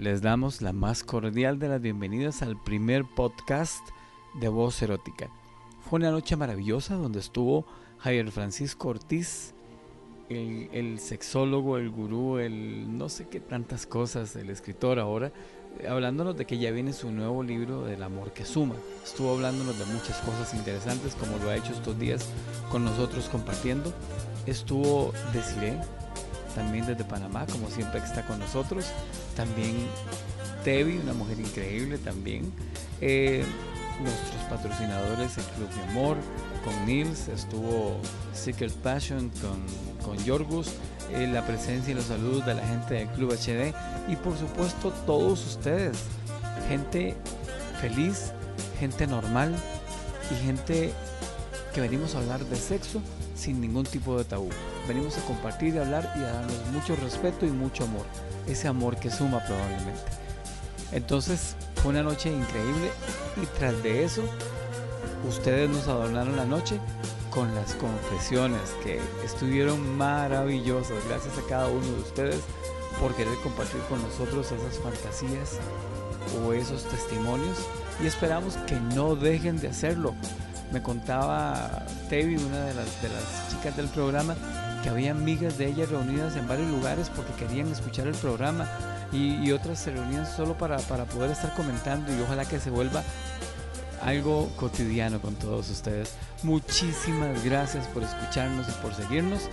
Les damos la más cordial de las bienvenidas al primer podcast de Voz Erótica. Fue una noche maravillosa donde estuvo Javier Francisco Ortiz, el, sexólogo, el gurú, el no sé qué tantas cosas, el escritor ahora, hablándonos de que ya viene su nuevo libro del amor que suma. Estuvo hablándonos de muchas cosas interesantes como lo ha hecho estos días con nosotros compartiendo. Estuvo Desiree, también desde Panamá, como siempre está con nosotros. También Tevi, una mujer increíble también. Eh, nuestros patrocinadores, el Club de Amor, con Nils, estuvo Secret Passion con, con eh, la presencia y los saludos de la gente del Club HD y por supuesto todos ustedes, gente feliz, gente normal y gente que venimos a hablar de sexo sin ningún tipo de tabú. Venimos a compartir y hablar y a darnos mucho respeto y mucho amor. Ese amor que suma probablemente. Entonces fue una noche increíble y tras de eso ustedes nos adornaron la noche con las confesiones que estuvieron maravillosas. Gracias a cada uno de ustedes por querer compartir con nosotros esas fantasías o esos testimonios y esperamos que no dejen de hacerlo. Me contaba Tevi, una de las, de las chicas del programa, que había amigas de ella reunidas en varios lugares porque querían escuchar el programa y, otras se reunían solo para, para poder estar comentando y ojalá que se vuelva algo cotidiano con todos ustedes. Muchísimas gracias por escucharnos y por seguirnos.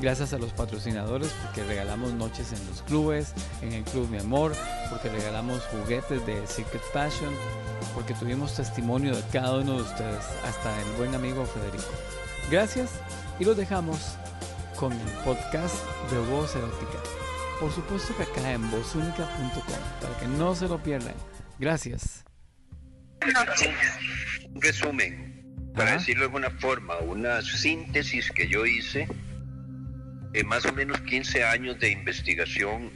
Gracias a los patrocinadores porque regalamos noches en los clubes, en el Club Mi Amor, porque regalamos juguetes de Secret Passion, porque tuvimos testimonio de cada uno de ustedes, hasta el buen amigo Federico. Gracias y los dejamos con el podcast de Voz Erótica. Por supuesto que acá en vozunica.com, para que no se lo pierdan. Gracias. Un resumen, para decirlo de alguna forma, una síntesis que yo hice de más o menos 15 años de investigación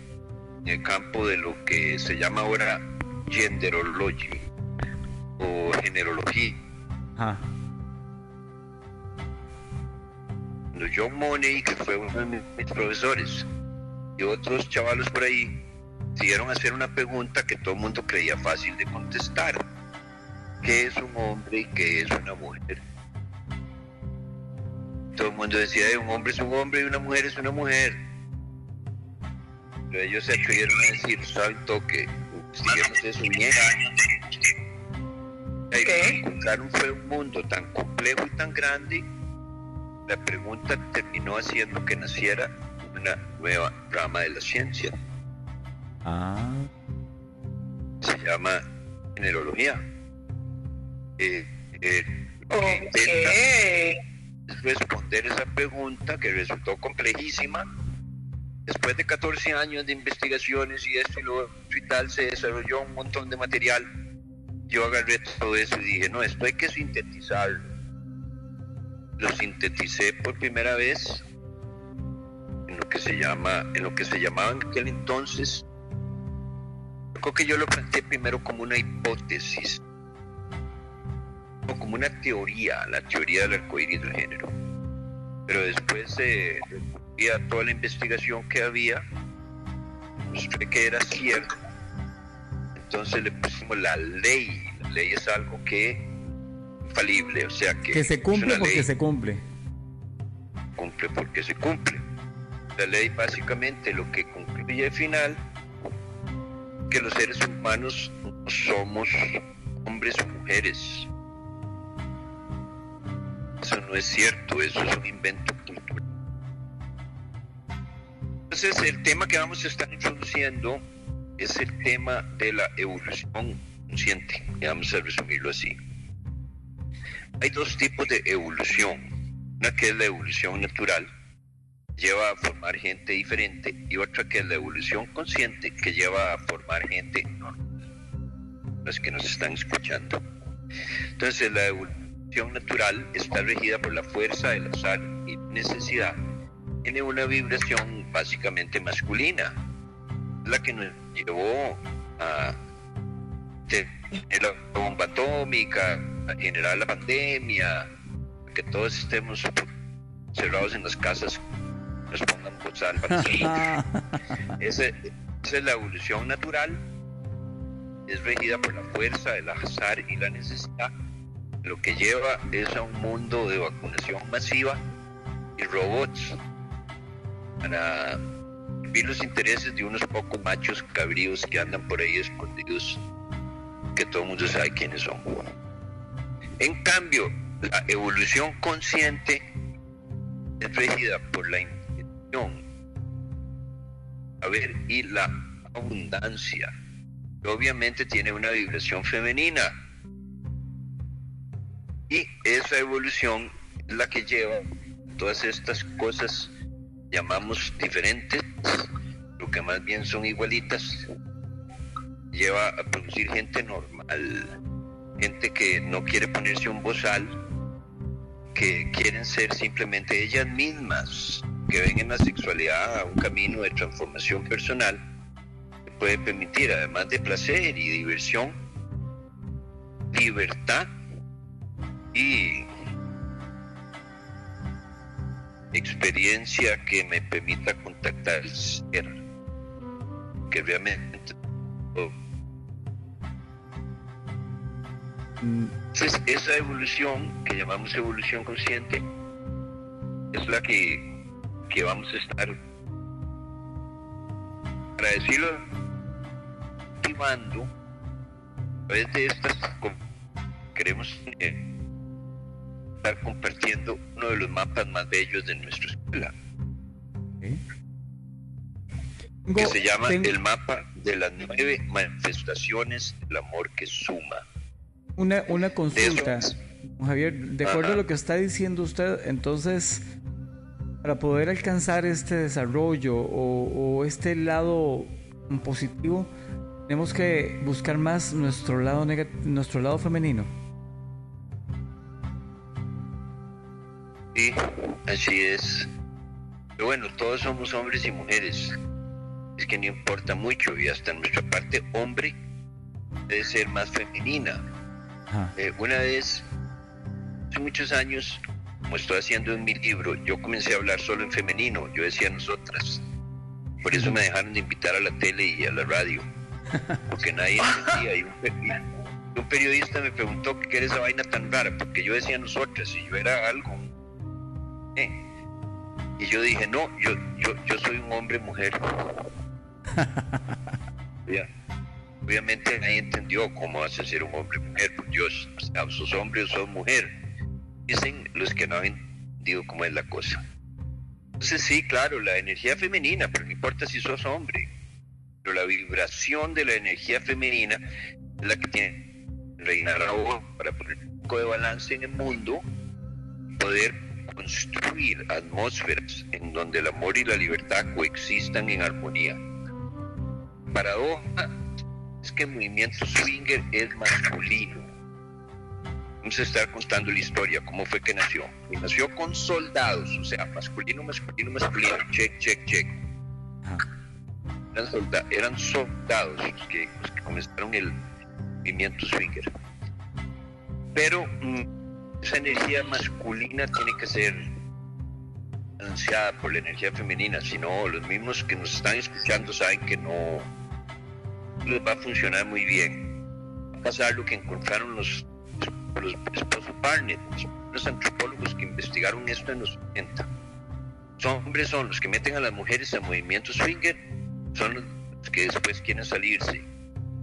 en el campo de lo que se llama ahora genderology o generología. Ah. John Money, que fue uno de mis profesores, y otros chavalos por ahí, siguieron a hacer una pregunta que todo el mundo creía fácil de contestar. ¿Qué es un hombre y qué es una mujer? Todo el mundo decía, un hombre es un hombre y una mujer es una mujer. Pero ellos se atrevieron a decir, saben toque, investigamos eso bien. Encontraron fue un mundo tan complejo y tan grande la pregunta terminó haciendo que naciera una nueva rama de la ciencia. Ah. Se llama generología. Eh, eh, responder esa pregunta que resultó complejísima. Después de 14 años de investigaciones y esto y lo y tal, se desarrolló un montón de material. Yo agarré todo eso y dije, no, esto hay que sintetizarlo lo sinteticé por primera vez en lo que se llama, en lo que se llamaba en aquel entonces. Creo que yo lo planteé primero como una hipótesis, o como una teoría, la teoría del arcoíris del género. Pero después de toda la investigación que había, mostré que era cierto. Entonces le pusimos la ley. La ley es algo que infalible, o sea que... Que se cumple porque se cumple. Cumple porque se cumple. La ley básicamente lo que concluye al final, que los seres humanos no somos hombres o mujeres. Eso no es cierto, eso es un invento cultural. Entonces el tema que vamos a estar introduciendo es el tema de la evolución consciente, vamos a resumirlo así. Hay dos tipos de evolución. Una que es la evolución natural, lleva a formar gente diferente, y otra que es la evolución consciente, que lleva a formar gente normal. Los que nos están escuchando. Entonces, la evolución natural está regida por la fuerza del azar y necesidad. Tiene una vibración básicamente masculina, la que nos llevó a tener la bomba atómica, generar la pandemia, que todos estemos cerrados en las casas, nos pongan bozal para Esa es la evolución natural. Es regida por la fuerza, el azar y la necesidad. Lo que lleva es a un mundo de vacunación masiva y robots para vivir los intereses de unos pocos machos cabríos que andan por ahí escondidos, que todo el mundo sabe quiénes son. En cambio, la evolución consciente es regida por la intención, a ver, y la abundancia. Obviamente tiene una vibración femenina. Y esa evolución es la que lleva todas estas cosas llamamos diferentes, lo que más bien son igualitas, lleva a producir gente normal, gente que no quiere ponerse un bozal, que quieren ser simplemente ellas mismas, que ven en la sexualidad un camino de transformación personal que puede permitir, además de placer y diversión, libertad y experiencia que me permita contactar al ser, que realmente... Entonces, esa evolución que llamamos evolución consciente es la que, que vamos a estar, para decirlo, activando a través de estas queremos eh, estar compartiendo uno de los mapas más bellos de nuestra escuela. Que se llama el mapa de las nueve manifestaciones del amor que suma. Una, una consulta, Javier, de acuerdo a lo que está diciendo usted, entonces, para poder alcanzar este desarrollo o, o este lado positivo, tenemos que buscar más nuestro lado nuestro lado femenino. Sí, así es. Pero bueno, todos somos hombres y mujeres. Es que no importa mucho y hasta nuestra parte hombre debe ser más femenina. Eh, una vez, hace muchos años, como estoy haciendo en mi libro, yo comencé a hablar solo en femenino, yo decía nosotras. Por eso me dejaron de invitar a la tele y a la radio, porque nadie decía. un, un periodista me preguntó qué era esa vaina tan rara, porque yo decía nosotras y yo era algo, y yo dije, no, yo, yo, yo soy un hombre mujer. Obviamente nadie entendió cómo hace ser un hombre mujer, por Dios, o sea, sos hombre o sos mujer. Dicen los que no han entendido cómo es la cosa. Entonces sí, claro, la energía femenina, pero no importa si sos hombre. Pero la vibración de la energía femenina es la que tiene que reinar ahora para poner un poco de balance en el mundo, poder construir atmósferas en donde el amor y la libertad coexistan en armonía. Paradoja es que el movimiento swinger es masculino. Vamos a estar contando la historia, cómo fue que nació. Y nació con soldados, o sea, masculino, masculino, masculino, check, check, check. Eran, soldados, los que, comenzaron el movimiento swinger. Pero mm, esa energía masculina tiene que ser balanceada por la energía femenina, si no, los mismos que nos están escuchando saben que no les va a funcionar muy bien. Va a pasar lo que encontraron los, los esposos Barnett, los antropólogos que investigaron esto en los 80. Los hombres son los que meten a las mujeres al movimiento swinger, son los que después quieren salirse.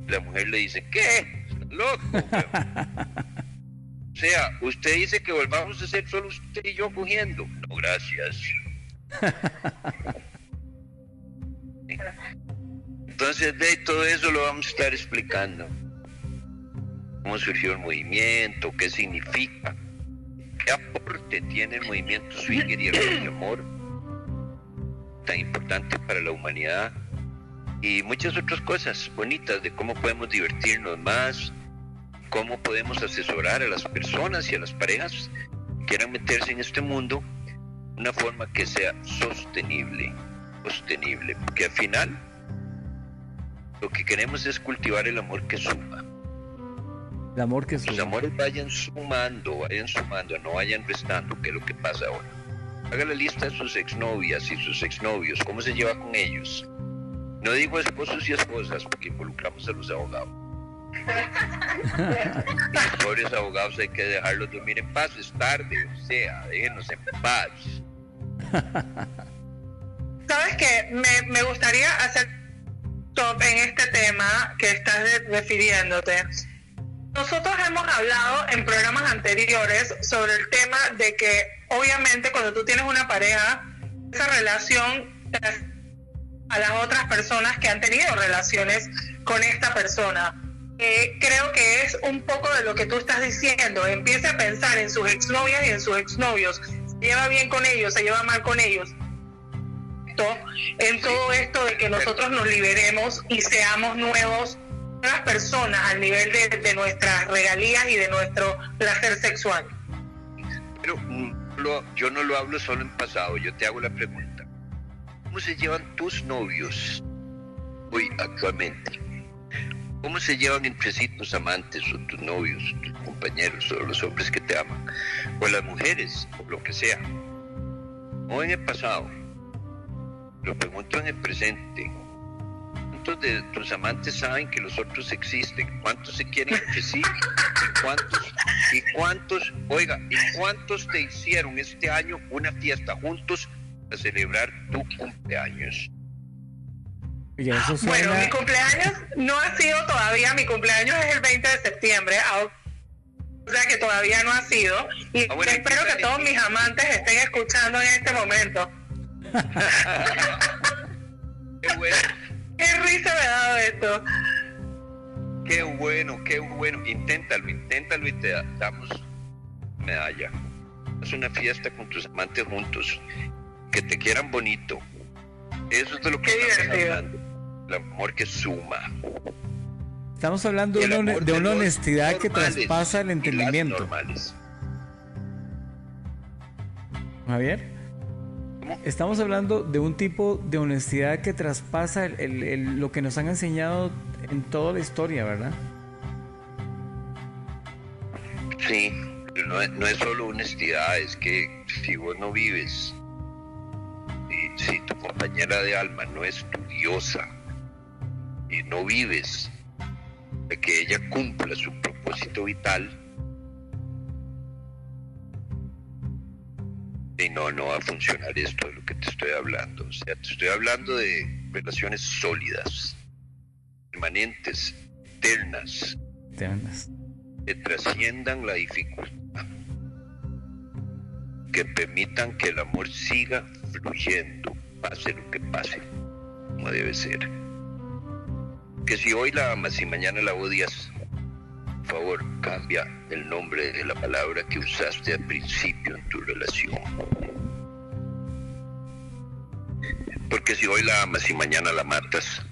La mujer le dice, ¿qué? loco? O sea, usted dice que volvamos a ser solo usted y yo cogiendo. No, gracias. Entonces, de todo eso lo vamos a estar explicando. Cómo surgió el movimiento, qué significa, qué aporte tiene el movimiento swinger y el amor tan importante para la humanidad y muchas otras cosas bonitas de cómo podemos divertirnos más, cómo podemos asesorar a las personas y a las parejas que quieran meterse en este mundo de una forma que sea sostenible, sostenible, porque al final lo que queremos es cultivar el amor que suma. El amor que suma. Los amores vayan sumando, vayan sumando, no vayan restando, que es lo que pasa ahora. Haga la lista de sus exnovias y sus exnovios, cómo se lleva con ellos. No digo esposos y esposas porque involucramos a los abogados. los pobres abogados hay que dejarlos dormir en paz, es tarde, o sea, déjenos en paz. Sabes que me, me gustaría hacer top en este tema que estás refiriéndote. Nosotros hemos hablado en programas anteriores sobre el tema de que obviamente cuando tú tienes una pareja, esa relación a las otras personas que han tenido relaciones con esta persona. Eh, creo que es un poco de lo que tú estás diciendo. Empiece a pensar en sus exnovias y en sus exnovios. Se lleva bien con ellos, se lleva mal con ellos. En todo esto de que nosotros nos liberemos y seamos nuevos, nuevas personas al nivel de, nuestras regalías y de nuestro placer sexual. Pero mm, yo no lo hablo solo en pasado, yo te hago la pregunta. ¿Cómo se llevan tus novios hoy actualmente? ¿Cómo se llevan entre sí tus amantes o tus novios, tus compañeros o los hombres que te aman? O las mujeres, o lo que sea. O en el pasado. Lo pregunto en el presente. ¿Cuántos de tus amantes saben que los otros existen? ¿Cuántos se quieren entre sí? ¿Y cuántos? ¿Y cuántos? Oiga, ¿y cuántos te hicieron este año una fiesta juntos a celebrar tu cumpleaños? Bueno, mi cumpleaños no ha sido todavía, mi cumpleaños es el 20 de septiembre, o sea que todavía no ha sido. Y ah, espero que todos mis amantes estén escuchando en este momento. Qué bueno. Qué risa me ha dado esto. Qué bueno, qué bueno. Inténtalo, inténtalo y te damos medalla. Haz una fiesta con tus amantes juntos. Que te quieran bonito. Eso es de lo que estamos hablando el amor que suma. Estamos hablando de una, honestidad que traspasa el entendimiento. Javier, estamos hablando de un tipo de honestidad que traspasa lo que nos han enseñado en toda la historia, ¿verdad? Sí, no, no es solo honestidad, es que si vos no vives, si tu compañera de alma no es tu diosa, y no vives de que ella cumpla su propósito vital, y no, no va a funcionar esto de lo que te estoy hablando. O sea, te estoy hablando de relaciones sólidas, permanentes, eternas, eternas. que trasciendan la dificultad, que permitan que el amor siga fluyendo, pase lo que pase, como debe ser que si hoy la amas y mañana la odias, favor, cambia el nombre de la palabra que usaste al principio en tu relación. Porque si hoy la amas y mañana la matas,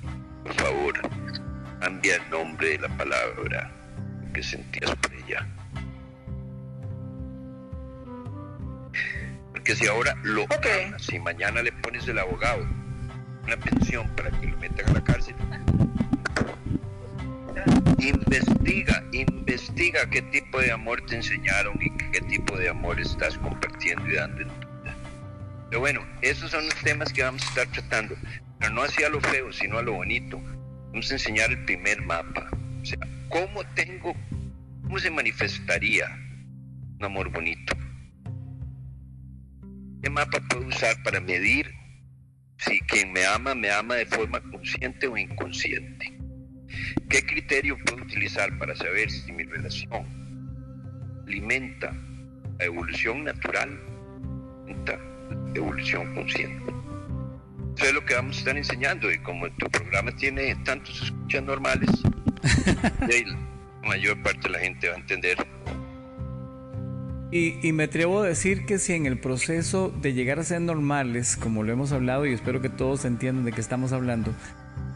por favor, cambia el nombre de la palabra que sentías por ella. Porque si ahora lo amas y mañana le pones el abogado una pensión para que lo metan a la cárcel, investiga, investiga qué tipo de amor te enseñaron y qué tipo de amor estás compartiendo y dando en tu vida. Pero bueno, esos son los temas que vamos a estar tratando, pero no hacia lo feo, sino a lo bonito. Vamos a enseñar el primer mapa. O sea, cómo tengo, cómo se manifestaría un amor bonito. ¿Qué mapa puedo usar para medir si quien me ama me ama de forma consciente o inconsciente? ¿Qué criterio puedo utilizar para saber si mi relación alimenta la evolución natural, la evolución consciente? Eso es lo que vamos a estar enseñando y como tu programa tiene tantos escuchas normales, la mayor parte de la gente va a entender y, y, me atrevo a decir que si en el proceso de llegar a ser normales, como lo hemos hablado y espero que todos entiendan de qué estamos hablando,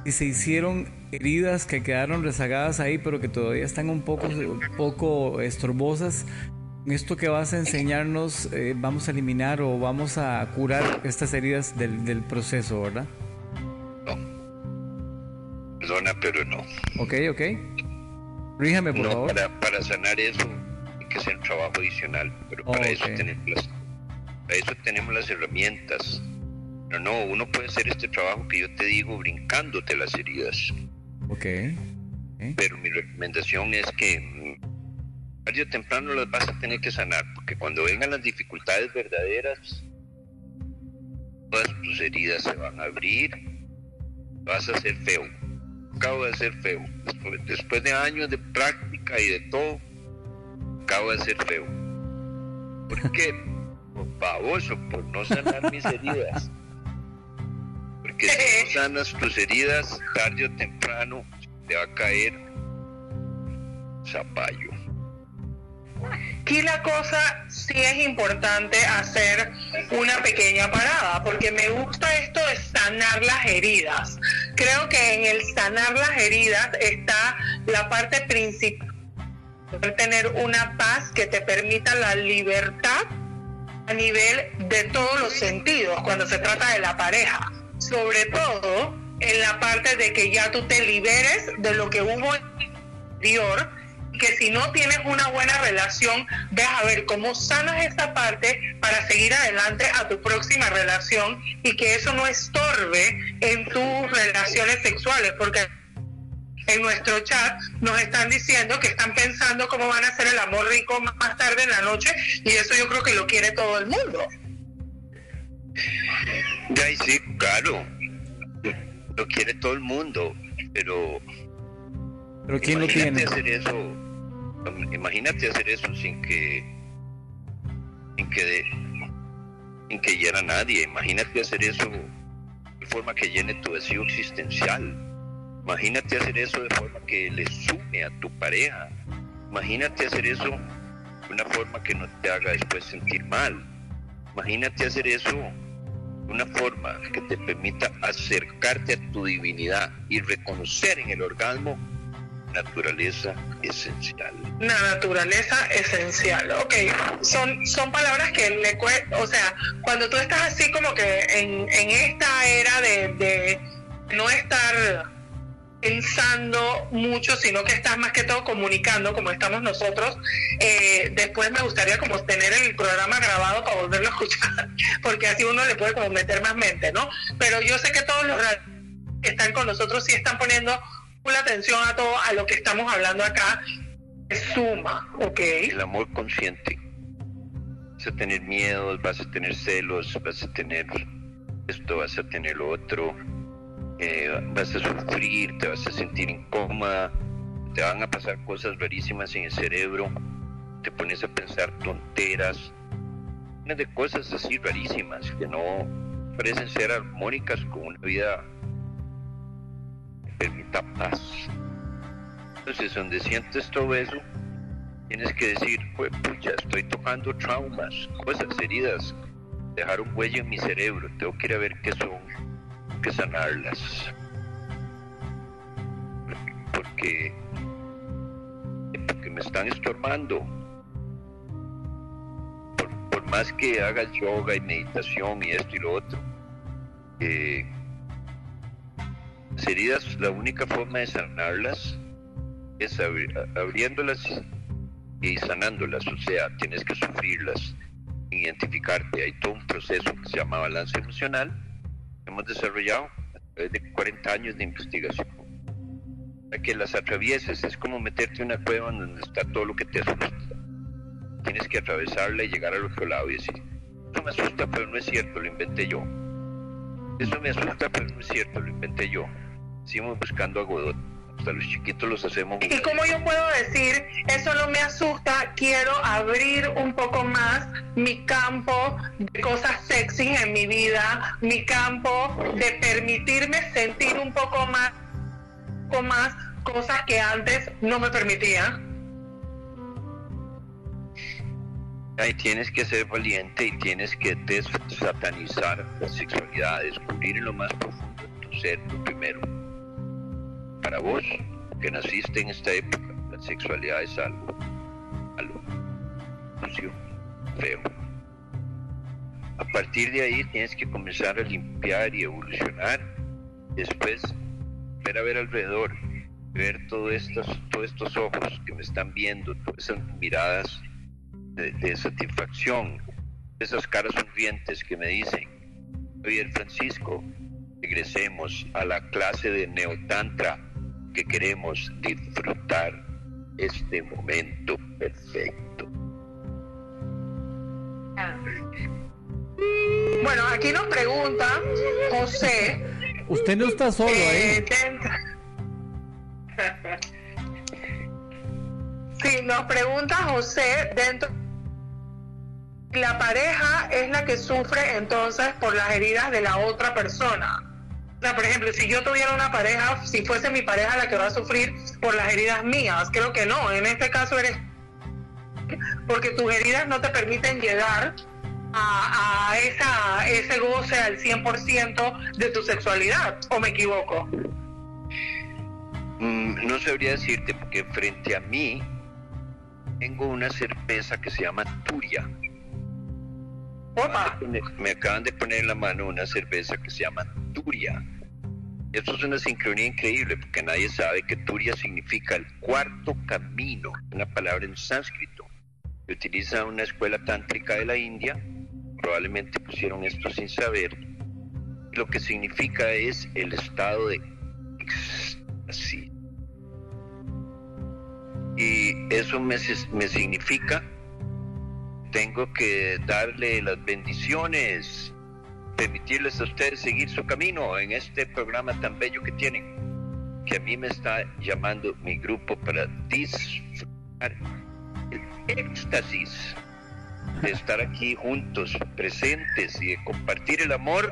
y se hicieron heridas que quedaron rezagadas ahí, pero que todavía están un poco, un poco estorbosas. Esto que vas a enseñarnos, eh, vamos a eliminar o vamos a curar estas heridas del, del proceso, ¿verdad? No. Perdona, pero no. Ok, ok. Ríjame, por favor. Para, para, sanar eso hay que hacer un trabajo adicional, pero para, eso tenemos las, para eso tenemos las herramientas Pero no, uno puede hacer este trabajo que yo te digo brincándote las heridas. Ok. Pero mi recomendación es que mm, tarde o temprano las vas a tener que sanar, porque cuando vengan las dificultades verdaderas, todas tus heridas se van a abrir, vas a ser feo. Acabo de ser feo. Después, de años de práctica y de todo, acabo de ser feo. ¿Por qué? Por baboso, por no sanar mis heridas. Porque si no sanas tus heridas, tarde o temprano te va a caer zapallo. Aquí la cosa sí es importante hacer una pequeña parada, porque me gusta esto de sanar las heridas. Creo que en el sanar las heridas está la parte principal, tener una paz que te permita la libertad a nivel de todos los sentidos cuando se trata de la pareja. Sobre todo en la parte de que ya tú te liberes de lo que hubo anterior que si no tienes una buena relación, ves a ver cómo sanas esta parte para seguir adelante a tu próxima relación y que eso no estorbe en tus relaciones sexuales, porque en nuestro chat nos están diciendo que están pensando cómo van a hacer el amor rico más tarde en la noche y eso yo creo que lo quiere todo el mundo. Ya, sí, claro, lo quiere todo el mundo, pero... ¿Pero quién lo tiene? hacer eso Imagínate hacer eso sin que sin que sin que hiera a nadie. Imagínate hacer eso de forma que llene tu vacío existencial. Imagínate hacer eso de forma que le sume a tu pareja. Imagínate hacer eso de una forma que no te haga después sentir mal. Imagínate hacer eso de una forma que te permita acercarte a tu divinidad y reconocer en el orgasmo naturaleza esencial. La naturaleza esencial, ok. Son, son palabras que le o sea, cuando tú estás así como que en, esta era de, no estar pensando mucho, sino que estás más que todo comunicando como estamos nosotros. Eh, después me gustaría como tener el programa grabado para volverlo a escuchar, porque así uno le puede como meter más mente, ¿no? Pero yo sé que todos los que están con nosotros sí están poniendo la atención a todo, a lo que estamos hablando acá, suma, ¿ok? El amor consciente. Vas a tener miedos, vas a tener celos, vas a tener esto, vas a tener lo otro, vas a sufrir, te vas a sentir incómoda, te van a pasar cosas rarísimas en el cerebro, te pones a pensar tonteras, de cosas así rarísimas que no parecen ser armónicas con una vida permita paz. Entonces, donde sientes todo eso, tienes que decir, pues pucha, estoy tocando traumas, cosas, heridas, dejar un huella en mi cerebro, tengo que ir a ver qué son, que sanarlas. Porque, porque me están estorbando. Por, más que hagas yoga y meditación y esto y lo otro, eh, las heridas, la única forma de sanarlas es abriéndolas y sanándolas, o sea, tienes que sufrirlas, identificarte. Hay todo un proceso que se llama balance emocional hemos desarrollado a través de 40 años de investigación. Para que las atravieses es como meterte en una cueva donde está todo lo que te asusta. Tienes que atravesarla y llegar al otro lado y decir, eso me asusta, pero no es cierto, lo inventé yo. Eso me asusta, pero no es cierto, lo inventé yo. Seguimos buscando a. Los chiquitos los hacemos. ¿Y cómo yo puedo decir, eso no me asusta, quiero abrir un poco más mi campo de cosas sexy en mi vida, mi campo de permitirme sentir un poco más, un poco más cosas que antes no me permitía? Ahí tienes que ser valiente y tienes que desatanizar la sexualidad, descubrir en lo más profundo de tu ser lo primero para vos, que naciste en esta época, la sexualidad es algo, algo sucio, feo. A partir de ahí tienes que comenzar a limpiar y evolucionar. Después, ver a ver alrededor, ver todos estos, todos estos ojos que me están viendo, todas esas miradas de, de satisfacción, esas caras sonrientes que me dicen, Javier Francisco, regresemos a la clase de Neotantra que queremos disfrutar este momento perfecto. Bueno, aquí nos pregunta José. Usted no está solo ahí. eh, dentro- Sí, nos pregunta José dentro. La pareja es la que sufre entonces por las heridas de la otra persona. Sea, por ejemplo, si yo tuviera una pareja, si fuese mi pareja la que va a sufrir por las heridas mías, creo que no. En este caso eres porque tus heridas no te permiten llegar a, a esa, ese goce al 100% de tu sexualidad, ¿o me equivoco? Mm, no sabría decirte porque frente a mí tengo una cerveza que se llama Turia. Opa, Me, acaban de poner en la mano una cerveza que se llama Turia. Eso es una sincronía increíble porque nadie sabe que Turia significa el cuarto camino, una palabra en sánscrito que utiliza una escuela tántrica de la India. Probablemente pusieron esto sin saber. Lo que significa es el estado de éxtasis. Y eso me, me significa tengo que darle las bendiciones, permitirles a ustedes seguir su camino en este programa tan bello que tienen, que a mí me está llamando mi grupo para disfrutar el éxtasis de estar aquí juntos, presentes y de compartir el amor.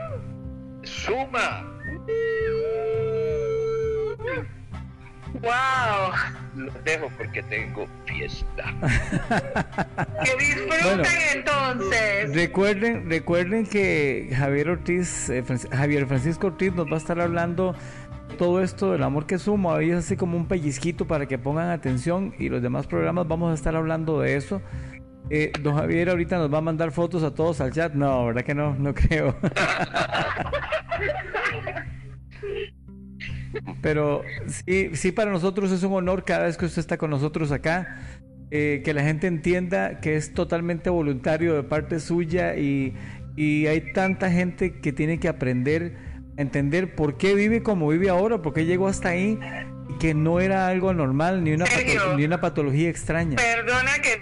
Suma. Wow, Los dejo porque tengo fiesta. que disfruten Bueno. entonces. Recuerden, recuerden que Javier Ortiz, eh, Javier Francisco Ortiz nos va a estar hablando todo esto del amor que sumo. Ahí es así como un pellizquito para que pongan atención y los demás programas vamos a estar hablando de eso. Eh, don Javier ahorita nos va a mandar fotos a todos al chat. No, ¿verdad que no? No creo. Pero sí, sí para nosotros es un honor cada vez que usted está con nosotros acá. eh, que la gente entienda que es totalmente voluntario de parte suya y, y hay tanta gente que tiene que aprender a entender por qué vive como vive ahora, por qué llegó hasta ahí y que no era algo normal ni una, pato- ni una patología extraña. Perdona que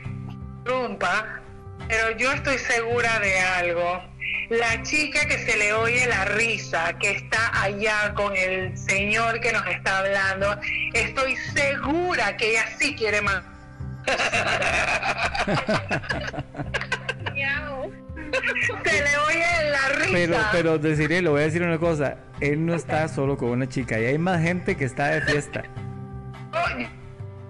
interrumpa, pero yo estoy segura de algo. La chica que se le oye la risa, que está allá con el señor que nos está hablando, estoy segura que ella sí quiere más. se le oye la risa. Pero, pero deciré, le voy a decir una cosa, él no está solo con una chica y hay más gente que está de fiesta.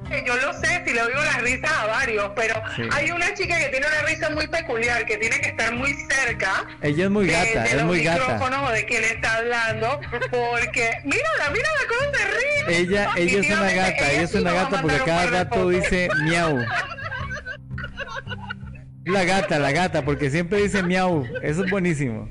Oye, Yo lo sé, si le oigo las risas a varios, pero Sí. hay una chica que tiene una risa muy peculiar, que tiene que estar muy cerca Ella es muy de- gata, de, es los muy gata. o de quien está hablando, porque mírala, mírala cómo se ríe. Ella, ella es una gata, ella es una gata porque un cada gato dice miau. La gata, la gata, porque siempre dice miau. Eso es buenísimo.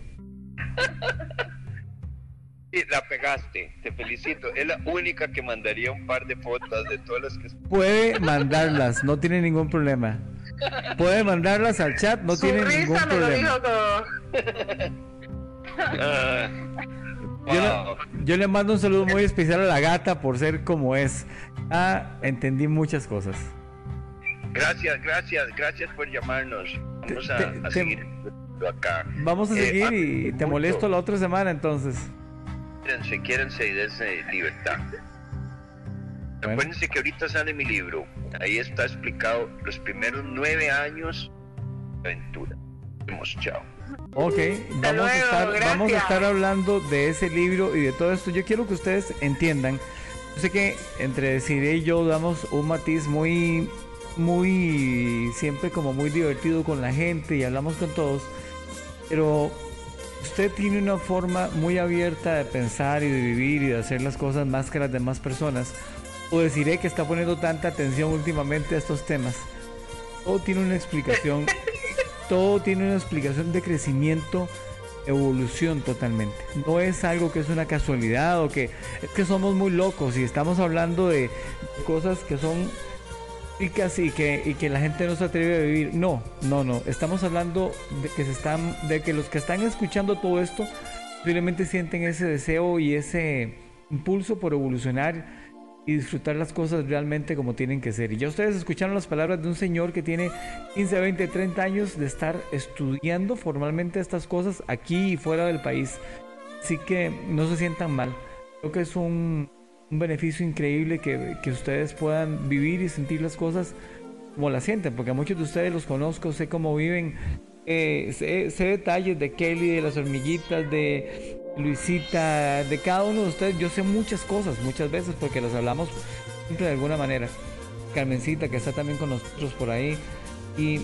La pegaste, te felicito. Es la única que mandaría un par de fotos de todas las que... Puede mandarlas, no tiene ningún problema. Puede mandarlas al chat, no Su tiene risa ningún me lo problema. dijo todo. Yo wow. le, yo le mando un saludo muy especial a la gata por ser como es. Ah, entendí muchas cosas. Gracias, gracias, gracias por llamarnos. Vamos a, Te- a te- seguir acá. Vamos a Eh, seguir ah, y te molesto la otra semana entonces. Quédense, quédense y dense libertad. Bueno. Acuérdense que ahorita sale mi libro. Ahí está explicado los primeros nueve años de aventura. Vemos, chao. Ok, vamos, a luego, estar, vamos a estar hablando de ese libro y de todo esto. Yo quiero que ustedes entiendan. Yo sé que entre Desiree y yo damos un matiz muy, muy, siempre como muy divertido con la gente y hablamos con todos. Pero usted tiene una forma muy abierta de pensar y de vivir y de hacer las cosas más que las demás personas. O deciré que está poniendo tanta atención últimamente a estos temas. Todo tiene una explicación. todo tiene una explicación de crecimiento, evolución totalmente. No es algo que es una casualidad o que es que somos muy locos y estamos hablando de cosas que son y que, la gente no se atreve a vivir. No, no, no. Estamos hablando de que se están, de que los que están escuchando todo esto posiblemente sienten ese deseo y ese impulso por evolucionar y disfrutar las cosas realmente como tienen que ser. Y ya ustedes escucharon las palabras de un señor que tiene 15, 20, 30 años de estar estudiando formalmente estas cosas aquí y fuera del país. Así que no se sientan mal. Creo que es un, un beneficio increíble que, que, ustedes puedan vivir y sentir las cosas como las sienten, porque a muchos de ustedes los conozco, sé cómo viven, eh, sé, detalles de Kelly, de las hormiguitas, de Luisita, de cada uno de ustedes. Yo sé muchas cosas, muchas veces, porque las hablamos siempre de alguna manera. Carmencita, que está también con nosotros por ahí. Y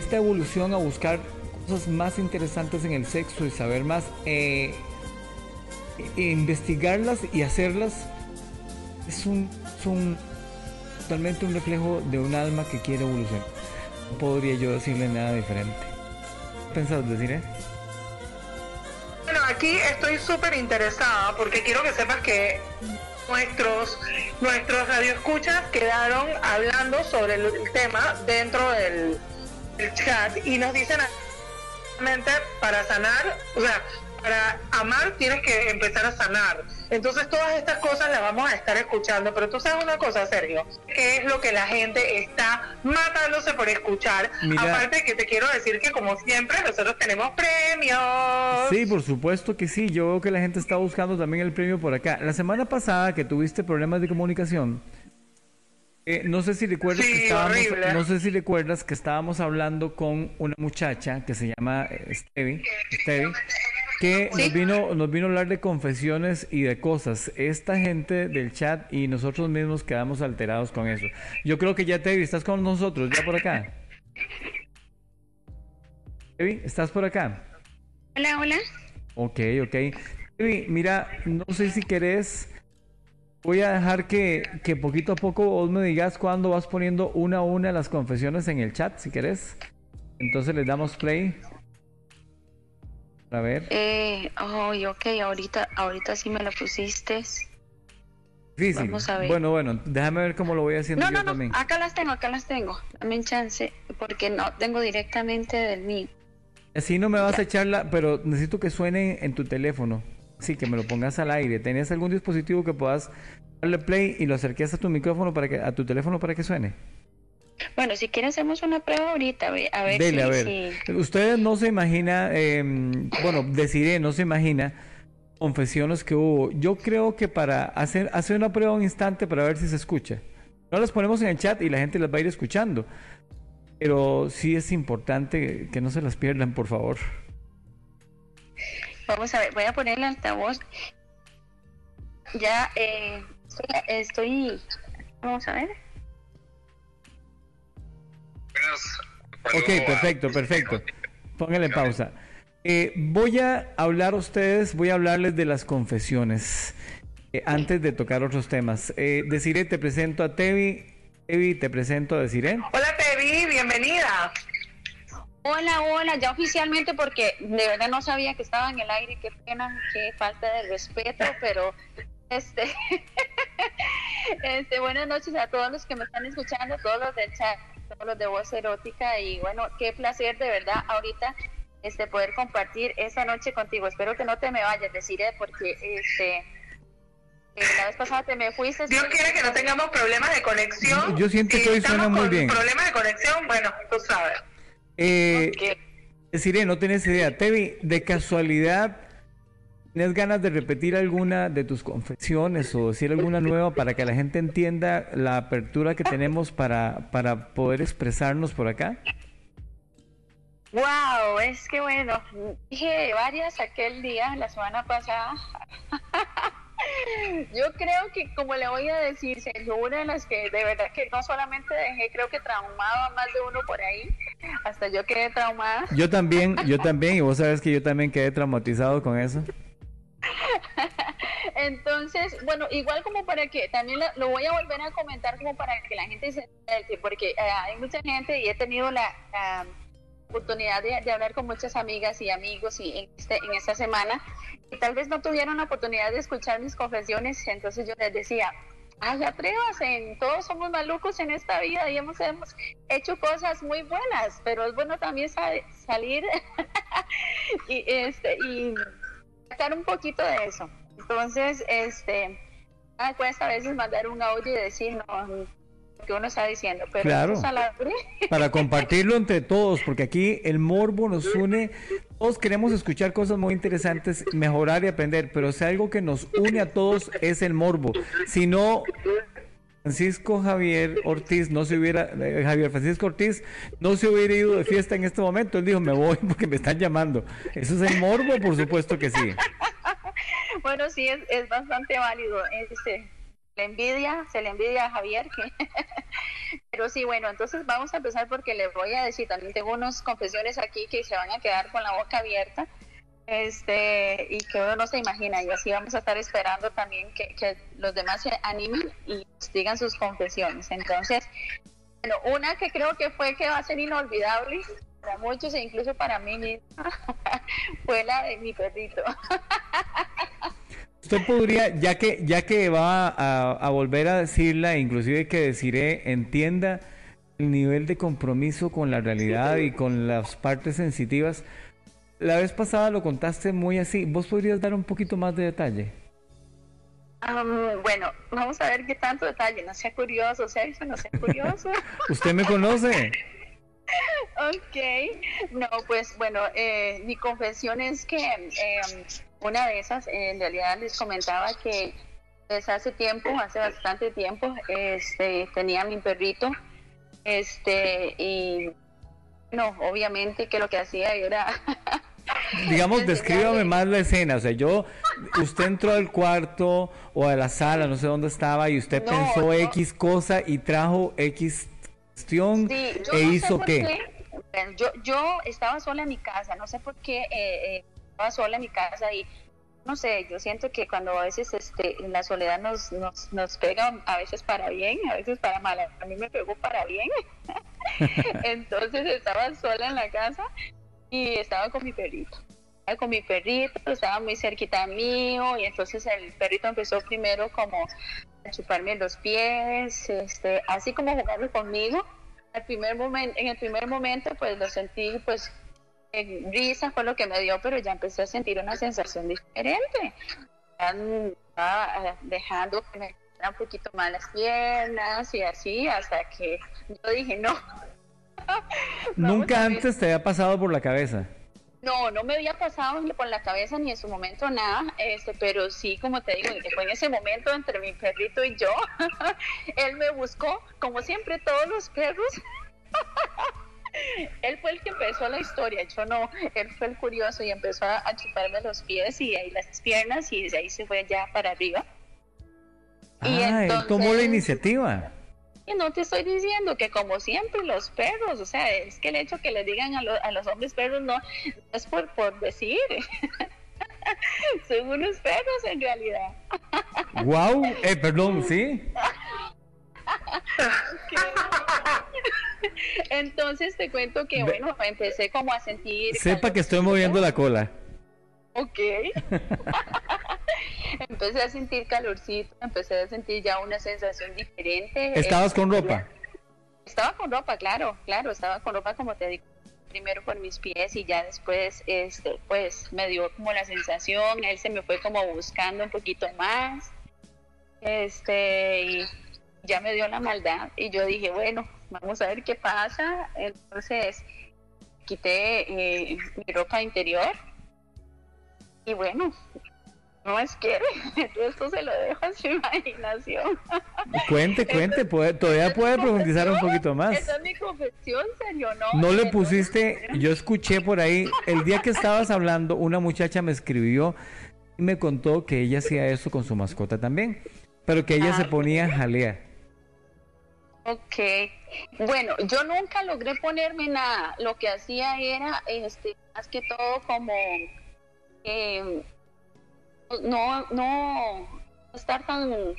esta evolución a buscar cosas más interesantes en el sexo y saber más, eh, investigarlas y hacerlas, es un, es un totalmente un reflejo de un alma que quiere evolucionar. No podría yo decirle nada diferente. ¿Qué pensás decir, eh? Bueno, aquí estoy súper interesada porque quiero que sepas que nuestros nuestros radioescuchas quedaron hablando sobre el, el tema dentro del, del, chat y nos dicen para sanar, o sea, para amar tienes que empezar a sanar. Entonces todas estas cosas las vamos a estar escuchando, pero tú sabes una cosa, Sergio, que es lo que la gente está matándose por escuchar. Mira, Aparte que te quiero decir que como siempre nosotros tenemos premios. Sí, por supuesto que sí. Yo veo que la gente está buscando también el premio por acá. La semana pasada que tuviste problemas de comunicación, eh, no sé si recuerdas sí, que estábamos, horrible. no sé si recuerdas que estábamos hablando con una muchacha que se llama Stevie, Stevie que ¿Sí? nos vino nos vino a hablar de confesiones y de cosas. Esta gente del chat y nosotros mismos quedamos alterados con eso. Yo creo que ya Tevi, estás con nosotros, ya por acá. Tevi, ¿estás por acá? Hola, hola. Ok, ok. Tevi, mira, no sé si querés Voy a dejar que, que, poquito a poco vos me digas cuándo vas poniendo una a una las confesiones en el chat, si querés. Entonces les damos play. A ver. Eh, oh, ok, ahorita, ahorita sí me la pusiste. Difícil. Vamos a ver. Bueno, bueno, déjame ver cómo lo voy haciendo no, yo no, no, también. acá las tengo, acá las tengo. Dame chance, porque no tengo directamente del mío. Así no me vas ya. a echarla, pero necesito que suene en tu teléfono. Sí, que me lo pongas al aire. ¿Tenés algún dispositivo que puedas darle play y lo acerques a tu micrófono para que a tu teléfono para que suene? Bueno, si quieres hacemos una prueba ahorita, a ver. Dele, si, a ver. Si... Ustedes no se imagina, eh, bueno, deciré, no se imagina confesiones que hubo. Yo creo que para hacer, hacer una prueba un instante para ver si se escucha. No las ponemos en el chat y la gente las va a ir escuchando. Pero sí es importante que no se las pierdan, por favor. Vamos a ver, voy a poner el altavoz. Ya eh, estoy, vamos a ver. Ok, perfecto, perfecto. Póngale pausa. Eh, voy a hablar a ustedes, voy a hablarles de las confesiones eh, antes de tocar otros temas. Eh, Desiree, te presento a Tevi. Tevi, te presento a Desiree. Hola Tevi, bienvenida. Hola, hola, ya oficialmente porque de verdad no sabía que estaba en el aire, qué pena, qué falta de respeto, pero este, este buenas noches a todos los que me están escuchando, todos los del chat, todos los de voz erótica y bueno, qué placer de verdad ahorita este poder compartir esta noche contigo. Espero que no te me vayas, deciré porque este eh, la vez pasada te me fuiste. Dios quiere que no tengamos problemas de conexión. Yo siento si que hoy suena muy bien. Problemas de conexión, bueno, tú sabes. Eh, okay. Deciré, no tienes idea. Tevi, de casualidad, ¿tienes ganas de repetir alguna de tus confesiones o decir alguna nueva para que la gente entienda la apertura que tenemos para, para poder expresarnos por acá? Wow, es que bueno, dije varias aquel día, la semana pasada. Yo creo que, como le voy a decir, Sergio, una de las que de verdad que no solamente dejé, creo que traumado a más de uno por ahí, hasta yo quedé traumada. Yo también, yo también, y vos sabes que yo también quedé traumatizado con eso. Entonces, bueno, igual como para que, también lo, voy a volver a comentar como para que la gente se porque eh, hay mucha gente y he tenido la... Oportunidad de, de, hablar con muchas amigas y amigos y en, este, en esta semana y tal vez no tuvieron la oportunidad de escuchar mis confesiones, entonces yo les decía, ay, atrévase, todos somos malucos en esta vida y hemos, hemos hecho cosas muy buenas, pero es bueno también salir y, este, y sacar un poquito de eso. Entonces, este, me cuesta a veces mandar un audio y decir, no, que uno está diciendo, pero claro, para compartirlo entre todos, porque aquí el morbo nos une, todos queremos escuchar cosas muy interesantes, mejorar y aprender, pero si algo que nos une a todos es el morbo. Si no, Francisco Javier Ortiz no se hubiera, eh, Javier Francisco Ortiz no se hubiera ido de fiesta en este momento. Él dijo, me voy porque me están llamando. Eso es el morbo, por supuesto que sí. Bueno, sí, es, es bastante válido. Este, le envidia, se le envidia a Javier. Pero sí, bueno, entonces vamos a empezar porque le voy a decir, también tengo unas confesiones aquí que se van a quedar con la boca abierta este y que uno no se imagina y así vamos a estar esperando también que, los demás se animen y digan sus confesiones. Entonces, bueno, una que creo que fue que va a ser inolvidable para muchos e incluso para mí misma fue la de mi perrito. Usted podría, ya que, ya que va a, volver a decirla, inclusive que deciré, entienda el nivel de compromiso con la realidad y con las partes sensitivas. La vez pasada lo contaste muy así. ¿Vos podrías dar un poquito más de detalle? bueno, vamos a ver qué tanto detalle. No sea curioso, Sergio, no sea curioso. ¿Usted me conoce? ok. No, pues bueno, eh, mi confesión es que em, una de esas, en realidad les comentaba que desde hace tiempo, hace bastante tiempo, este, tenía mi perrito, este, y no, obviamente que lo que hacía era... Digamos, descríbame más la escena, o sea, yo, usted entró al cuarto o a la sala, no sé dónde estaba, y usted pensó X cosa y trajo X cuestión e hizo qué. Yo, yo estaba sola en mi casa, no sé por qué eh, eh, estaba sola en mi casa y no sé, yo siento que cuando a veces este, la soledad nos, nos, nos pega a veces para bien, a veces para mal, a mí me pegó para bien. entonces estaba sola en la casa y estaba con mi perrito. Estaba con mi perrito, estaba muy cerquita mío y entonces el perrito empezó primero como a chuparme los pies, este, así como jugando conmigo. Al primer momento, en el primer momento pues lo sentí pues risa fue lo que me dio, pero ya empecé a sentir una sensación diferente. Estaba eh, dejando que me un poquito más las piernas y así hasta que yo dije no. Nunca antes te había pasado por la cabeza. No, no me había pasado por la cabeza ni en su momento nada, este, pero sí, como te digo, fue en ese momento entre mi perrito y yo, él me buscó, como siempre todos los perros, él fue el que empezó la historia, yo no, él fue el curioso y empezó a, chuparme los pies y ahí las piernas y de ahí se fue ya para arriba. Ah, él tomó la iniciativa. Y no te estoy diciendo que como siempre los perros, o sea, es que el hecho que le digan a, los hombres perros no, es por, por decir. Son unos perros en realidad. Wow, eh, perdón, sí. Entonces te cuento que, bueno, empecé como a sentir... Sepa que estoy moviendo la cola. Ok. empecé a sentir calorcito, empecé a sentir ya una sensación diferente. ¿Estabas con ropa? Estaba con ropa, claro, claro, estaba con ropa como te digo, primero por mis pies y ya después, este, pues me dio como la sensación, él se me fue como buscando un poquito más, este, y ya me dio la maldad y yo dije, bueno, vamos a ver qué pasa. Entonces quité eh, mi ropa interior y bueno, no es que esto se lo dejo a su imaginación. Cuente, cuente, puede, todavía puede profundizar un poquito más. Esa es mi confesión, serio, ¿no? No le pusiste, yo escuché por ahí, el día que estabas hablando, una muchacha me escribió y me contó que ella hacía eso con su mascota también, pero que ella se ah, ponía a jalear. Ok, bueno, yo nunca logré ponerme nada. Lo que hacía era, este, más que todo como eh, no, no estar tan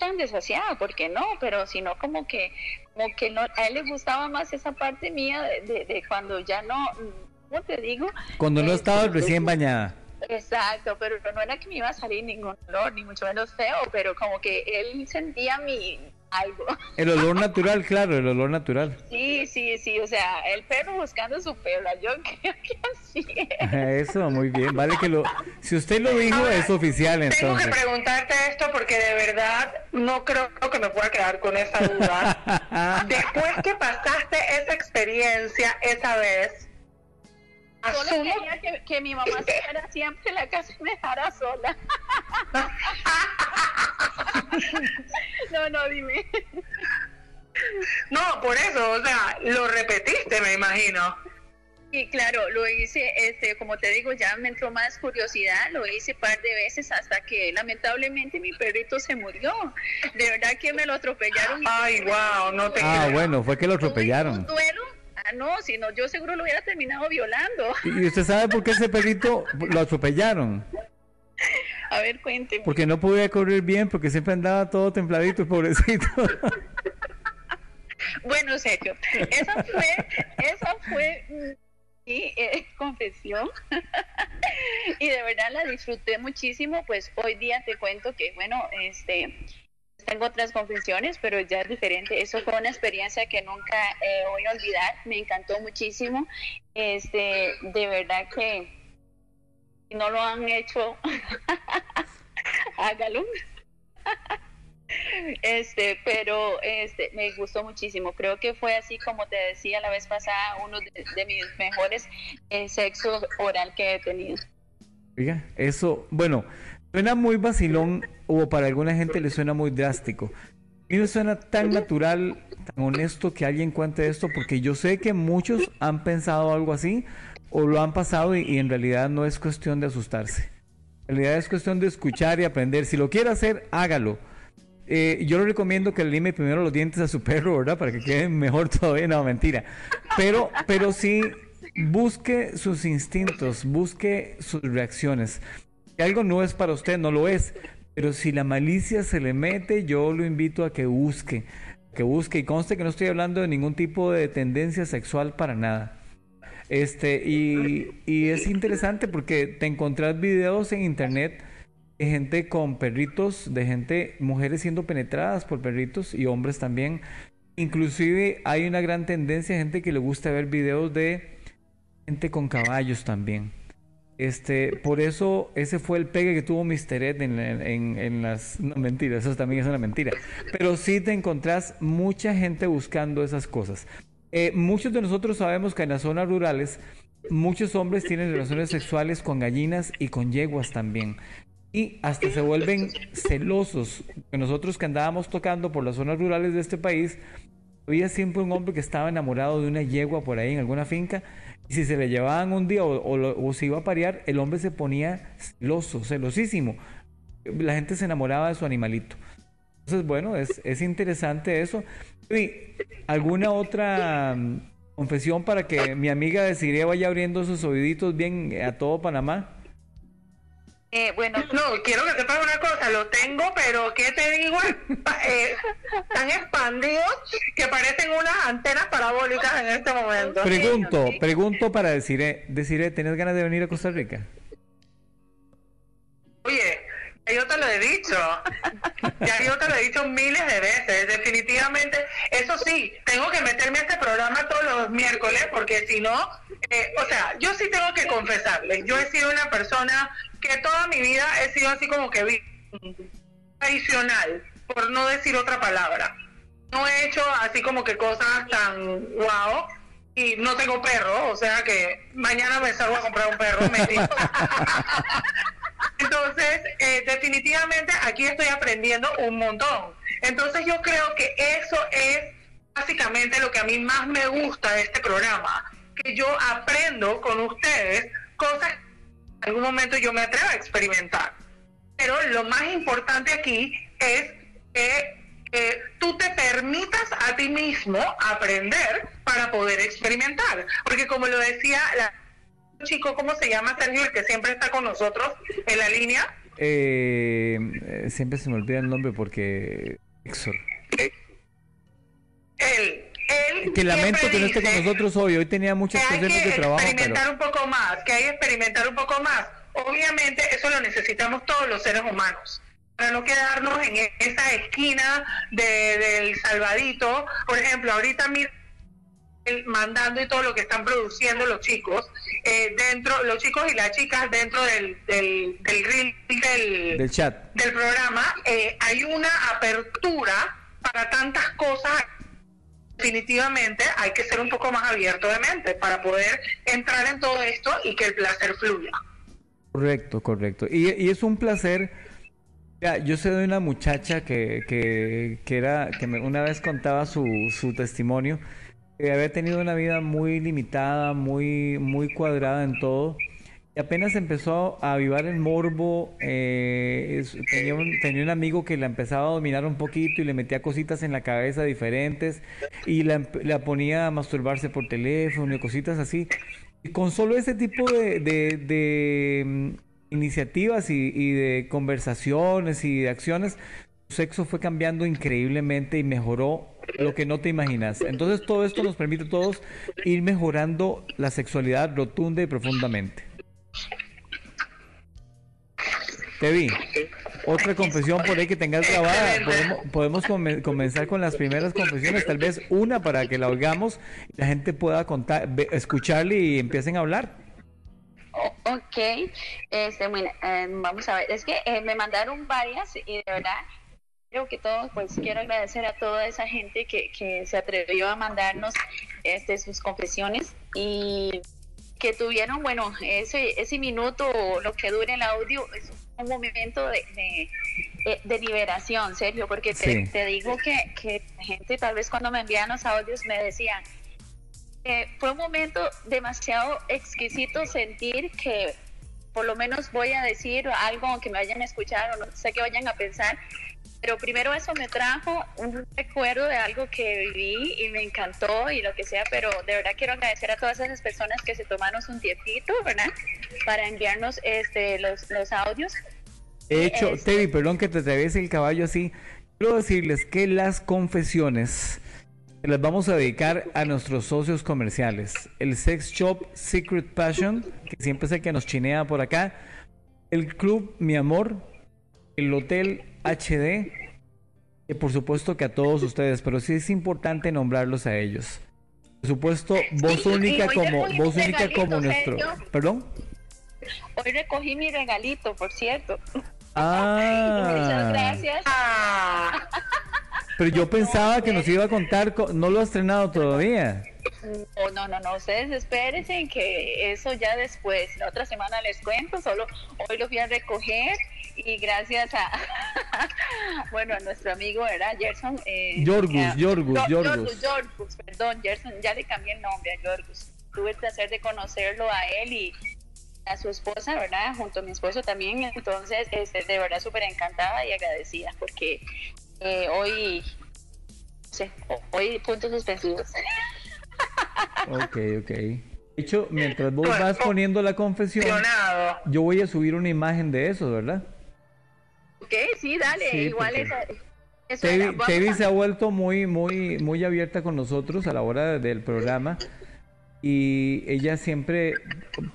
tan desasiada, porque no, pero sino como que, como que no, a él le gustaba más esa parte mía de, de, cuando ya no, ¿cómo te digo? Cuando no estaba este, recién bañada. Exacto, pero no era que me iba a salir ningún olor, ni mucho menos feo, pero como que él sentía mi algo. El olor natural, claro, el olor natural. Sí, sí, sí, o sea, el perro buscando su perla, yo creo que así es. Eso, muy bien, vale que lo... Si usted lo dijo, Ahora, es oficial Tengo entonces. que preguntarte esto porque de verdad no creo que me pueda quedar con esa duda. Después que pasaste esa experiencia esa vez, Solo quería que, que mi mamá se fuera siempre en la casa y me dejara sola. No, no, dime. No, por eso, o sea, lo repetiste, me imagino. Y claro, lo hice, este, como te digo, ya me entró más curiosidad, lo hice un par de veces hasta que lamentablemente mi perrito se murió. De verdad que me lo atropellaron. y Ay, wow, no te Ah, creo. bueno, fue que lo tuve atropellaron. un duelo. Ah, no, si no, yo seguro lo hubiera terminado violando. ¿Y usted sabe por qué ese perrito lo atropellaron? A ver, cuénteme. Porque no podía correr bien, porque siempre andaba todo templadito, pobrecito. Bueno, Sergio, esa fue, esa fue mi eh, confesión y de verdad la disfruté muchísimo. Pues hoy día te cuento que, bueno, este, tengo otras confesiones, pero ya es diferente. Eso fue una experiencia que nunca eh, voy a olvidar. Me encantó muchísimo. Este, de verdad que no lo han hecho, hágalo. Este, pero este, me gustó muchísimo. Creo que fue así como te decía la vez pasada, uno de, de mis mejores eh, sexo oral que he tenido. Oiga, eso, bueno, suena muy vacilón o para alguna gente le suena muy drástico. A mí me suena tan natural, tan honesto que alguien cuente esto, porque yo sé que muchos han pensado algo así o lo han pasado y, y en realidad no es cuestión de asustarse. En realidad es cuestión de escuchar y aprender. Si lo quiere hacer, hágalo. Eh, yo le recomiendo que le lime primero los dientes a su perro, ¿verdad? Para que quede mejor todavía. No, mentira. Pero, pero sí, busque sus instintos, busque sus reacciones. Si algo no es para usted, no lo es. Pero si la malicia se le mete, yo lo invito a que busque. Que busque. Y conste que no estoy hablando de ningún tipo de tendencia sexual para nada. Este, y, es interesante porque te encontrás videos en internet de gente con perritos, de gente, mujeres siendo penetradas por perritos y hombres también. Inclusive hay una gran tendencia de gente que le gusta ver videos de gente con caballos también. Este, por eso ese fue el pegue que tuvo Mr. Ed en, en, en las... No, mentira, eso también es una mentira. Pero sí te encontrás mucha gente buscando esas cosas. Eh, muchos de nosotros sabemos que en las zonas rurales muchos hombres tienen relaciones sexuales con gallinas y con yeguas también. Y hasta se vuelven celosos. Nosotros que andábamos tocando por las zonas rurales de este país, había siempre un hombre que estaba enamorado de una yegua por ahí en alguna finca. Si se le llevaban un día o, o se iba a parear, el hombre se ponía celoso, celosísimo. La gente se enamoraba de su animalito. Entonces, bueno, es, es interesante eso. Y, ¿Alguna otra mm, confesión para que mi amiga Desiree vaya abriendo sus oíditos bien a todo Panamá? Eh, bueno, No, quiero que sepas una cosa, lo tengo, pero ¿qué te digo? Eh, están expandidos que parecen unas antenas parabólicas en este momento. Pregunto, pregunto para Desiree. Desiree, ¿tienes ganas de venir a Costa Rica? Oye, ya yo te lo he dicho. Ya yo te lo he dicho miles de veces. Definitivamente, eso sí, tengo que meterme a este programa todos los miércoles porque si no, eh, o sea, yo sí tengo que confesarles. Yo he sido una persona que toda mi vida he sido así como que tradicional, por no decir otra palabra. No he hecho así como que cosas tan guau. Y no tengo perro, o sea que mañana me salgo a comprar un perro. mentira. Entonces, eh, definitivamente aquí estoy aprendiendo un montón. Entonces yo creo que eso es básicamente lo que a mí más me gusta de este programa, que yo aprendo con ustedes cosas algún momento yo me atrevo a experimentar. Pero lo más importante aquí es que eh, tú te permitas a ti mismo aprender para poder experimentar. Porque como lo decía la chico, ¿cómo se llama Sergio? El que siempre está con nosotros en la línea. Eh, eh, siempre se me olvida el nombre porque... Exor. Él, él Que lamento que no esté con nosotros hoy. Hoy tenía muchas que hay cuestiones que de trabajo, pero... experimentar un poco más, que hay que experimentar un poco más. obviamente eso lo necesitamos todos los seres humanos para no quedarnos en esa esquina de, del salvadito. Por ejemplo, ahorita mira mandando y todo lo que están produciendo los chicos eh, dentro los chicos y las chicas dentro del del, del, del, chat del programa eh, hay una apertura para tantas cosas definitivamente hay que ser un poco más abierto de mente para poder entrar en todo esto y que el placer fluya correcto correcto y, es un placer ya, yo sé de una muchacha que, que, que era que me, una vez contaba su, su testimonio había tenido una vida muy limitada, muy, muy cuadrada en todo. Y apenas empezó a avivar el morbo, eh, tenía, un, tenía un amigo que la empezaba a dominar un poquito y le metía cositas en la cabeza diferentes y la, ponía a masturbarse por teléfono y cositas así. Y con solo ese tipo de, mm, iniciativas y, y, de conversaciones y de acciones, su sexo fue cambiando increíblemente y mejoró lo que no te imaginas. Entonces todo esto nos permite a todos ir mejorando la sexualidad rotunda y profundamente. Te vi. Otra confesión por ahí que tengas grabada. Podemos, podemos comenzar con las primeras confesiones, tal vez una para que la oigamos y la gente pueda contar, escucharle y empiecen a hablar. ok, este, bueno, eh, vamos a ver, es que eh, me mandaron varias y de verdad Creo que todo, pues quiero agradecer a toda esa gente que, que se atrevió a mandarnos este, sus confesiones y que tuvieron, bueno, ese, ese minuto o lo que dure el audio un momento de, de, de liberación, Sergio, porque te, te digo que, que gente tal vez cuando me envían los audios me decían, que fue un momento demasiado exquisito sentir que por lo menos voy a decir algo que me vayan a escuchar o no sé qué vayan a pensar, pero primero eso me trajo un recuerdo de algo que viví y me encantó y lo que sea, pero de verdad quiero agradecer a todas esas personas que se tomaron un tiempito, ¿verdad? Para enviarnos este, los, los audios. De hecho, este... Tevi, perdón que te atraviese el caballo así, quiero decirles que las confesiones las vamos a dedicar a nuestros socios comerciales. El sex shop Secret Passion, que siempre es el que nos chinea por acá. El club Mi Amor, el hotel HD, y por supuesto que a todos ustedes, pero sí es importante nombrarlos a ellos. Por supuesto, voz única como voz única como nuestro. ¿Perdón? Hoy recogí mi regalito, por cierto. Ah. Muchas gracias. Ah. Pero yo pensaba que nos iba a contar, no lo ha estrenado todavía. Oh, no, no, no, ustedes espérense que eso ya después, la otra semana les cuento, solo hoy lo fui a recoger y gracias a, bueno, a nuestro amigo, ¿verdad? Gerson. Eh, Yorgus, Yorgus, Yorgus. Yorgus, perdón, Gerson, ya le cambié el nombre a Yorgus. Tuve el placer de conocerlo a él y a su esposa, ¿verdad? Junto a mi esposo también. Entonces, este, de verdad súper encantada y agradecida porque eh, hoy, sé, hoy puntos suspensivos. ok, ok. De hecho, mientras vos vas poniendo la confesión, yo voy a subir una imagen de eso, ¿verdad? Ok, sí, dale, igual es... Tevi, se ha vuelto muy, muy, muy abierta con nosotros a la hora del programa y ella siempre,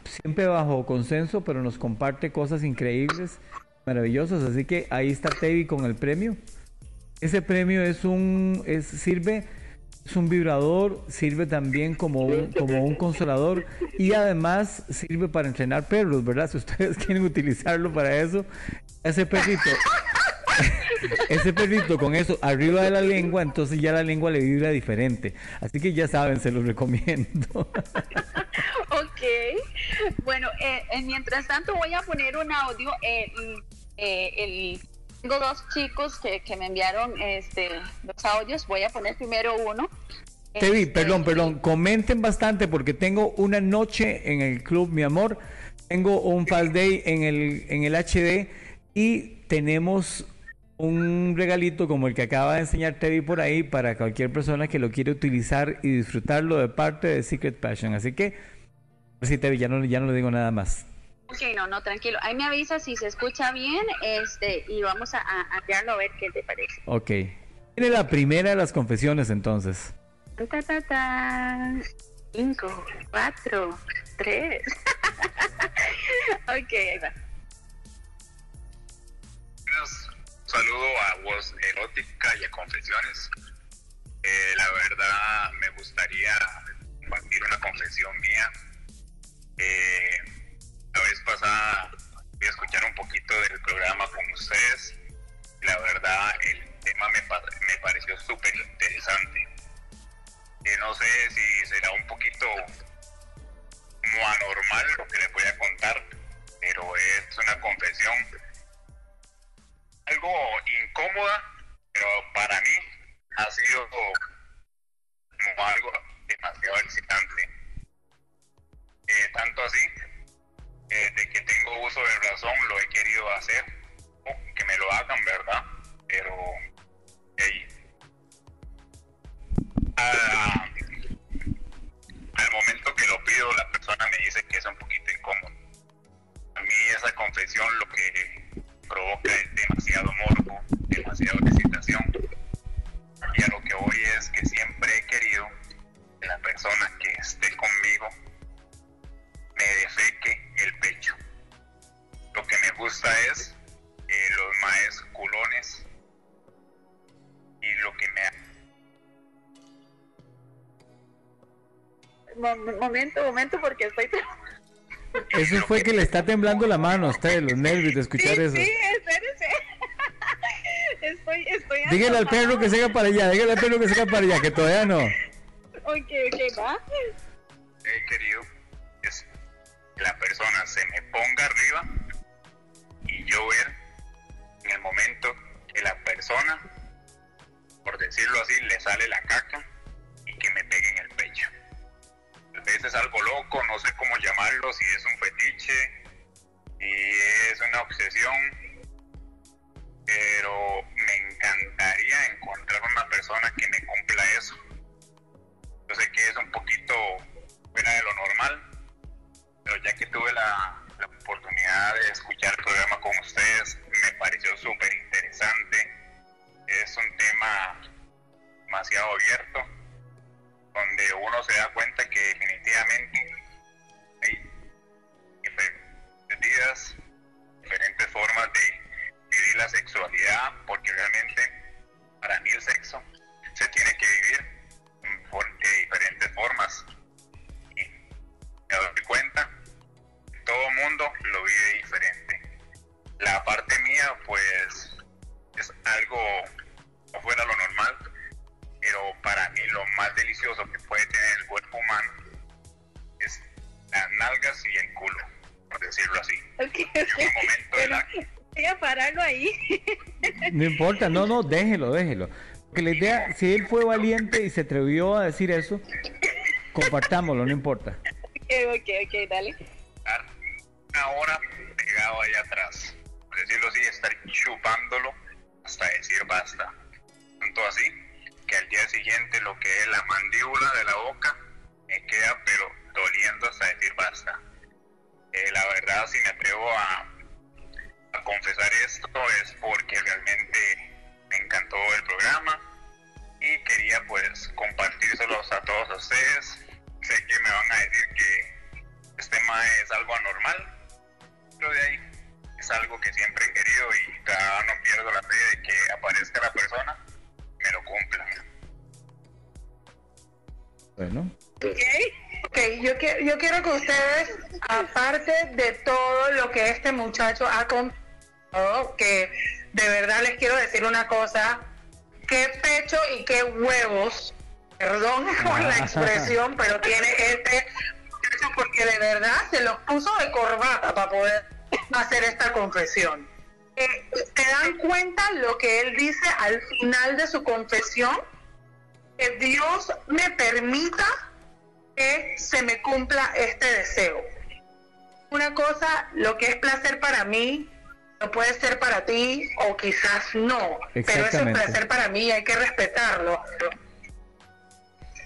siempre bajo consenso, pero nos comparte cosas increíbles, maravillosas. Así que ahí está Tevi con el premio. Ese premio es un, es, sirve, es un vibrador, sirve también como un, como un consolador y además sirve para entrenar perros, ¿verdad? Si ustedes quieren utilizarlo para eso, ese perrito, ese perrito con eso arriba de la lengua, entonces ya la lengua le vibra diferente. Así que ya saben, se los recomiendo. ok. Bueno, eh, eh, mientras tanto voy a poner un audio. Eh, el, tengo dos chicos que, que, me enviaron este, los audios. Voy a poner primero uno. Tevi, este, perdón, perdón. Comenten bastante porque tengo una noche en el club, mi amor. Tengo un Fall Day en el, en el HD y tenemos un regalito como el que acaba de enseñar Tevi por ahí para cualquier persona que lo quiere utilizar y disfrutarlo de parte de Secret Passion. Así que, sí, Tevi, ya no, ya no le digo nada más. Ok, no, no, tranquilo. Ahí me avisa si se escucha bien este, y vamos a, a, a, a ver qué te parece. Ok. Tiene la primera de las confesiones entonces. Ta, ta, ta. Cinco, cuatro, tres. ok, ahí va. Un saludo a Voz Erótica y a Confesiones. Eh, la verdad, me gustaría compartir una confesión mía. Eh, la vez pasada voy a escuchar un poquito del programa con ustedes. La verdad, el tema me, me pareció súper Este momento porque estoy... Eso fue que le está temblando la mano a usted, los nervios de escuchar eso. Sí. Estoy, estoy Dígale al perro que se para allá, dígale al perro que se haga para allá, que todavía no. importa, no, no, déjelo, déjelo. Porque la idea, si él fue valiente y se atrevió a decir eso, compartámoslo, no importa. qué huevos, perdón por la expresión, pero tiene este muchacho porque de verdad se los puso de corbata para poder hacer esta confesión. Eh, ¿Te dan cuenta lo que él dice al final de su confesión? Que Dios me permita que se me cumpla este deseo. Una cosa, lo que es placer para mí, no puede ser para ti o quizás no, pero es un placer para mí, hay que respetarlo.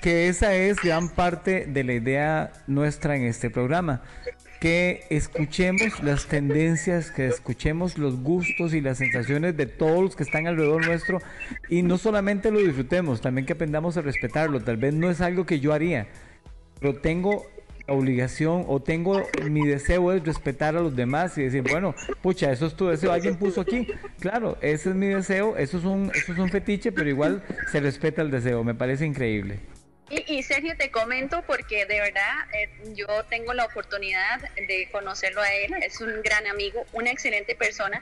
Que esa es gran parte de la idea nuestra en este programa, que escuchemos las tendencias, que escuchemos los gustos y las sensaciones de todos los que están alrededor nuestro y no solamente lo disfrutemos, también que aprendamos a respetarlo, tal vez no es algo que yo haría, pero tengo obligación o tengo mi deseo es respetar a los demás y decir, bueno, pucha, eso es tu deseo, alguien puso aquí. Claro, ese es mi deseo, eso es un, eso es un fetiche, pero igual se respeta el deseo, me parece increíble. Y, Sergio, te comento porque de verdad eh, yo tengo la oportunidad de conocerlo a él, es un gran amigo, una excelente persona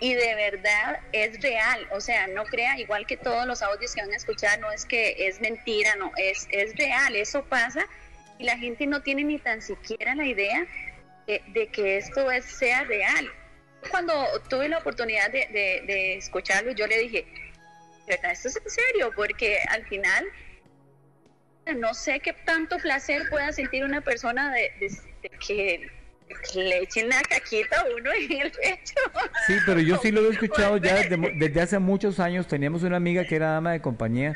y de verdad es real, o sea, no crea, igual que todos los audios que van a escuchar, no es que es mentira, no, es, es real, eso pasa y la gente no tiene ni tan siquiera la idea de, que esto es, sea real. Cuando tuve la oportunidad de, de escucharlo, yo le dije, ¿verdad? Esto es en serio, porque al final no sé qué tanto placer pueda sentir una persona de, que, le echen la caquita a uno en el pecho. Sí, pero yo sí lo he escuchado ya desde, hace muchos años. Teníamos una amiga que era dama de compañía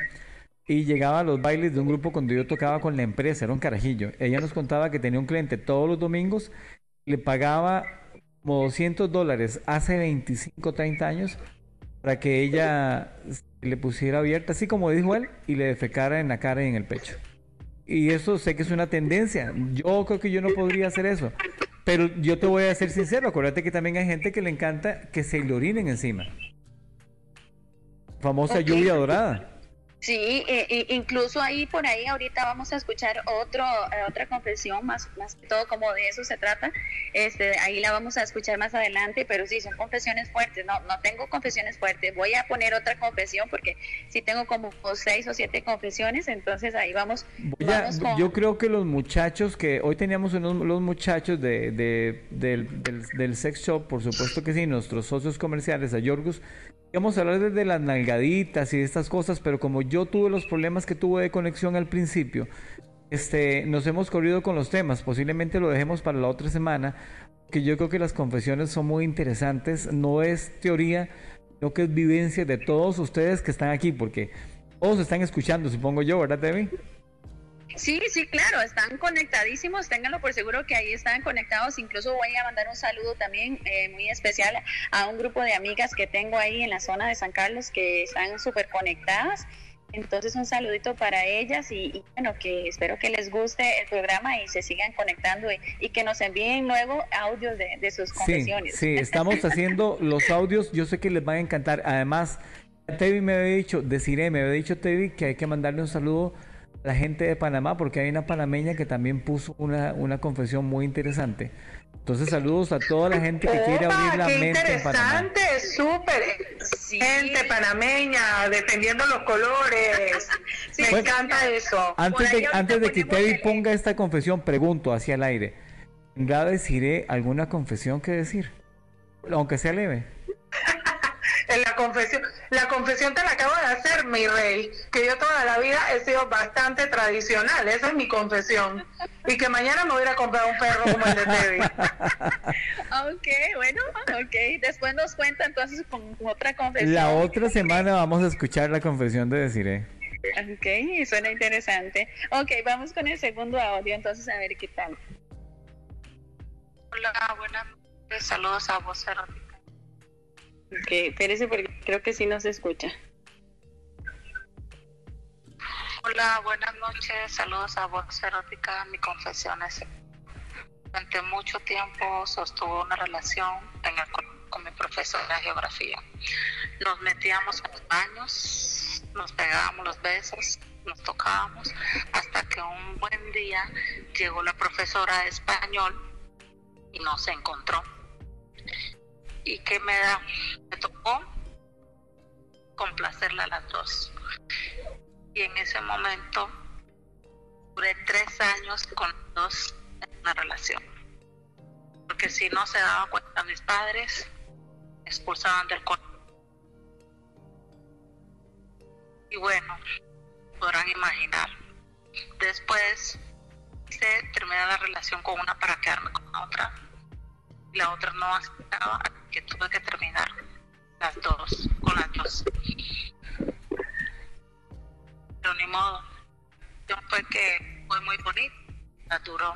y llegaba a los bailes de un grupo cuando yo tocaba con la empresa, era un carajillo. Ella nos contaba que tenía un cliente todos los domingos, le pagaba como 200 dólares hace 25, 30 años para que ella le pusiera abierta, así como dijo él, y le defecara en la cara y en el pecho. Y eso sé que es una tendencia. Yo creo que yo no podría hacer eso. Pero yo te voy a ser sincero, acuérdate que también hay gente que le encanta que se le orinen encima. Famosa lluvia dorada. Sí, e, incluso ahí por ahí ahorita vamos a escuchar otro eh, otra confesión más más que todo como de eso se trata. Este ahí la vamos a escuchar más adelante, pero sí son confesiones fuertes. No no tengo confesiones fuertes. Voy a poner otra confesión porque sí tengo como seis o siete confesiones, entonces ahí vamos. Yo creo que los muchachos que hoy teníamos unos, los muchachos de, de del, del, del sex shop, por supuesto que sí, nuestros socios comerciales a Yorgus Vamos a hablar desde las nalgaditas y estas cosas, pero como yo tuve los problemas que tuve de conexión al principio, este, nos hemos corrido con los temas. Posiblemente lo dejemos para la otra semana, que yo creo que las confesiones son muy interesantes. No es teoría, lo que es vivencia de todos ustedes que están aquí, porque todos están escuchando, supongo yo, ¿verdad, Debbie? Sí, sí, claro, están conectadísimos, ténganlo por seguro que ahí están conectados. Incluso voy a mandar un saludo también eh, muy especial a un grupo de amigas que tengo ahí en la zona de San Carlos que están súper conectadas. Entonces un saludito para ellas y, bueno, que espero que les guste el programa y se sigan conectando y, que nos envíen luego audios de, sus confesiones. Sí, estamos haciendo los audios, yo sé que les van a encantar. Además, Tevi me había dicho, deciré, me había dicho Tevi que hay que mandarle un saludo la gente de Panamá, porque hay una panameña que también puso una, una confesión muy interesante. Entonces, saludos a toda la gente que quiere abrir la mente en Panamá. Interesante, súper. Gente panameña, defendiendo los colores. Me pues, encanta eso. Antes de, antes de que Teddy ponga esta confesión, pregunto hacia el aire. ¿Tendrá deciré alguna confesión que decir? Aunque sea leve la confesión. La confesión te la acabo de hacer, mi rey, que yo toda la vida he sido bastante tradicional, esa es mi confesión. Y que mañana me voy a comprar un perro como el de Teddy. ok, bueno, ok. Después nos cuenta entonces con otra confesión. La otra semana vamos a escuchar la confesión de Deciré. Ok, suena interesante. Ok, vamos con el segundo audio, entonces a ver qué tal. Hola, buenas noches, saludos a vos, Ok, espérese porque creo que sí nos escucha. Hola, buenas noches. Saludos a Voz Erótica. Mi confesión es durante mucho tiempo sostuvo una relación con mi profesora de geografía. Nos metíamos a los baños, nos pegábamos los besos, nos tocábamos, hasta que un buen día llegó la profesora de español y nos encontró y que me da me tocó complacerla a las dos. Y en ese momento duré tres años con dos en una relación. Porque si no se daba cuenta mis padres me expulsaban del colegio y bueno podrán imaginar después se termina la relación con una para quedarme con la otra y la otra no aceptaba que tuve que terminar las dos, con las dos. Pero ni modo. Yo fue que fue muy bonito, la duró.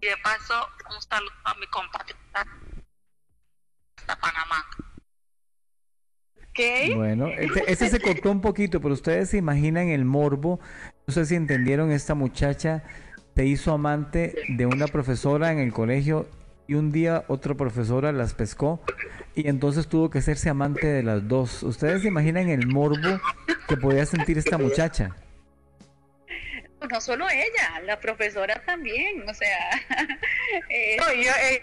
Y de paso, un saludo a mi compatriota hasta Panamá. ¿Qué? Bueno, este, este, se cortó un poquito, pero ustedes se imaginan el morbo. No sé si entendieron esta muchacha se hizo amante de una profesora en el colegio y un día otra profesora las pescó y entonces tuvo que hacerse amante de las dos. ¿Ustedes se imaginan el morbo que podía sentir esta muchacha? No solo ella, la profesora también, o sea... eh, no, yo, eh,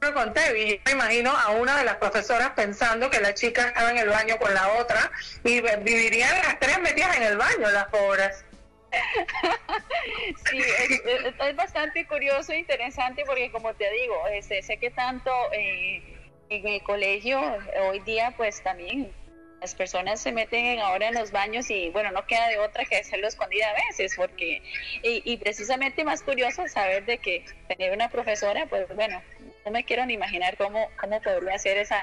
lo conté y me imagino a una de las profesoras pensando que la chica estaba en el baño con la otra y vivirían las tres metidas en el baño, las pobres. sí, es, bastante curioso e interesante porque como te digo, este, sé que tanto en el colegio hoy día pues también las personas se meten ahora en los baños y bueno, no queda de otra que hacerlo escondida a veces, porque, y, precisamente más curioso saber de que tener una profesora, pues bueno, no me quiero ni imaginar cómo, cómo podría ser esa,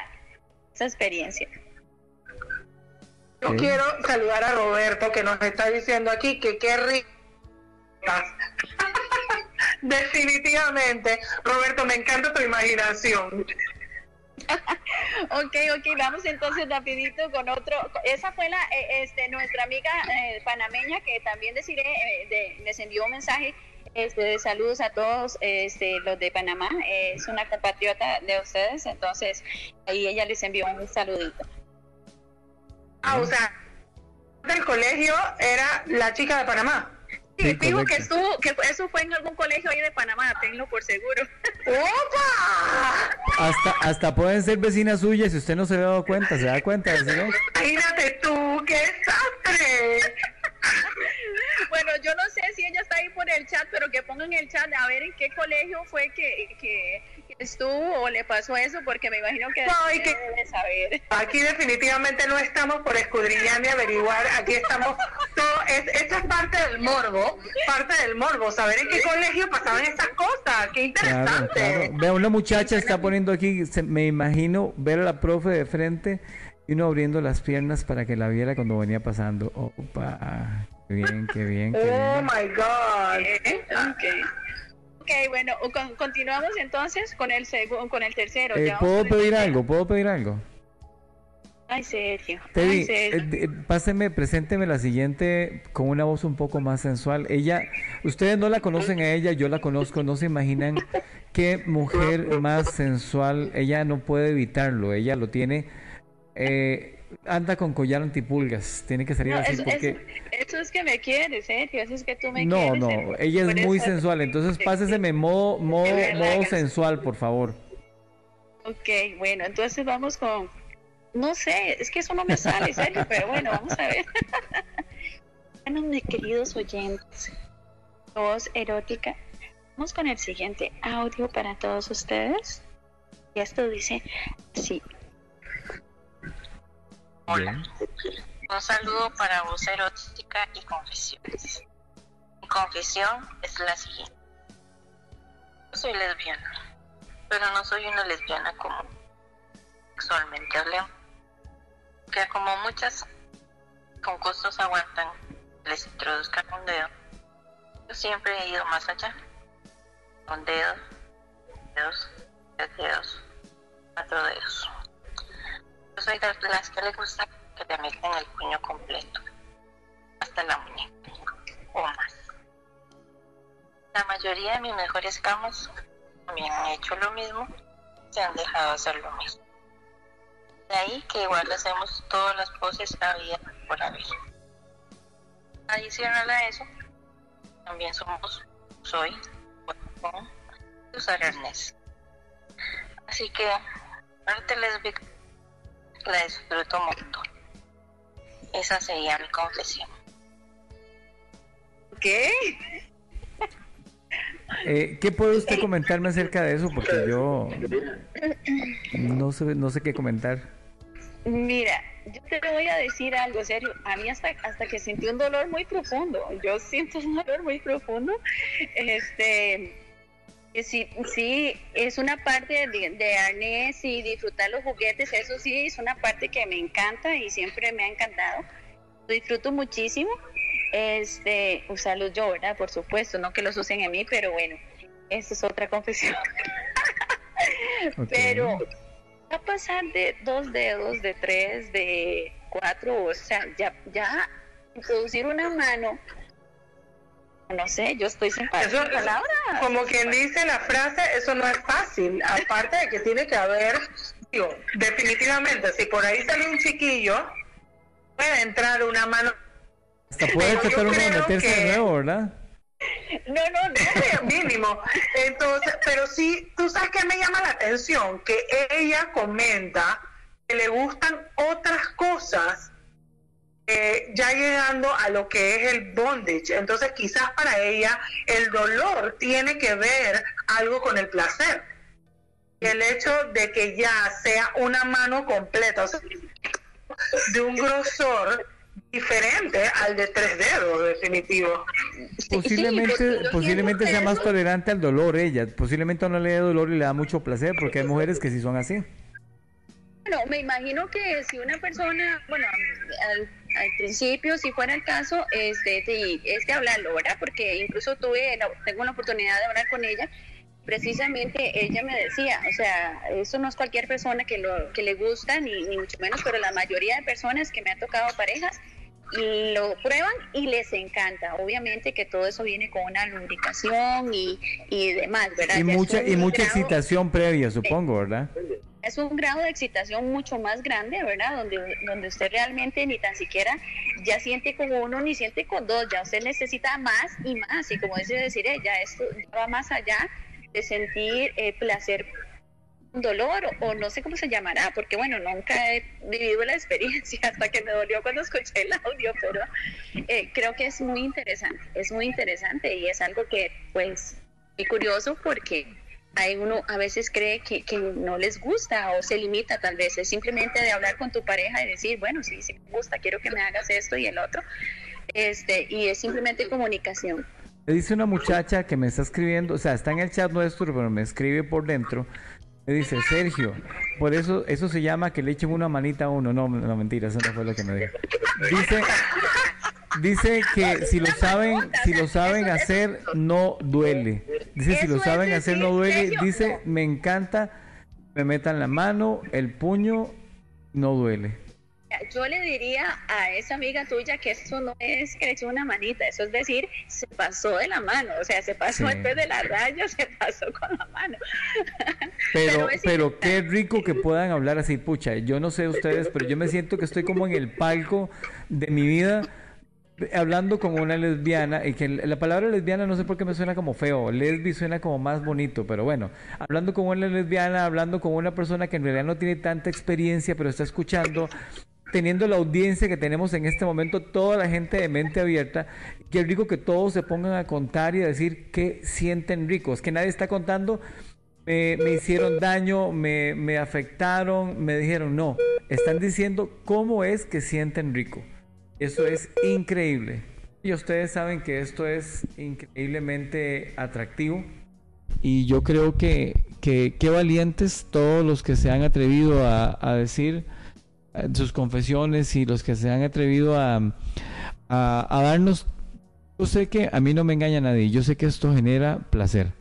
esa experiencia. Yo quiero saludar a Roberto que nos está diciendo aquí que qué rico. Definitivamente, Roberto, me encanta tu imaginación. ok, ok, vamos entonces rapidito con otro. Esa fue la, eh, este, nuestra amiga eh, panameña que también deciré, eh, de, les envió un mensaje este, de saludos a todos este, los de Panamá. es una compatriota de ustedes, entonces ahí ella les envió un saludito. Ah, o sea, del colegio era la chica de Panamá. Sí, dijo que, estuvo, que eso fue en algún colegio ahí de Panamá, tenlo por seguro. ¡Opa! Hasta, hasta pueden ser vecinas suyas si usted no se había dado cuenta, ¿se da cuenta? ¿sí? Imagínate tú, qué desastre. bueno, yo no sé si ella está ahí por el chat, pero que pongan el chat a ver en qué colegio fue que, que estuvo o le pasó eso, porque me imagino que, no, que debe saber. Aquí definitivamente no estamos por escudriñar ni averiguar, aquí estamos, todo, es, esta es parte del morbo, parte del morbo, saber en qué colegio pasaban estas cosas, qué interesante. Claro, claro. Vea, una muchacha está poniendo aquí, se, me imagino ver a la profe de frente y uno abriendo las piernas para que la viera cuando venía pasando. Opa, qué bien, qué bien. Qué oh bien. my God. Eh, okay. Ok, bueno, con, continuamos entonces con el segundo, con el tercero. Eh, Ya ¿Puedo pedir tercero. algo? ¿Puedo pedir algo? Ay, Sergio. Teddy, Ay, Sergio. eh, eh, páseme, presénteme la siguiente con una voz un poco más sensual. Ella, ustedes no la conocen a ella, yo la conozco, no se imaginan qué mujer más sensual. Ella no puede evitarlo, ella lo tiene. eh, anda con collar antipulgas, tiene que salir No, así eso, porque. eso- eso es que me quieres, Sergio. Eso es que tú me No, quieres. no, Sergio. ella es muy eso- sensual, entonces páseseme modo, modo, modo sensual, por favor. Ok, bueno, entonces vamos con. No sé, es que eso no me sale, Sergio, pero bueno, vamos a ver. bueno, mis queridos oyentes, voz erótica, vamos con el siguiente audio para todos ustedes. Y esto dice así. Hola. Un saludo para voz erótica y confesiones. Mi confesión es la siguiente. Yo soy lesbiana, pero no soy una lesbiana como sexualmente hablemos. Que como muchas con costos aguantan les introduzcan un dedo, yo siempre he ido más allá. Un dedo, dedos, tres dedos, cuatro dedos. Soy las que le gusta que te metan el puño completo, hasta la muñeca, o más. La mayoría de mis mejores camas también han hecho lo mismo, se han dejado hacer lo mismo. De ahí que igual hacemos todas las poses habidas por haber. Adicional a eso, también somos, soy, de usar arnés. Así que, arte lésbica la disfruto un montón. Esa sería mi confesión. ¿Qué? Eh, ¿Qué puede usted comentarme acerca de eso? Porque yo no sé, no sé qué comentar. Mira, yo te voy a decir algo serio. A mí hasta, hasta que sentí un dolor muy profundo. Yo siento un dolor muy profundo. Este, sí, sí, es una parte de, de arnés y disfrutar los juguetes. Eso sí, es una parte que me encanta y siempre me ha encantado. Lo disfruto muchísimo. Este, usarlos yo, ¿verdad? Por supuesto, no que los usen en mí, pero bueno, eso es otra confesión. Pero a pasar de dos dedos, de tres, de cuatro, o sea, ya, ya introducir una mano no sé, yo estoy sin palabras. Como quien dice la frase, eso no es fácil. Aparte de que tiene que haber, digo, definitivamente, si por ahí sale un chiquillo, puede entrar una mano. Hasta puede tratar uno de meterse de nuevo, ¿verdad? No, no, no, mínimo. Entonces, pero sí, tú sabes que me llama la atención que ella comenta que le gustan otras cosas eh, ya llegando a lo que es el bondage. Entonces quizás para ella el dolor tiene que ver algo con el placer. El hecho de que ya sea una mano completa, o sea, de un grosor diferente al de tres dedos, definitivo. Posiblemente, posiblemente sea más tolerante al dolor ella. Posiblemente no le da dolor y le da mucho placer, porque hay mujeres que sí son así. Bueno, me imagino que si una persona, bueno, al al principio, si fuera el caso, este, de, este hablarlo, ¿verdad? Porque incluso tuve, tengo la oportunidad de hablar con ella. Precisamente ella me decía, o sea, eso no es cualquier persona que, lo, que le gusta, ni, ni mucho menos, pero la mayoría de personas que me han tocado parejas, lo prueban y les encanta. Obviamente que todo eso viene con una lubricación y, y demás, ¿verdad? Y mucha, y mucha excitación previa, supongo, ¿verdad? Es un grado de excitación mucho más grande, ¿verdad? Donde, donde usted realmente ni tan siquiera ya siente con uno ni siente con dos, ya usted necesita más y más. Y como dice decir, ya esto va más allá de sentir eh, placer dolor o no sé cómo se llamará, porque bueno, nunca he vivido la experiencia hasta que me dolió cuando escuché el audio, pero eh, creo que es muy interesante, es muy interesante y es algo que pues curioso porque hay uno a veces cree que, que, no les gusta o se limita tal vez, es simplemente de hablar con tu pareja y decir, bueno, sí, sí me gusta, quiero que me hagas esto y el otro, este, y es simplemente comunicación. Me dice una muchacha que me está escribiendo, o sea, está en el chat nuestro, pero me escribe por dentro, me dice, Sergio, por eso eso se llama que le echen una manita a uno, no, no mentira, eso no fue lo que me dijo. Dice, Dice que si lo saben, si lo saben hacer, no duele. Dice si lo saben hacer, no duele. Dice, me encanta, me metan la mano, el puño, no duele. Yo le diría a esa amiga tuya que eso no es que le echó una manita, eso es decir, se pasó de la mano, o sea, se pasó después de la raya, se pasó con la mano. Pero, pero, qué rico que puedan hablar así, pucha, yo no sé ustedes, pero yo me siento que estoy como en el palco de mi vida hablando con una lesbiana, y que la palabra lesbiana no sé por qué me suena como feo, lesbi suena como más bonito, pero bueno, hablando con una lesbiana, hablando con una persona que en realidad no tiene tanta experiencia, pero está escuchando, teniendo la audiencia que tenemos en este momento, toda la gente de mente abierta, qué rico que todos se pongan a contar y a decir qué sienten ricos, que nadie está contando. Me, me hicieron daño, me, me afectaron, me dijeron no. Están diciendo cómo es que sienten rico. Eso es increíble. Y ustedes saben que esto es increíblemente atractivo. Y yo creo que, qué valientes todos los que se han atrevido a, decir eh, sus confesiones y los que se han atrevido a, darnos... Yo sé que a mí no me engaña nadie, yo sé que esto genera placer.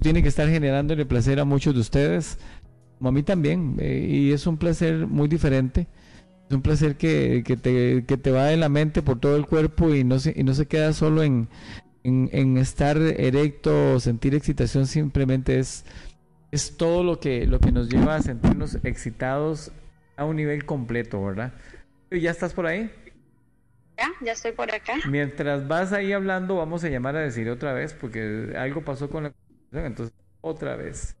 Tiene que estar generándole placer a muchos de ustedes, como a mí también, eh, y es un placer muy diferente. Es un placer que, que, te, que te va de la mente por todo el cuerpo y no se, y no se queda solo en, en, estar erecto o sentir excitación, simplemente es, es todo lo que, lo que nos lleva a sentirnos excitados a un nivel completo, ¿verdad? ¿Ya estás por ahí? Ya, ya estoy por acá. Mientras vas ahí hablando, vamos a llamar a decir otra vez, porque algo pasó con la conversación, entonces otra vez.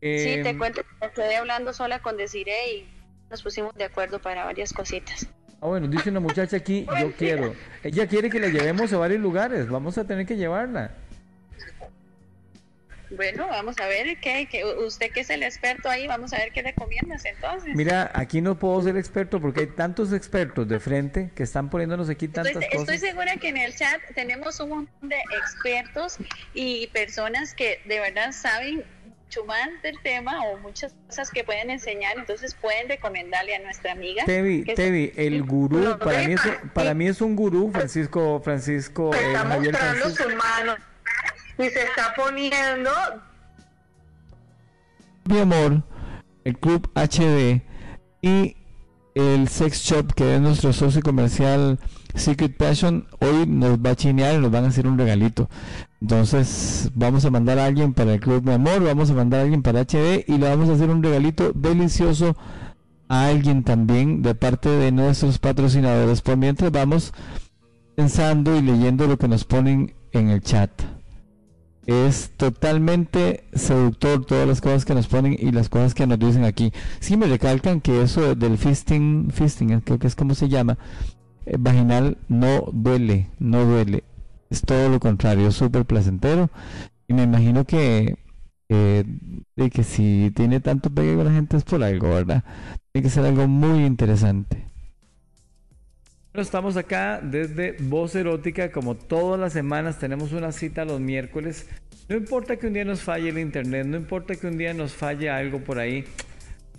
sí, te em, cuento que estoy hablando sola con Desiree y nos pusimos de acuerdo para varias cositas. Ah, bueno, dice una muchacha aquí, yo quiero. Ella quiere que la llevemos a varios lugares, vamos a tener que llevarla. Bueno, vamos a ver qué, usted que es el experto ahí, vamos a ver qué recomiendas entonces. Mira, aquí no puedo ser experto porque hay tantos expertos de frente que están poniéndonos aquí tantas cosas. Estoy segura que en el chat tenemos un montón de expertos y personas que de verdad saben mucho más del tema o muchas cosas que pueden enseñar, entonces pueden recomendarle a nuestra amiga. Tevi, Tevi, el gurú, para mí, es, para mí es un gurú, Francisco, Francisco, eh, está mostrando su mano y se está poniendo. Mi amor, el Club HD y el Sex Shop, que es nuestro socio comercial Secret Passion hoy nos va a chinear y nos van a hacer un regalito. Entonces vamos a mandar a alguien para el Club de Amor, vamos a mandar a alguien para HD y le vamos a hacer un regalito delicioso a alguien también de parte de nuestros patrocinadores. Por mientras vamos pensando y leyendo lo que nos ponen en el chat. Es totalmente seductor todas las cosas que nos ponen y las cosas que nos dicen aquí. Sí me recalcan que eso del fisting, fisting creo que es como se llama, vaginal no duele, no duele. Es todo lo contrario, súper placentero. Y me imagino que, de que si tiene tanto pegue con la gente es por algo, ¿verdad? Tiene que ser algo muy interesante. Estamos acá desde Voz Erótica, como todas las semanas tenemos una cita los miércoles. No importa que un día nos falle el internet, no importa que un día nos falle algo por ahí,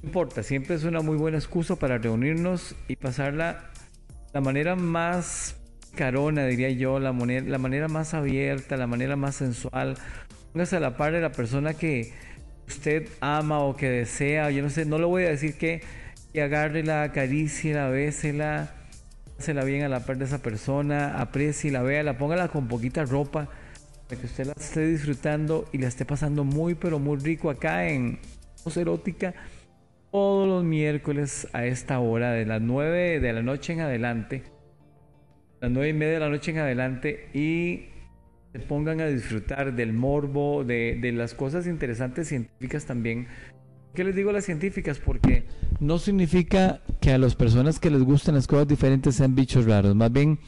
no importa, siempre es una muy buena excusa para reunirnos y pasarla la manera más carona, diría yo, la, la manera más abierta, la manera más sensual. Póngase a la par de la persona que usted ama o que desea. Yo no sé, no le voy a decir que, que agarre la bésela, la bien a la par de esa persona, aprecie, la vea, la póngala con poquita ropa para que usted la esté disfrutando y la esté pasando muy pero muy rico acá en Erótica todos los miércoles a esta hora, de las 9 de la noche en adelante, las 9 y media de la noche en adelante, y se pongan a disfrutar del morbo, de, de las cosas interesantes científicas también. ¿Qué les digo a las científicas? Porque no significa que a las personas que les gustan las cosas diferentes sean bichos raros. Más bien,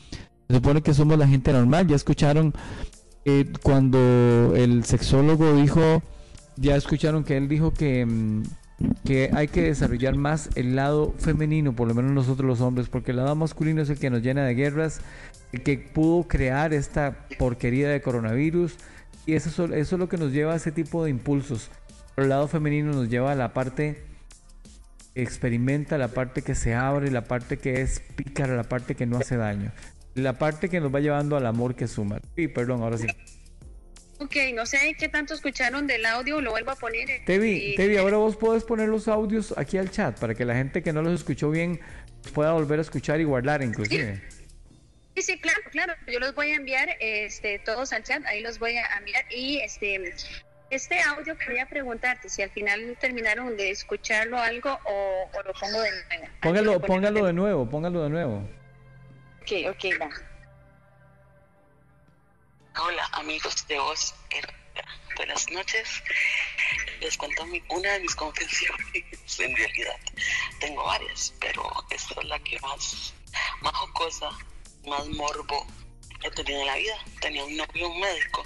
se supone que somos la gente normal. Ya escucharon eh, cuando el sexólogo dijo, ya escucharon que él dijo que, mm, que hay que desarrollar más el lado femenino, por lo menos nosotros los hombres, porque el lado masculino es el que nos llena de guerras, el que pudo crear esta porquería de coronavirus, y eso, eso es lo que nos lleva a ese tipo de impulsos. El lado femenino nos lleva a la parte experimenta, la parte que se abre, la parte que es pícara, la parte que no hace daño, la parte que nos va llevando al amor que suma. Sí, perdón, ahora sí. Ok, no sé qué tanto escucharon del audio, lo vuelvo a poner. Tevi, Tevi, ahora vos podés poner los audios aquí al chat para que la gente que no los escuchó bien pueda volver a escuchar y guardar inclusive. Sí, sí, claro, claro. Yo los voy a enviar este, todos al chat, ahí los voy a enviar. Y este, este audio quería preguntarte si al final terminaron de escucharlo algo o, lo pongo de nuevo. Póngalo, póngalo de nuevo, póngalo de nuevo. Ok, ok, va. Hola amigos de Voz Buenas noches. Les cuento una de mis confesiones. En realidad tengo varias, pero esta es la que más, más jocosa, más morbo he tenido en la vida. Tenía un novio un médico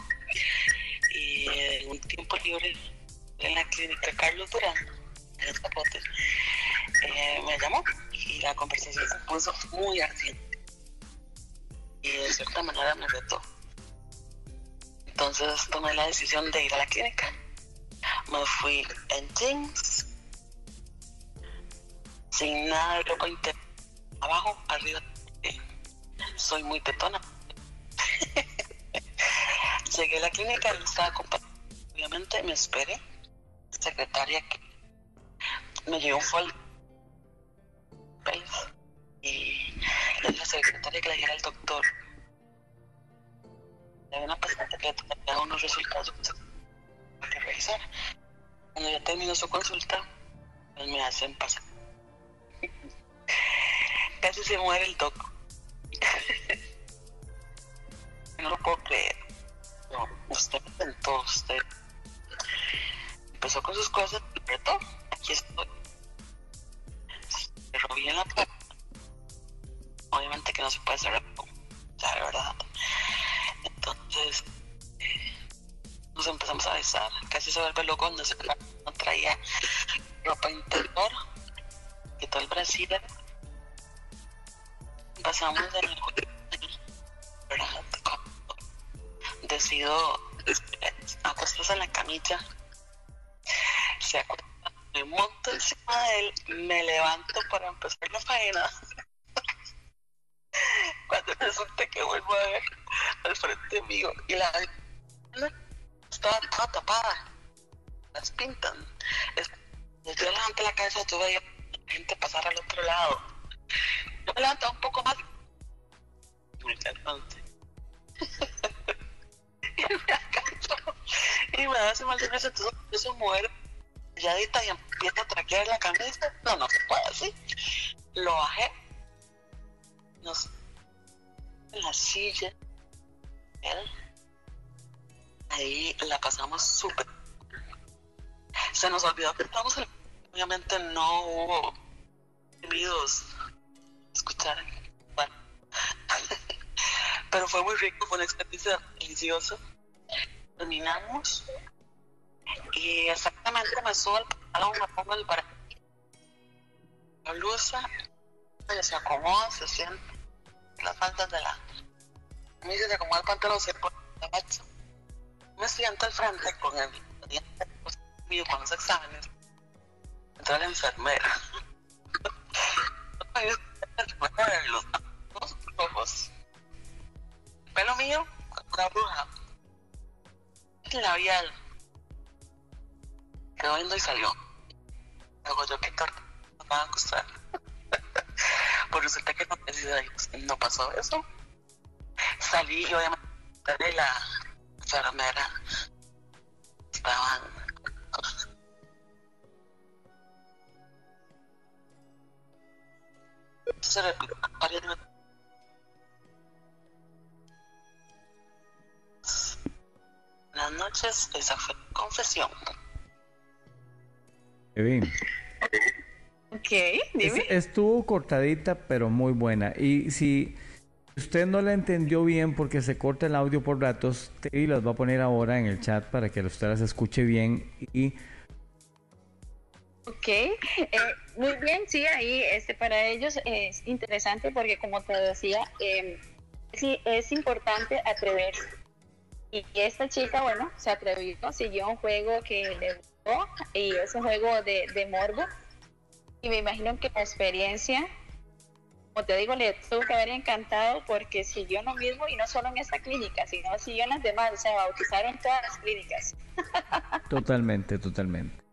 y en un tiempo libre en la clínica Carlos Durán, en el Capote, eh, me llamó y la conversación se puso muy ardiente. Y de cierta manera me retó entonces tomé la decisión de ir a la clínica. Me fui en jeans, sin nada de ropa abajo, arriba. Soy muy tetona. Llegué a la clínica y estaba acompañada. Obviamente me esperé. Secretaria que me llevó un folder y la secretaria que le dijera al doctor de una paciente que tenía unos resultados que revisar. Cuando ya terminó su consulta, pues me hacen pasar. Casi se muere el toco. no lo puedo creer. No, usted intentó, usted empezó con sus cosas, apretó, aquí estoy. Se bien la puerta. Obviamente que no se puede hacer, la verdad. Entonces nos empezamos a besar, casi se vuelve loco cuando se no traía ropa interior, quitó el Brasil, pasamos de la decido acostarse en la camilla, se acuesta, me monto encima de él, me levanto para empezar la faena. Cuando resulta que vuelvo a ver al frente mío y la estaba toda tapada. Las pintan. Yo levanté la cabeza, tuve la gente pasar al otro lado. Yo me levantaba un poco más. y me agachó. Y me hace mal de risa. Entonces esa mujer calladita y empieza a traquear la camisa. No, no se puede así. Lo bajé. Nos la silla. Él. Ahí la pasamos súper. Se nos olvidó que estamos en... Obviamente no hubo gemidos escuchar. Bueno. Pero fue muy rico, fue una experiencia deliciosa. Terminamos y exactamente me subo al pantalón, me pongo el para la blusa, ella se acomoda, se siente las faldas de la camisa, se acomoda el pantalón, se pone la bacha. Me siento al frente con el mío con los exámenes. Entra la enfermera. los ojos. El pelo mío, una bruja. El labial quedó viendo y salió. Luego yo, ¿qué torta me va a costar? Pues resulta que no, no pasó eso. Salí y obviamente la enfermera estaban se repitió varias Buenas noches, esa fue confesión. Kevin. Ok, dime. estuvo cortadita, pero muy buena. Y si usted no la entendió bien porque se corta el audio por ratos, Tevi las va a poner ahora en el chat para que usted las escuche bien y Ok, eh, muy bien, sí, ahí este, para ellos es interesante porque como te decía, eh, sí, es importante atreverse. Y esta chica, bueno, se atrevió, siguió un juego que le gustó y es un juego de, de morbo. Y me imagino que la experiencia, como te digo, le tuvo que haber encantado porque siguió lo mismo y no solo en esta clínica, sino siguió en las demás, o sea, bautizaron todas las clínicas. Totalmente, totalmente.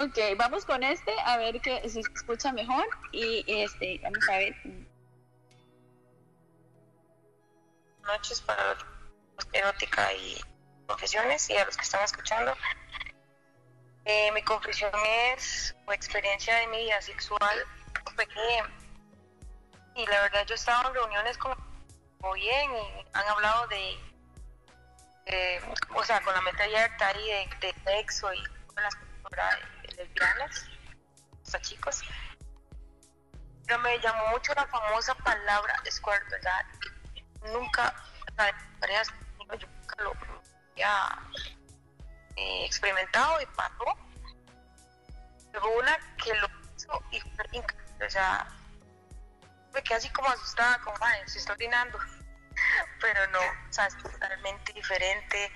Ok, vamos con este a ver que si se escucha mejor y este, vamos a ver. Noches para erótica y confesiones y a los que están escuchando. Eh, mi confesión es o experiencia de mi vida sexual fue y la verdad yo he estado en reuniones con muy bien y han hablado de o sea con la mente abierta y de, sexo y las lesbianas, hasta chicos. Pero me llamó mucho la famosa palabra squirt, ¿verdad? Nunca, varias, yo nunca lo había experimentado y pasó. Luego una que lo hizo y fue o sea, me quedé así como asustada, como, ay, se está orinando. Pero no, o sea, es totalmente diferente.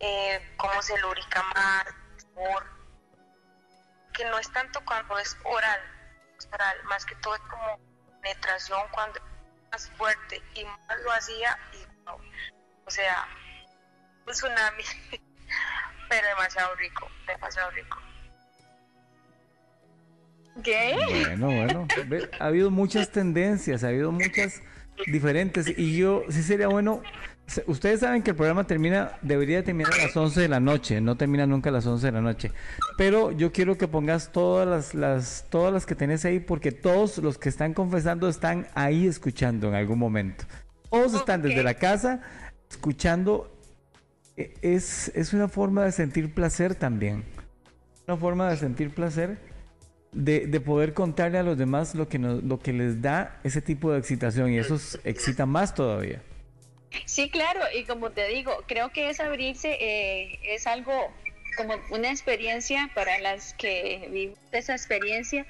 Eh, cómo se lubrica más, que no es tanto cuando es oral, oral más que todo es como penetración cuando es más fuerte y más lo hacía y o sea, un tsunami, pero demasiado rico, demasiado rico. ¿Qué? Bueno, bueno, ha habido muchas tendencias, ha habido muchas diferentes y yo sí sería bueno Ustedes saben que el programa termina, debería terminar a las 11 de la noche, no termina nunca a las 11 de la noche. Pero yo quiero que pongas todas las, las, todas las que tenés ahí, porque todos los que están confesando están ahí escuchando en algún momento. Todos están desde la casa escuchando. E, es, es una forma de sentir placer también. Una forma de sentir placer, de, de poder contarle a los demás lo que, nos, lo que les da ese tipo de excitación, y eso excita más todavía. Sí, claro, y como te digo, creo que es abrirse, eh, es algo como una experiencia para las que viven esa experiencia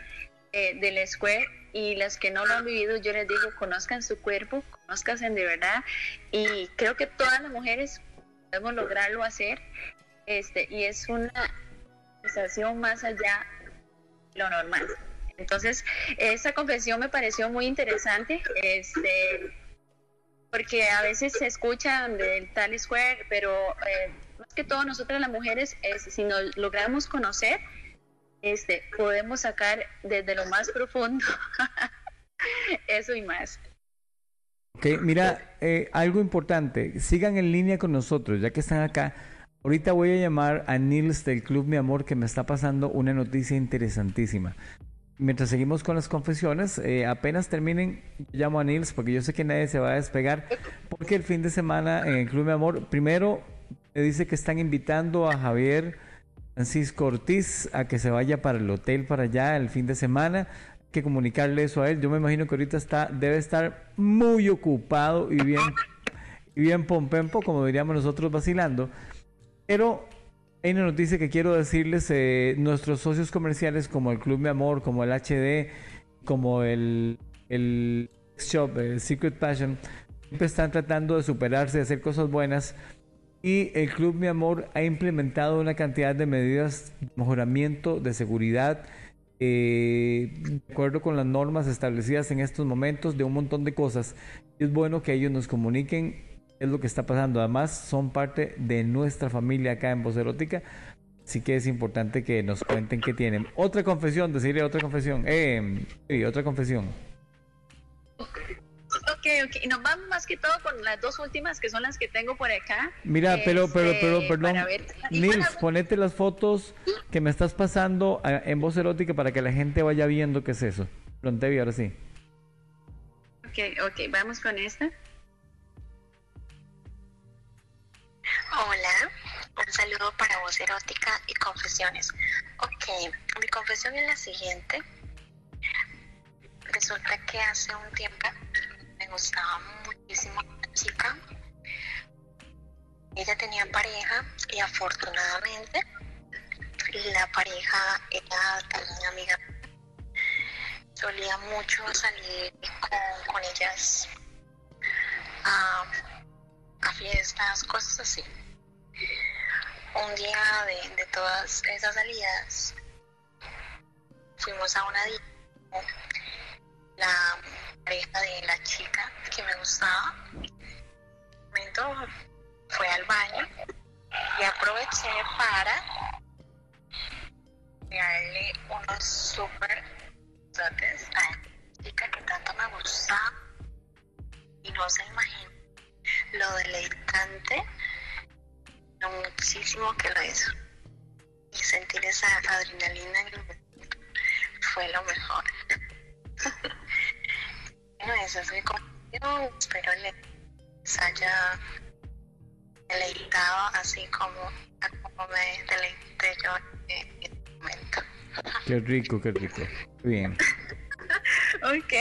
eh, del square y las que no lo han vivido, yo les digo, conozcan su cuerpo, conozcan de verdad y creo que todas las mujeres podemos lograrlo hacer este y es una sensación más allá de lo normal. Entonces, esa confesión me pareció muy interesante. Este, porque a veces se escucha del tal square, pero eh, más que todo nosotras las mujeres, si nos logramos conocer, este, podemos sacar desde lo más profundo eso y más. Ok, mira, eh, algo importante, sigan en línea con nosotros, ya que están acá. Ahorita voy a llamar a Nils del Club Mi Amor que me está pasando una noticia interesantísima. Mientras seguimos con las confesiones, eh, apenas terminen, llamo a Nils porque yo sé que nadie se va a despegar, porque el fin de semana en el Club Mi Amor, primero me dice que están invitando a Javier Francisco Ortiz a que se vaya para el hotel para allá el fin de semana que comunicarle eso a él. Yo me imagino que ahorita está, debe estar muy ocupado y bien, y bien pompempo, como diríamos nosotros vacilando. Pero hay una noticia que quiero decirles, eh, nuestros socios comerciales como el Club Mi Amor, como el HD, como el, el Shop, el Secret Passion, siempre están tratando de superarse, de hacer cosas buenas. Y el Club Mi Amor ha implementado una cantidad de medidas de mejoramiento de seguridad, eh, de acuerdo con las normas establecidas en estos momentos de un montón de cosas. Es bueno que ellos nos comuniquen es lo que está pasando. Además, son parte de nuestra familia acá en Voz Erótica. Así que es importante que nos cuenten qué tienen. Otra confesión, decirle otra confesión. Eh, sí, otra confesión. Ok. Nos vamos más que todo con las dos últimas que son las que tengo por acá. Mira, pero, pero, pero, Este, perdón. ver- y Nils, ponete las fotos que me estás pasando ah, en voz erótica para que la gente vaya viendo qué es eso. Prontevi, ahora sí. Ok, ok, vamos con esta. Hola, un saludo para voz erótica y confesiones. Ok, mi confesión es la siguiente. Resulta que hace un tiempo gustaba muchísimo una chica. Ella tenía pareja y afortunadamente la pareja era también amiga. Solía mucho salir con, ellas a, a fiestas, cosas así un día de, de todas esas salidas fuimos a una la pareja de la chica que me gustaba momento fue al baño y aproveché para darle unos super dotes a la chica que tanto me gustaba y no se imagina lo deleitante lo muchísimo que lo hizo. Y sentir esa adrenalina en el momento fue lo mejor. bueno, esa es mi confesión. Espero les haya deleitado así como, como me deleité yo en este momento. Qué rico, qué rico. Bien. Ok,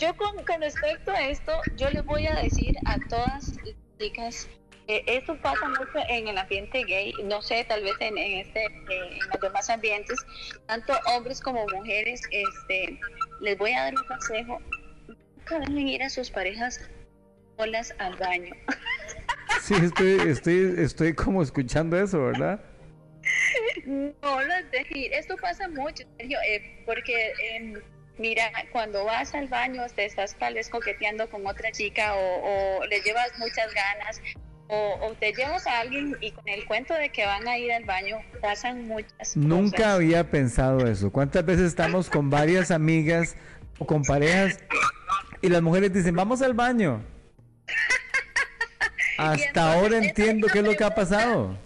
yo con, con respecto a esto, yo les voy a decir a todas las chicas, eh, esto pasa mucho en el ambiente gay, no sé, tal vez en, en este, eh, en los demás ambientes, tanto hombres como mujeres, este, les voy a dar un consejo, nunca dejen ir a sus parejas solas al baño. Sí, estoy, estoy, estoy como escuchando eso, ¿verdad? No los dejes ir. Esto pasa mucho, Sergio, eh, porque em, mira, cuando vas al baño te estás tal vez coqueteando con otra chica o, o le llevas muchas ganas o, o te llevas a alguien y con el cuento de que van a ir al baño pasan muchas Nunca cosas. había pensado eso. ¿Cuántas veces estamos con varias amigas o con parejas y las mujeres dicen, vamos al baño? Hasta entonces, ahora entiendo qué es lo que ha pasado.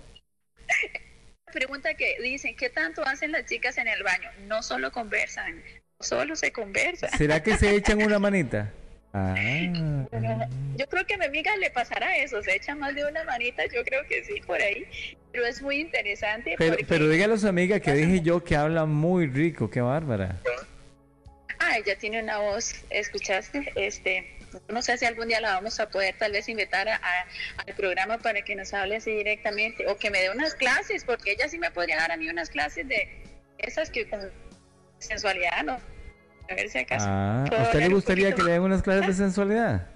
Pregunta que dicen, ¿qué tanto hacen las chicas en el baño? No solo conversan, solo se conversa. ¿Será que se echan una manita? Ah. Yo creo que a mi amiga le pasará eso, se echa más de una manita, yo creo que sí, por ahí. Pero es muy interesante Pero, porque... pero dígale a su amiga que dije yo que habla muy rico, qué bárbara. Ah, ella tiene una voz, ¿escuchaste? Este, no sé si algún día la vamos a poder tal vez invitar a- a- al programa para que nos hable así directamente o que me dé unas clases, porque ella sí me podría dar a mí unas clases de esas que con sensualidad, ¿no? A ver si acaso. Ah, ¿a usted le gustaría que le den unas clases de sensualidad?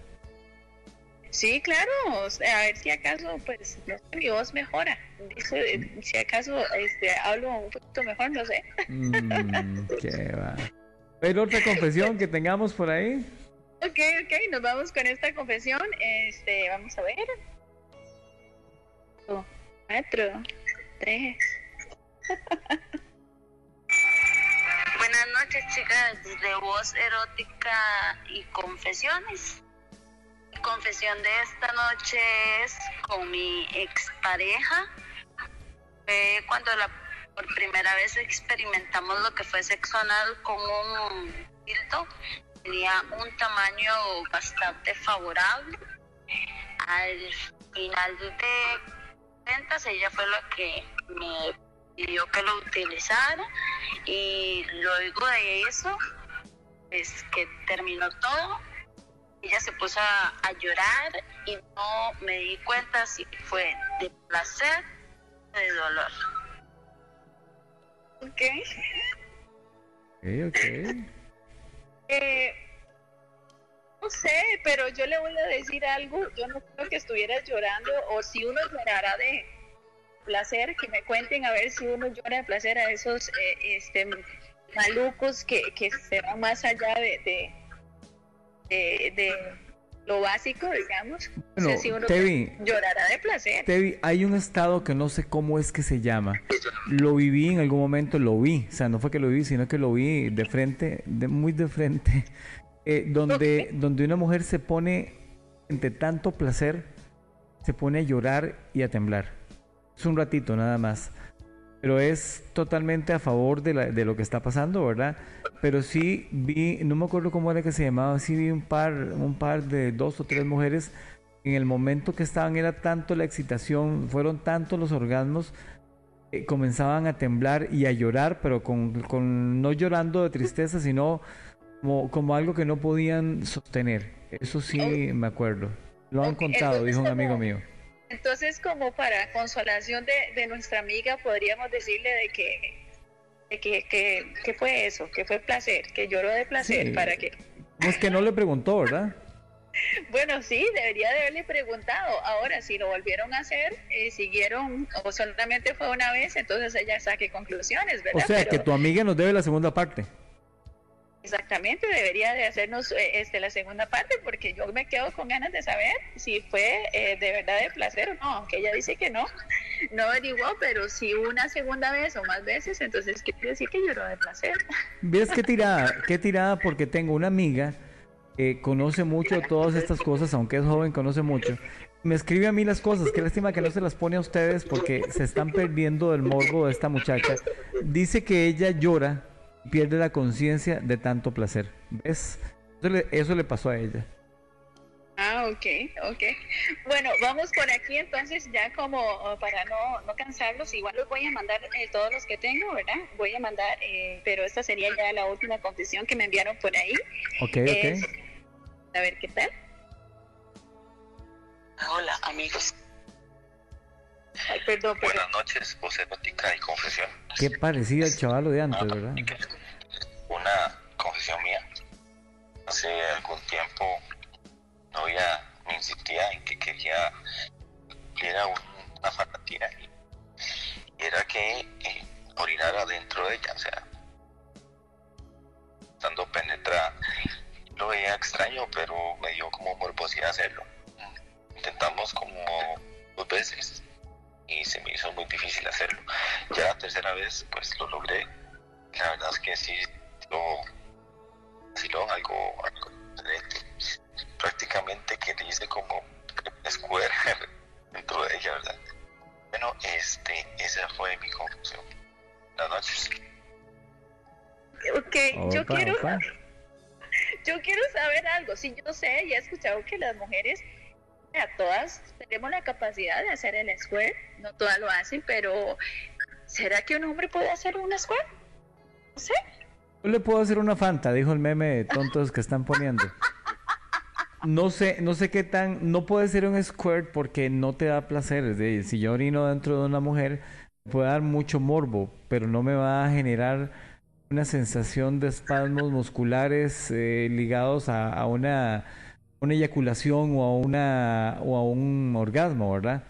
Sí, claro, a ver si acaso, pues, no sé, mi voz mejora. Dice, si acaso este, hablo un poquito mejor, no sé. Mm, qué va. ¿Hay otra confesión que tengamos por ahí? Ok, ok, nos vamos con esta confesión. Este, vamos a ver. Cuatro, tres. Buenas noches, chicas, de voz erótica y confesiones. confesión de esta noche es con mi expareja. Fue cuando la, por primera vez experimentamos lo que fue sexo anal con un filtro. Tenía un tamaño bastante favorable. Al final de ventas, ella fue la que me pidió que lo utilizara y luego de eso, pues que terminó todo, ella se puso a, a llorar y no me di cuenta si fue de placer o de dolor. Ok. Ok, ok. Eh, no sé, pero yo le voy a decir algo. Yo no creo que estuviera llorando o si uno llorará de placer, que me cuenten a ver si uno llora de placer a esos eh, este, malucos que, que se van más allá de, de, de- de lo básico, digamos. no Bueno, sé si uno Tevi. llorará de placer. Tevi, hay un estado que no sé cómo es que se llama. Lo viví en algún momento, lo vi. O sea, no fue que lo vi, sino que lo vi de frente, de muy de frente. eh, donde, donde una mujer se pone, entre tanto placer, se pone a llorar y a temblar. Es un ratito nada más. Pero es totalmente a favor de, la- de lo que está pasando, ¿verdad? Pero sí vi, no me acuerdo cómo era que se llamaba, sí vi un par, un par de dos o tres mujeres en el momento que estaban era tanto la excitación, fueron tantos los orgasmos, eh, comenzaban a temblar y a llorar, pero con, con- no llorando de tristeza, sino como, como algo que no podían sostener. Eso sí me acuerdo. Lo han contado, dijo un amigo mío. Entonces, como para consolación de, de nuestra amiga, podríamos decirle de que, de que, que, que fue eso, que fue placer, que lloró de placer, Sí. para que... No es que no le preguntó, ¿verdad? Bueno, sí, debería de haberle preguntado. Ahora, si lo volvieron a hacer, eh, siguieron, o solamente fue una vez, entonces ella saque conclusiones, O ¿verdad? sea, Pero que tu amiga nos debe la segunda parte. Exactamente, debería de hacernos eh, este, la segunda parte, porque yo me quedo con ganas de saber si fue eh, de verdad de placer o no, aunque ella dice que no, no averiguó, pero si una segunda vez o más veces, entonces quiere decir que lloró de placer. ¿Ves qué tirada? Qué tirada porque tengo una amiga que conoce mucho todas estas cosas, aunque es joven, conoce mucho. Me escribe a mí las cosas, qué lástima que no se las pone a ustedes porque se están perdiendo del morbo de esta muchacha. Dice que ella llora pierde la conciencia de tanto placer. ¿Ves? Eso le, eso le pasó a ella. Ah, ok, ok. Bueno, vamos por aquí entonces ya como oh, para no, no cansarlos, igual los voy a mandar eh, todos los que tengo, ¿verdad? Voy a mandar, eh, pero esta sería ya la última confesión que me enviaron por ahí. Ok, Es- ok. a ver qué tal. Hola, amigos. Ay, perdón, perdón. Buenas noches, voz erótica y confesión. Qué parecida al chavalo de antes, ¿verdad? Una confesión mía. Hace algún tiempo, novia me insistía en que quería que era un- una fantasía y, y era que eh, orinara dentro de ella, o sea, estando penetrada. Lo veía extraño, pero me dio como morbosidad hacerlo. Intentamos como dos veces y se me hizo muy difícil hacerlo. Ya la tercera vez, pues lo logré. La verdad es que sí, lo, sí lo algo, algo diferente. Prácticamente que le hice como square dentro de ella, ¿verdad? Bueno, este, esa fue mi conclusión. Buenas noches. Ok, yo quiero, opa. yo quiero saber algo. Sí, yo sé y he escuchado que las mujeres, a todas tenemos la capacidad de hacer el square. No todas lo hacen, pero ¿será que un hombre puede hacer un square? No sé. Yo le puedo hacer una fanta, dijo el meme de tontos que están poniendo. No sé, no sé qué tan, no puede ser un squirt porque no te da placer. Es decir, si yo orino dentro de una mujer, puede dar mucho morbo, pero no me va a generar una sensación de espasmos musculares eh, ligados a, a una, una eyaculación o a una o a un orgasmo, ¿verdad?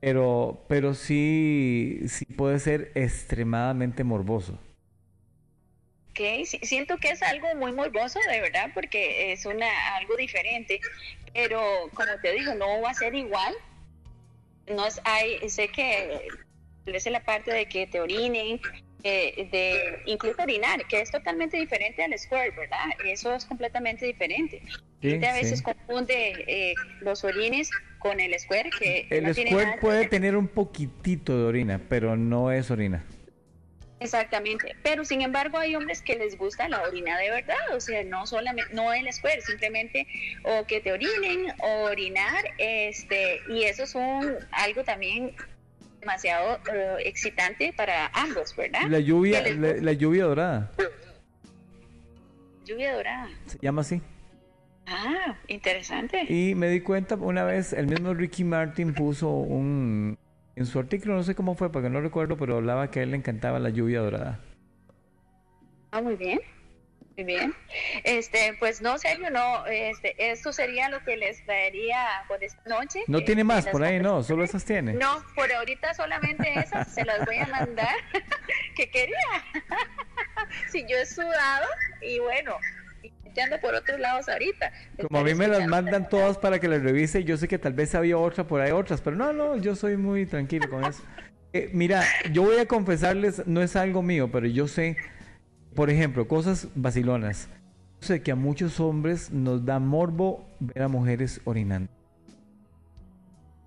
Pero, pero sí, sí puede ser extremadamente morboso. Ok, siento que es algo muy morboso, de verdad, porque es una algo diferente, pero como te digo, no va a ser igual. No es, hay, sé que es la parte de que te orinen, eh, de incluso orinar, que es totalmente diferente al squirt, ¿verdad? Eso es completamente diferente. Gente a veces confunde eh, los orines con el squirt, que el no squirt puede tener un poquitito de orina, pero no es orina. Exactamente, pero sin embargo hay hombres que les gusta la orina de verdad, o sea, no solamente, no el squirt, simplemente o que te orinen o orinar, este, y eso es un algo también demasiado eh, excitante para ambos, ¿verdad? La lluvia, la, lluvia dorada. Lluvia dorada. Se llama así. Ah, interesante. Y me di cuenta una vez, el mismo Ricky Martin puso un, en su artículo, no sé cómo fue, porque no recuerdo, pero hablaba que a él le encantaba la lluvia dorada. Ah, muy bien. Muy bien. Este, pues no, serio, no, este, esto sería lo que les traería por esta noche. No tiene más por ahí, no, solo esas tiene. No, por ahorita solamente esas se las voy a mandar que quería. si yo he sudado y bueno, ando por otros lados ahorita. Como a mí me las mandan todas para que las revise, yo sé que tal vez había otra por ahí, otras, pero no, no, yo soy muy tranquilo con eso. Eh, mira, yo voy a confesarles, no es algo mío, pero yo sé, por ejemplo, cosas vacilonas. Yo sé que a muchos hombres nos da morbo ver a mujeres orinando.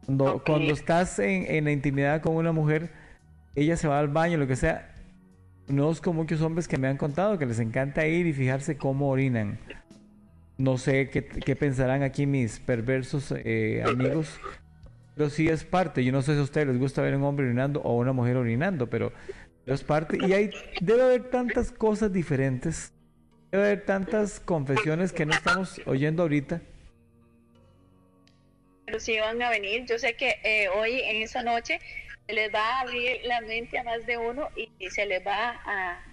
Cuando, cuando estás en, en la intimidad con una mujer, ella se va al baño, lo que sea, Conozco muchos hombres que me han contado que les encanta ir y fijarse cómo orinan. No sé qué, pensarán aquí mis perversos eh, amigos, pero sí es parte. Yo no sé si a ustedes les gusta ver un hombre orinando o una mujer orinando, pero es parte. Y hay, debe haber tantas cosas diferentes, debe haber tantas confesiones que no estamos oyendo ahorita. Pero sí van a venir. Yo sé que eh, hoy en esa noche se les va a abrir la mente a más de uno y, se les va a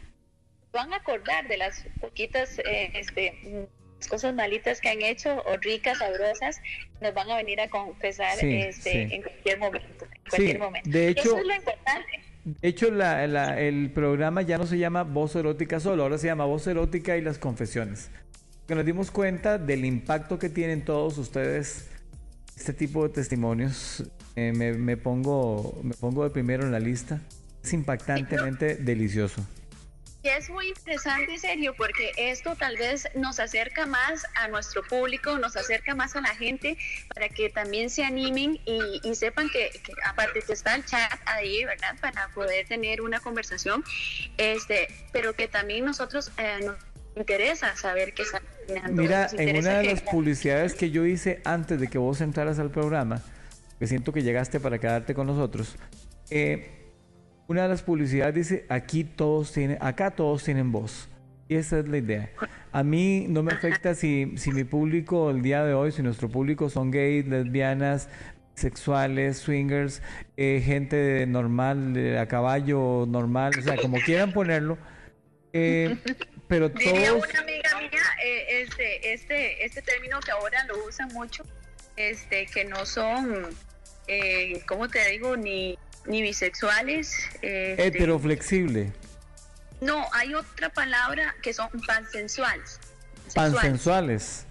van a acordar de las poquitas eh, este, cosas malitas que han hecho o ricas, sabrosas, nos van a venir a confesar este, en cualquier momento. cualquier momento. De hecho, Eso es lo importante. De hecho, la, el programa ya no se llama Voz Erótica solo, ahora se llama Voz Erótica y las Confesiones. Que nos dimos cuenta del impacto que tienen todos ustedes este tipo de testimonios eh, me, pongo, me pongo de primero en la lista. Es impactantemente delicioso. Y es muy interesante, serio, porque esto tal vez nos acerca más a nuestro público, nos acerca más a la gente para que también se animen y, sepan que, aparte que está el chat ahí, ¿verdad? Para poder tener una conversación, este, pero que también nosotros eh, nos interesa saber qué está Mira, en una de las publicidades que yo hice antes de que vos entraras al programa, que siento que llegaste para quedarte con nosotros. Eh, una de las publicidades dice, aquí todos tienen, acá todos tienen voz. Y esa es la idea. A mí no me afecta si, si mi público el día de hoy, si nuestro público son gays, lesbianas, sexuales, swingers, eh, gente normal, a caballo normal, o sea, como quieran ponerlo. Eh, pero todos... Diría una amiga mía, este, este, este término que ahora lo usan mucho, este, que no son eh, ¿cómo te digo? Ni, ni bisexuales. Este, Heteroflexible. No, hay otra palabra que son pansensuales. Pansensuales.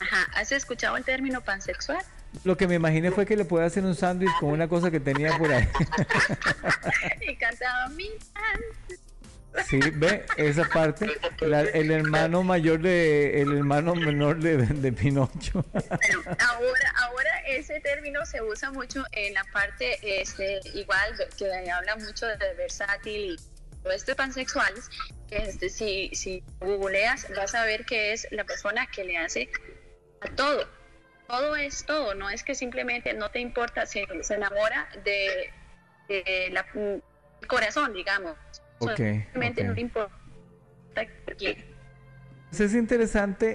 Ajá, ¿has escuchado el término pansexual? Lo que me imaginé fue que le puede hacer un sándwich con una cosa que tenía por ahí. y cantaba mi Sí, ve esa parte, el hermano mayor de, el hermano menor de, de Pinocho. ahora, ahora ese término se usa mucho en la parte, este, igual que habla mucho de versátil y todo esto de pansexuales. Este, si, si googleas, vas a ver que es la persona que le hace a todo. Todo es todo, no es que simplemente no te importa, se, se enamora de, la corazón, digamos Okay, Solamente no importa pues es interesante.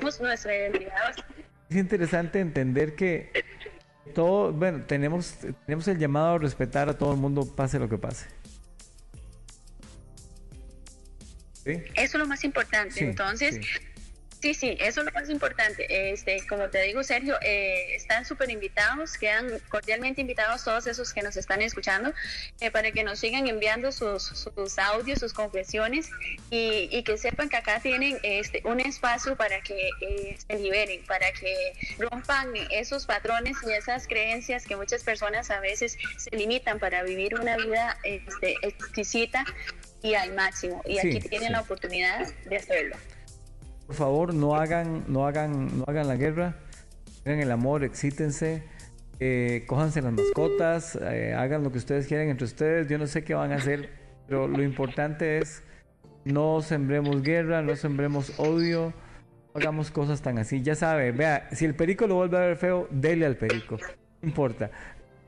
Es interesante entender que todo, bueno, tenemos, tenemos el llamado a respetar a todo el mundo, pase lo que pase. Eso es lo más importante. Entonces, Sí, sí, eso es lo más importante. Este, como te digo, Sergio, eh, están súper invitados, quedan cordialmente invitados todos esos que nos están escuchando eh, para que nos sigan enviando sus, sus audios, sus confesiones y, que sepan que acá tienen este, un espacio para que eh, se liberen, para que rompan esos patrones y esas creencias que muchas personas a veces se limitan para vivir una vida este, exquisita y al máximo. Y aquí tienen la oportunidad de hacerlo. Por favor, no hagan, no hagan, no hagan la guerra, hagan el amor, excítense, eh, cójanse las mascotas, eh, hagan lo que ustedes quieran entre ustedes. Yo no sé qué van a hacer, pero lo importante es no sembremos guerra, no sembremos odio, no hagamos cosas tan así. Ya sabe, vea, si el perico lo vuelve a ver feo, dele al perico. No importa.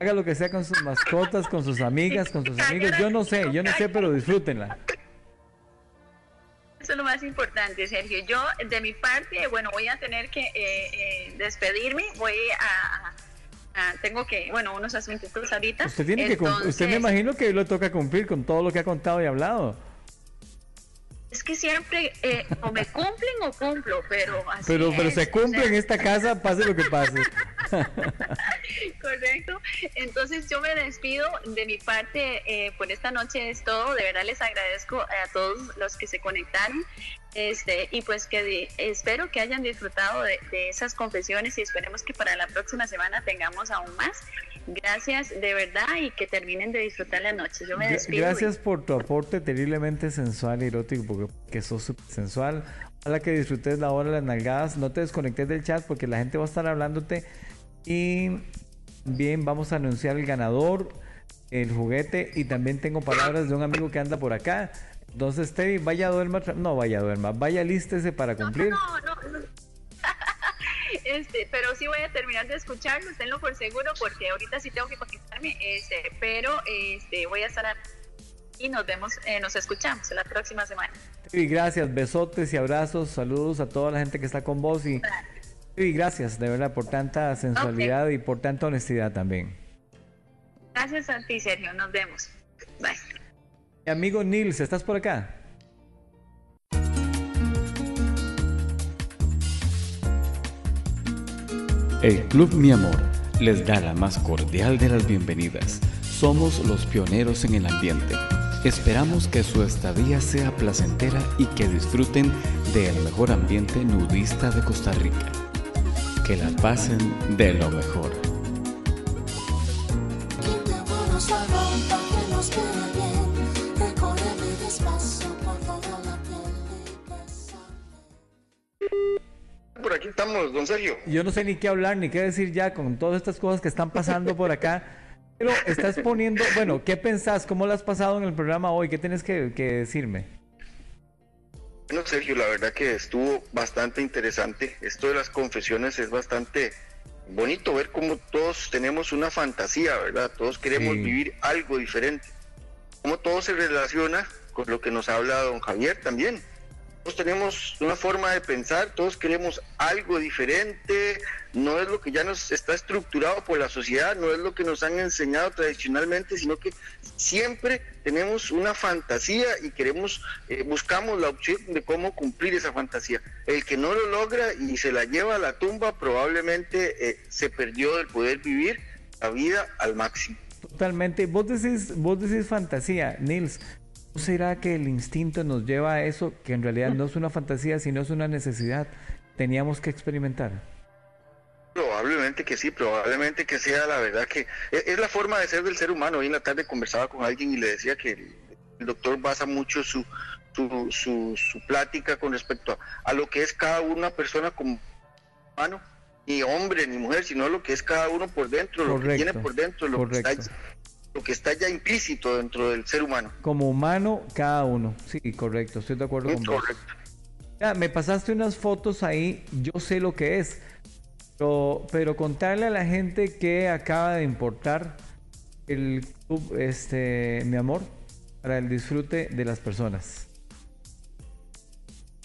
Haga lo que sea con sus mascotas, con sus amigas, con sus amigos. Yo no sé, yo no sé, pero disfrútenla. Eso es lo más importante, Sergio. Yo, de mi parte, bueno, voy a tener que eh, eh, despedirme. Voy a, Tengo que, bueno, unos asuntos ahorita. Usted tiene que Usted me imagino que lo toca cumplir con todo lo que ha contado y hablado. Es que siempre eh, o me cumplen o cumplo, pero así Pero, pero se cumple en esta casa, pase lo que pase. Correcto. Entonces yo me despido de mi parte eh, por esta noche es todo. De verdad les agradezco a todos los que se conectaron. Este, y pues que espero que hayan disfrutado de, de esas confesiones y esperemos que para la próxima semana tengamos aún más. Gracias de verdad y que terminen de disfrutar la noche. Yo me despido. Gracias por tu aporte terriblemente sensual y erótico, porque que sos súper sensual. Ojalá que disfrutes la hora de las nalgadas. No te desconectes del chat porque la gente va a estar hablándote. Y bien, vamos a anunciar el ganador, el juguete. Y también tengo palabras de un amigo que anda por acá. Entonces, Teddy, vaya a duerma. No, vaya a duerma. Vaya lístese para cumplir. no, no. no. Este, pero sí voy a terminar de escucharlo, tenlo por seguro, porque ahorita sí tengo que conectarme, este, pero este, voy a estar y nos vemos, eh, nos escuchamos la próxima semana. Y gracias, besotes y abrazos, saludos a toda la gente que está con vos y, y gracias de verdad por tanta sensualidad y por tanta honestidad también. Gracias a ti, Sergio, nos vemos. Bye. Mi amigo Nils, ¿estás por acá? El Club Mi Amor les da la más cordial de las bienvenidas. Somos los pioneros en el ambiente. Esperamos que su estadía sea placentera y que disfruten del mejor ambiente nudista de Costa Rica. Que la pasen de lo mejor. por aquí estamos, don Sergio. Yo no sé ni qué hablar ni qué decir ya con todas estas cosas que están pasando por acá. Pero estás poniendo, bueno, ¿qué pensás? ¿Cómo lo has pasado en el programa hoy? ¿Qué tienes que, decirme? Bueno, Sergio, la verdad que estuvo bastante interesante. Esto de las confesiones es bastante bonito ver cómo todos tenemos una fantasía, ¿verdad? Todos queremos vivir algo diferente. Cómo todo se relaciona con lo que nos habla don Javier también todos tenemos una forma de pensar, todos queremos algo diferente, no es lo que ya nos está estructurado por la sociedad, no es lo que nos han enseñado tradicionalmente, sino que siempre tenemos una fantasía y queremos, eh, buscamos la opción de cómo cumplir esa fantasía. El que no lo logra y se la lleva a la tumba probablemente eh, se perdió del poder vivir la vida al máximo. Totalmente. Vos decís, vos decís fantasía, Nils, ¿No será que el instinto nos lleva a eso, que en realidad no es una fantasía, sino es una necesidad? Teníamos que experimentar. Probablemente que sí, probablemente que sea la verdad que e-, es, la forma de ser del ser humano. Hoy en la tarde conversaba con alguien y le decía que el, doctor basa mucho su, su, su, plática con respecto a, lo que es cada una persona como humano, ni hombre ni mujer, sino lo que es cada uno por dentro, lo que tiene por dentro, lo que está lo que está ya implícito dentro del ser humano. Como humano, cada uno. Sí, correcto, estoy de acuerdo con correcto. Ya, me pasaste unas fotos ahí, yo sé lo que es, pero, pero contarle a la gente que acaba de importar el club, este, mi amor, para el disfrute de las personas.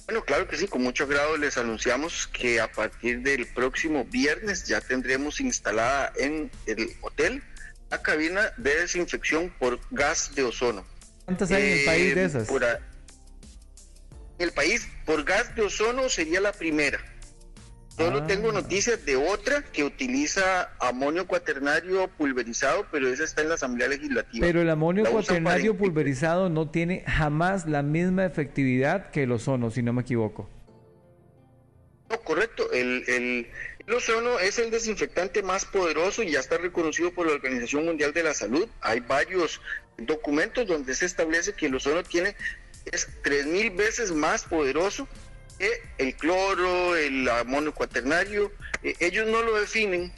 Bueno, claro que sí, con mucho grado les anunciamos que a partir del próximo viernes ya tendremos instalada en el hotel la cabina de desinfección por gas de ozono. ¿Cuántas hay en el país de eh, esas? en el país, por gas de ozono sería la primera. Solo ah. tengo noticias de otra que utiliza amonio cuaternario pulverizado, pero esa está en la Asamblea Legislativa. Pero el amonio cuaternario pulverizado no tiene jamás la misma efectividad que el ozono, si no me equivoco. No, correcto. El, el, el ozono es el desinfectante más poderoso y ya está reconocido por la Organización Mundial de la Salud. Hay varios documentos donde se establece que el ozono tiene es 3.000 veces más poderoso el cloro, el amonio cuaternario, eh, ellos no lo definen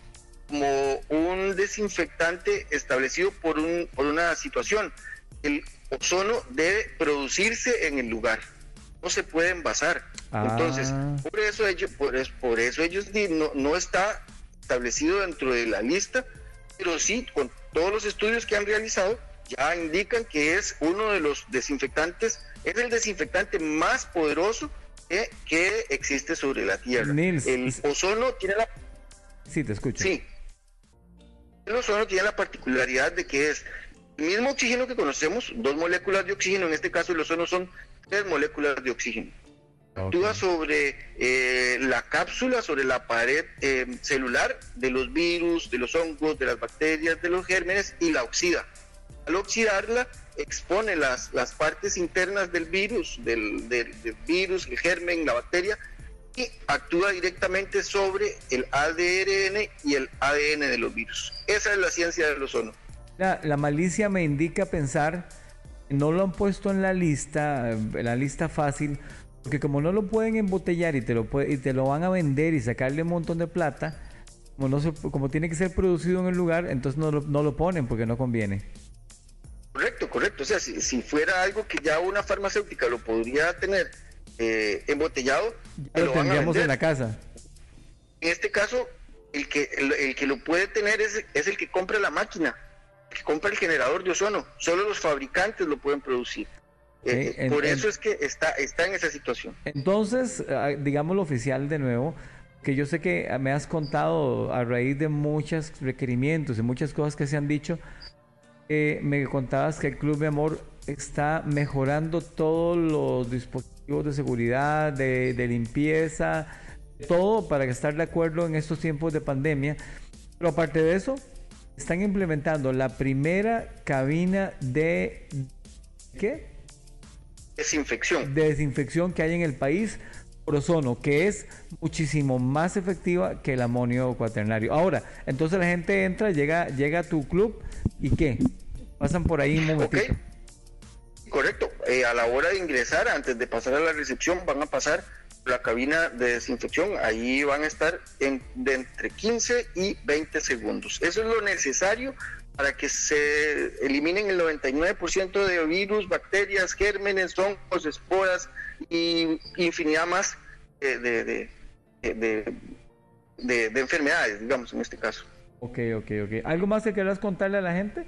como un desinfectante establecido por, un, por una situación. El ozono debe producirse en el lugar, no se puede envasar. Entonces, Ah. por eso ellos, por, es- por eso ellos no, no está establecido dentro de la lista, pero sí, con todos los estudios que han realizado, ya indican que es uno de los desinfectantes, es el desinfectante más poderoso que, que existe sobre la Tierra. Nils, el ozono tiene la Sí, te escucho. Sí. El ozono tiene la particularidad de que es el mismo oxígeno que conocemos, dos moléculas de oxígeno, en este caso el ozono son tres moléculas de oxígeno. Actúa sobre eh, la cápsula, sobre la pared eh, celular de los virus, de los hongos, de las bacterias, de los gérmenes y la oxida. Al oxidarla, expone las, las partes internas del virus, del, del- del virus, el germen, la bacteria, y actúa directamente sobre el ADRN y el ADN de los virus. Esa es la ciencia del ozono. La, la malicia me indica pensar no lo han puesto en la lista, en la lista fácil, porque como no lo pueden embotellar y te lo, y te lo van a vender y sacarle un montón de plata, como, no se- como tiene que ser producido en el lugar, entonces no lo, no lo ponen porque no conviene. Correcto, correcto. O sea, si, si fuera algo que ya una farmacéutica lo podría tener eh, embotellado, Ya lo tendríamos en la casa. En este caso, el que, el, el que lo puede tener es, es el que compra la máquina, el que compra el generador de ozono. Solo los fabricantes lo pueden producir. Eh, en- por en- eso es que está, está en esa situación. Entonces, ah, digamos lo oficial de nuevo, que yo sé que me has contado a raíz de muchos requerimientos y muchas cosas que se han dicho, eh, me contabas que el Club de Amor está mejorando todos los dispositivos de seguridad, de, de limpieza, todo para estar de acuerdo en estos tiempos de pandemia. Pero aparte de eso, están implementando la primera cabina de... ¿Qué? Desinfección. de desinfección que hay en el país por ozono, que es muchísimo más efectiva que el amonio cuaternario. Ahora, entonces la gente entra, llega, llega a tu club y ¿qué? Pasan por ahí un momentito. Correcto. Eh, a la hora de ingresar, antes de pasar a la recepción, van a pasar por la cabina de desinfección. Ahí van a estar en, de entre 15 y 20 segundos. Eso es lo necesario para que se eliminen el 99% de virus, bacterias, gérmenes, hongos, esporas y infinidad más de, de- de- de enfermedades, digamos, en este caso. Ok, ok, ok. ¿Algo más que quieras contarle a la gente?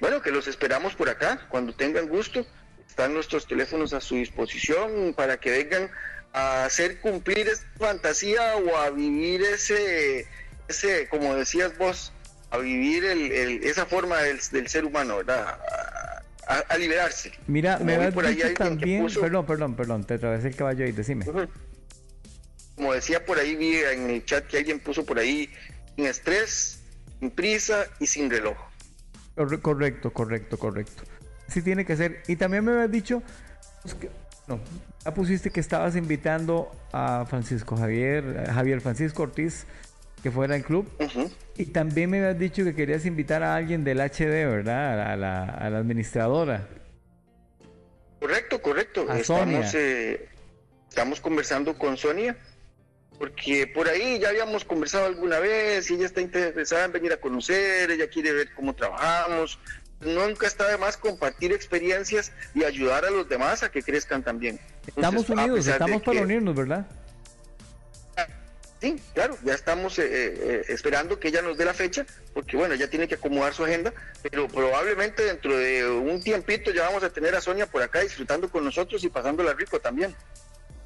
Bueno, que los esperamos por acá cuando tengan gusto. Están nuestros teléfonos a su disposición para que vengan a hacer cumplir esa fantasía o a vivir ese, ese como decías vos, a vivir el, el- esa forma del, del ser humano, ¿verdad? A, liberarse. Mira, Como me habías por ahí también, puso- perdón, perdón, perdón, te atravesé el caballo ahí, decime. Como decía por ahí, vi en el chat que alguien puso por ahí, sin estrés, sin prisa y sin reloj. Corre- Correcto, correcto, correcto. Sí tiene que ser. Y también me habías dicho, pues, que- no, ya pusiste que estabas invitando a Francisco Javier, a Javier Francisco Ortiz, que fuera al club. Y también me habías dicho que querías invitar a alguien del HD, ¿verdad? A la, a la administradora. Correcto, correcto. A estamos, Sonia. eh, estamos conversando con Sonia, porque por ahí ya habíamos conversado alguna vez y ella está interesada en venir a conocer, ella quiere ver cómo trabajamos. Nunca está de más compartir experiencias y ayudar a los demás a que crezcan también. Estamos Entonces, unidos, estamos para que- unirnos, ¿verdad? Sí, claro, ya estamos eh, eh, esperando que ella nos dé la fecha, porque bueno, ya tiene que acomodar su agenda, pero probablemente dentro de un tiempito ya vamos a tener a Sonia por acá disfrutando con nosotros y pasándola rico también.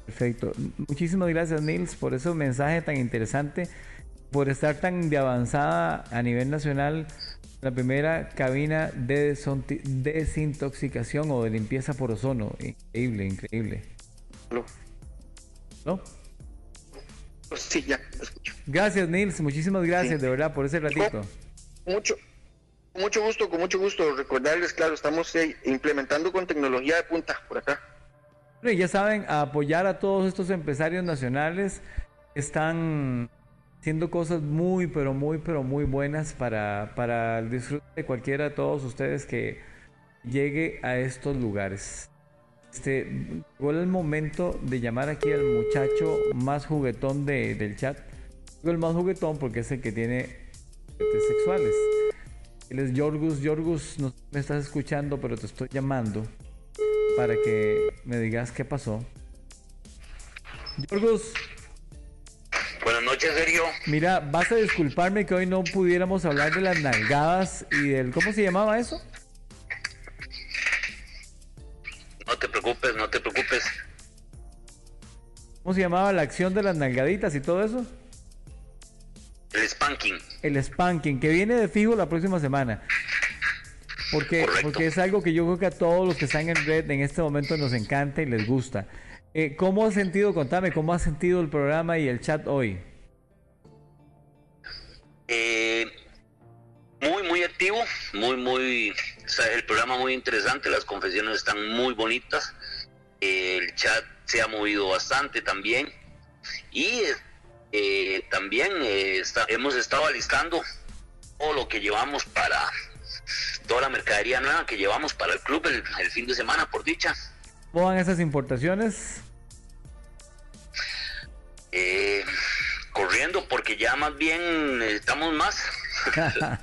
Perfecto. Muchísimas gracias, Nils, por ese mensaje tan interesante, por estar tan de avanzada a nivel nacional. La primera cabina de desintoxicación o de limpieza por ozono. Increíble, increíble. ¿No? Pues sí, ya, lo escucho. Gracias, Nils. Muchísimas gracias, de verdad, por ese ratito. Mucho, mucho gusto, con mucho gusto. Recordarles, claro, estamos eh, implementando con tecnología de punta por acá. Bueno, ya saben, apoyar a todos estos empresarios nacionales que están haciendo cosas muy, pero muy, pero muy buenas para, para el disfrute de cualquiera de todos ustedes que llegue a estos lugares. Este, llegó el momento de llamar aquí al muchacho más juguetón de, del chat. Digo el más juguetón porque es el que tiene juguetes sexuales. Él es Yorgus. Yorgus, no me estás escuchando, pero te estoy llamando para que me digas qué pasó. Yorgus. Buenas noches, Sergio. Mira, vas a disculparme que hoy no pudiéramos hablar de las nalgadas y del... ¿Cómo se llamaba eso? No te preocupes, no te preocupes. ¿Cómo se llamaba la acción de las nalgaditas y todo eso? El spanking. El spanking, que viene de fijo la próxima semana. Porque, porque es algo que yo creo que a todos los que están en red en este momento nos encanta y les gusta. Eh, ¿Cómo has sentido, contame, cómo has sentido el programa y el chat hoy? Eh, muy, muy activo, muy, muy, el programa muy interesante, las confesiones están muy bonitas, el chat se ha movido bastante también y eh, también hemos estado alistando todo lo que llevamos para toda la mercadería nueva que llevamos para el club el, fin de semana, por dicha. ¿Cómo van esas importaciones? Eh, corriendo porque ya más bien necesitamos más.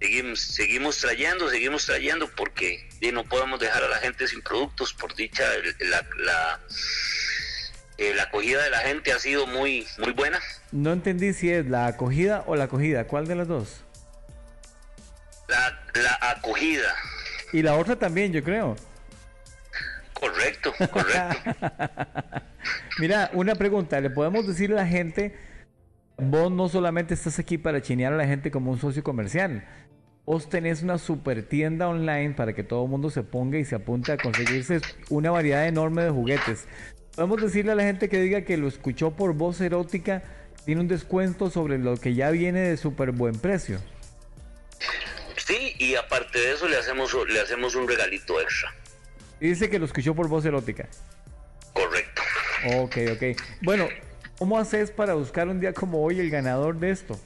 seguimos, seguimos trayendo, seguimos trayendo porque no podemos dejar a la gente sin productos. Por dicha, la, la, eh, la acogida de la gente ha sido muy, muy buena. No entendí si es la acogida o la acogida. ¿Cuál de las dos? La, la acogida. Y la otra también, yo creo. Correcto, correcto. Mira, una pregunta, ¿le podemos decir a la gente, vos no solamente estás aquí para chinear a la gente como un socio comercial, vos tenés una super tienda online para que todo el mundo se ponga y se apunte a conseguirse una variedad enorme de juguetes. Podemos decirle a la gente que diga que lo escuchó por voz erótica, tiene un descuento sobre lo que ya viene de súper buen precio. Y aparte de eso le hacemos, le hacemos un regalito extra. dice que lo escuchó por voz erótica. Correcto. Ok, ok. Bueno, ¿cómo haces para buscar un día como hoy el ganador de esto?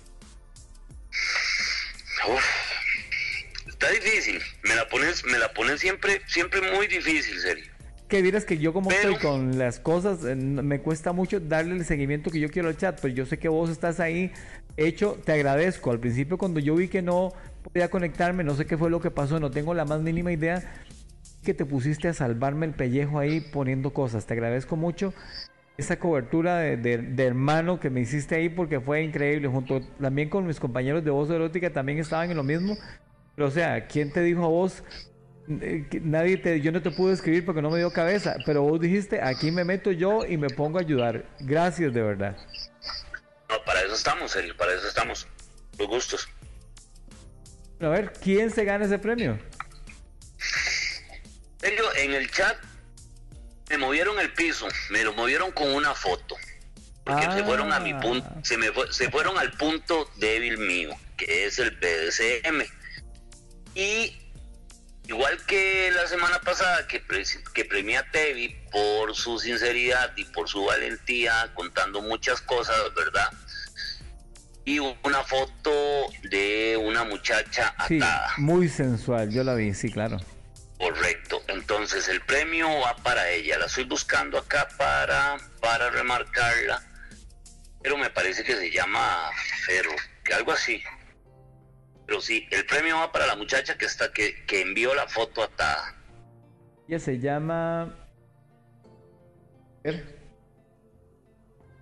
está difícil. Me la pones, me la pones siempre, siempre muy difícil, serio. Que dirás que yo como estoy con las cosas, eh, me cuesta mucho darle el seguimiento que yo quiero al chat, pero yo sé que vos estás ahí hecho, te agradezco. Al principio cuando yo vi que no podía conectarme, no sé qué fue lo que pasó, no tengo la más mínima idea que te pusiste a salvarme el pellejo ahí poniendo cosas. Te agradezco mucho esa cobertura de, hermano que me hiciste ahí porque fue increíble. Junto también con mis compañeros de voz erótica también estaban en lo mismo. Pero o sea, ¿quién te dijo a vos? Eh, nadie te, yo no te pude escribir porque no me dio cabeza, pero vos dijiste, aquí me meto yo y me pongo a ayudar. Gracias de verdad. No, para eso estamos, Sergio, para eso estamos. Los gustos. A ver, ¿quién se gana ese premio? Sergio, en el chat me movieron el piso, me lo movieron con una foto. Porque se fueron a mi ah. punto, se, me se fueron al punto débil mío, que es el BDCM. Y igual que la semana pasada que, que premié a Tevi por su sinceridad y por su valentía, contando muchas cosas, ¿verdad? Y una foto de una muchacha atada. muy sensual, yo la vi, sí, claro. Correcto, entonces el premio va para ella. La estoy buscando acá para, para remarcarla, pero me parece que se llama Ferro, que algo así. Pero sí, el premio va para la muchacha que está que, que envió la foto atada. Ella se llama.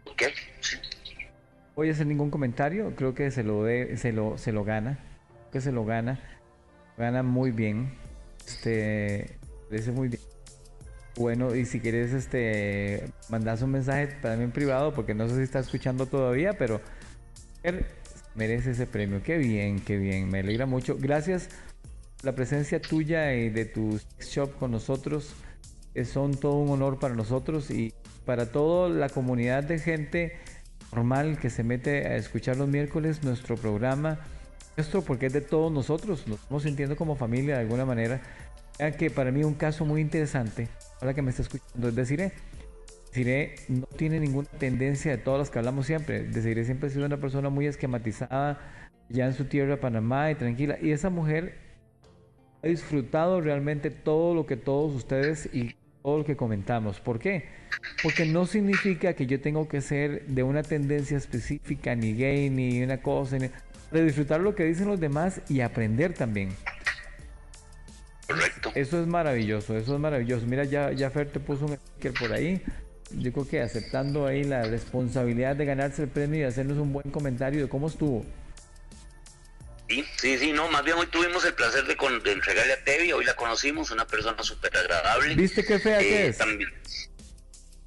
Ok, sí. Voy a hacer ningún comentario, creo que se lo de, se lo, se lo gana. que se lo gana. Gana muy bien. Este. Parece muy bien. Bueno, y si quieres este mandas un mensaje también privado, porque no sé si está escuchando todavía, pero merece ese premio. Qué bien, qué bien, me alegra mucho. Gracias la presencia tuya y de tu shop con nosotros. Son todo un honor para nosotros y para toda la comunidad de gente normal que se mete a escuchar los miércoles nuestro programa. Nuestro porque es de todos nosotros, nos estamos sintiendo como familia de alguna manera. Que para mí un caso muy interesante, ahora que me está escuchando, es decir, Desiree no tiene ninguna tendencia de todas las que hablamos siempre. Desiree siempre ha sido una persona muy esquematizada, ya en su tierra, Panamá, y tranquila. Y esa mujer ha disfrutado realmente todo lo que todos ustedes y todo lo que comentamos. ¿Por qué? Porque no significa que yo tengo que ser de una tendencia específica, ni gay, ni una cosa, de disfrutar lo que dicen los demás y aprender también. Correcto. Eso es maravilloso, eso es maravilloso. Mira, ya, ya Fer te puso un sticker por ahí. Yo creo que aceptando ahí la responsabilidad de ganarse el premio y hacernos un buen comentario de cómo estuvo. Sí, sí, sí, no, más bien hoy tuvimos el placer de, con, de entregarle a Tevi, hoy la conocimos, una persona súper agradable. ¿Viste qué fea que Eh, es? también-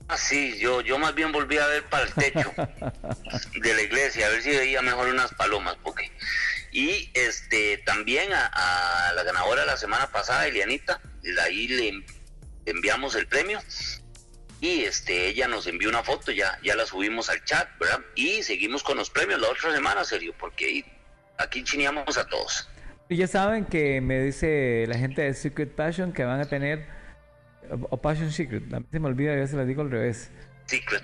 Ah, sí, yo, yo más bien volví a ver para el techo de la iglesia, a ver si veía mejor unas palomas, porque... Y este también a, a la ganadora la semana pasada, Elianita, ahí le en- enviamos el premio y este ella nos envió una foto, ya, ya la subimos al chat, ¿verdad? Y seguimos con los premios la otra semana, serio, porque aquí chineamos a todos. Y ya saben que me dice la gente de Secret Passion que van a tener, o Passion Secret, a mí se me olvida, ya se la digo al revés. Secret.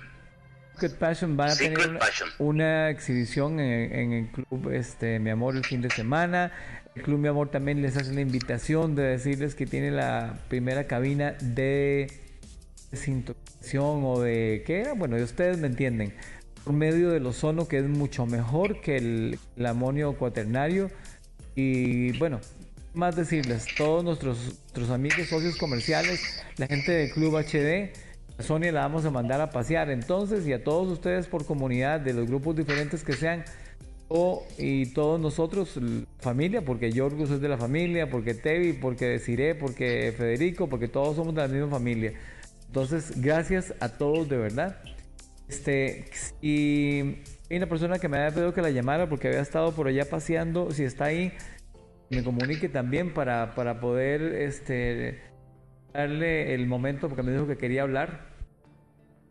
Secret Passion van a Secret tener una, Passion. una exhibición en, en el club este Mi Amor el fin de semana. El club Mi Amor también les hace la invitación de decirles que tiene la primera cabina de desintoxicación o de qué era, bueno, ustedes me entienden. Por medio del ozono que es mucho mejor que el, el amonio cuaternario y bueno, más decirles, todos nuestros, nuestros amigos socios comerciales, la gente del Club HD, a Sonia la vamos a mandar a pasear entonces y a todos ustedes por comunidad de los grupos diferentes que sean o, y todos nosotros, familia, porque Yorgos es de la familia, porque Tevi, porque Desiree, porque Federico, porque todos somos de la misma familia. Entonces, gracias a todos de verdad. Este, y hay una persona que me había pedido que la llamara porque había estado por allá paseando. Si está ahí, me comunique también para, para poder este, darle el momento porque me dijo que quería hablar.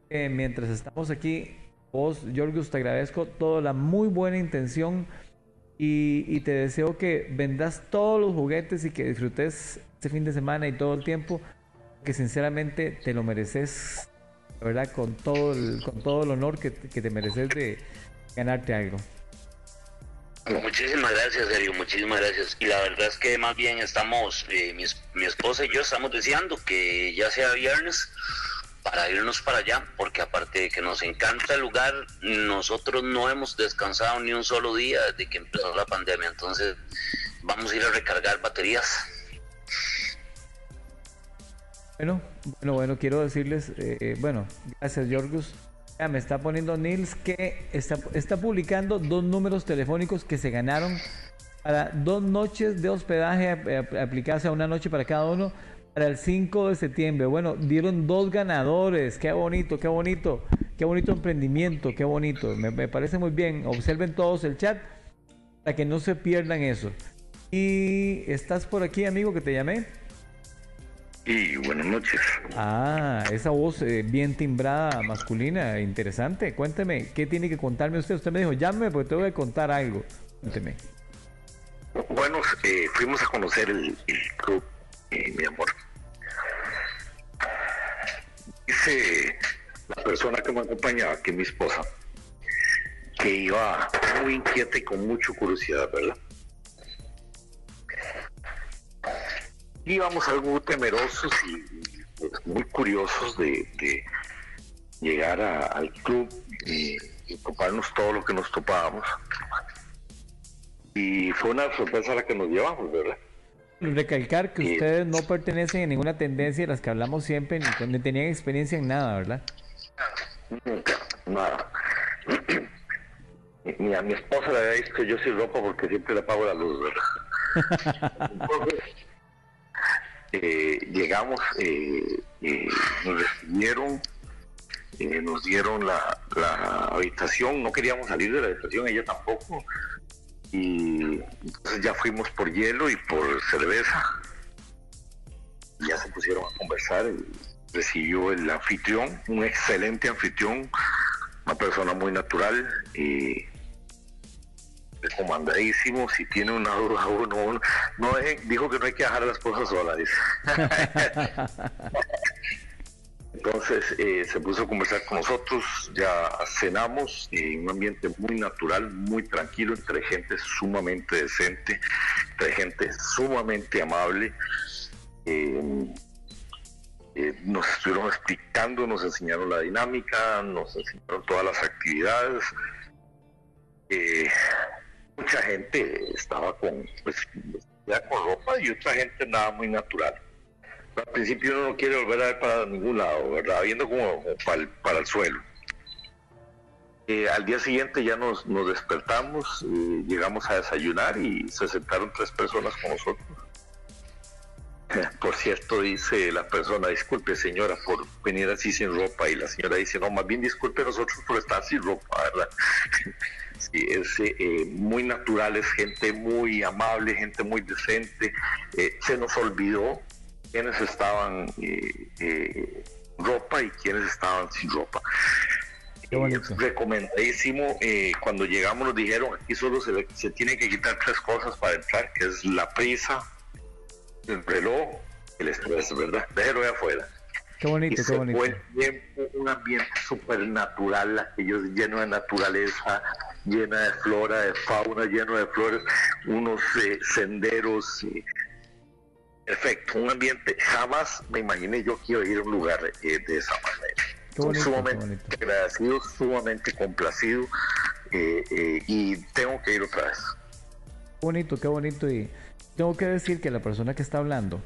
Eh, mientras estamos aquí, vos, Jorgus, te agradezco toda la muy buena intención y, y te deseo que vendas todos los juguetes y que disfrutes este fin de semana y todo el tiempo, que sinceramente te lo mereces, verdad, con todo el, con todo el honor que, te- que te mereces de ganarte algo. Muchísimas gracias, Sergio, muchísimas gracias. Y la verdad es que más bien estamos, eh, mi, mi esposa y yo estamos deseando que ya sea viernes para irnos para allá, porque aparte de que nos encanta el lugar, nosotros no hemos descansado ni un solo día desde que empezó la pandemia, entonces vamos a ir a recargar baterías. Bueno, bueno, bueno, quiero decirles, eh, bueno, gracias Jorgus. Ya me está poniendo Nils que está, está publicando dos números telefónicos que se ganaron para dos noches de hospedaje ap- ap- aplicarse a una noche para cada uno para el 5 de septiembre. Bueno, dieron dos ganadores. Qué bonito, qué bonito, qué bonito emprendimiento, qué bonito. Me, me parece muy bien. Observen todos el chat para que no se pierdan eso. Y estás por aquí, amigo, que te llamé. Y buenas noches. Ah, esa voz eh, bien timbrada masculina, interesante. Cuénteme, ¿qué tiene que contarme usted? Usted me dijo, llámeme porque te voy a contar algo. Cuénteme. Bueno, eh, fuimos a conocer el, el club, eh, mi amor. Dice la persona que me acompañaba, que es mi esposa, que iba muy inquieta y con mucha curiosidad, ¿verdad? Íbamos algo temerosos y pues, muy curiosos de, de llegar a- al club y, y toparnos todo lo que nos topábamos. Y fue una sorpresa la que nos llevamos, ¿verdad? Recalcar que ustedes no pertenecen a ninguna tendencia de las que hablamos siempre, ni, tenían experiencia en nada, ¿verdad? Nunca, nada. Ni a mi esposa le había visto yo sin ropa porque siempre le apago la luz, ¿verdad? Entonces, eh, llegamos, eh, eh, nos recibieron, eh, nos dieron la, la habitación, no queríamos salir de la habitación, ella tampoco, y entonces ya fuimos por hielo y por cerveza, ya se pusieron a conversar, recibió el anfitrión, un excelente anfitrión, una persona muy natural y recomendadísimo. Si tiene una duda uno, no deje- dijo que no hay que dejar a las cosas solas. Entonces eh, se puso a conversar con nosotros, ya cenamos en un ambiente muy natural, muy tranquilo, entre gente sumamente decente, entre gente sumamente amable. Eh, eh, nos estuvieron explicando, nos enseñaron la dinámica, nos enseñaron todas las actividades. Eh, mucha gente estaba con, pues, con ropa y otra gente nada muy natural. Al principio uno no quiere volver a ver para ningún lado, ¿verdad? Viendo como, para, el, suelo. Eh, al día siguiente ya nos, nos despertamos, llegamos a desayunar y se sentaron tres personas con nosotros Por cierto, dice la persona, disculpe señora por venir así sin ropa y la señora dice, no, más bien disculpe nosotros por estar sin ropa, ¿verdad? Es eh, muy natural, es gente muy amable, gente muy decente. Eh, se nos olvidó quiénes estaban eh, ropa y quiénes estaban sin ropa. recomendadísimo, cuando llegamos nos dijeron, aquí solo se, se tiene que quitar tres cosas para entrar, que es la prisa, el reloj, el estrés, ¿verdad? Déjelo de afuera. Qué bonito, qué bonito. un ambiente súper natural, aquellos lleno de naturaleza, llena de flora, de fauna, lleno de flores, unos eh, senderos. perfecto, un ambiente. Jamás me imaginé yo quiero ir a un lugar eh, de esa manera. Bonito, sumamente agradecido, sumamente complacido eh, y tengo que ir otra vez. Qué bonito, qué bonito y tengo que decir que la persona que está hablando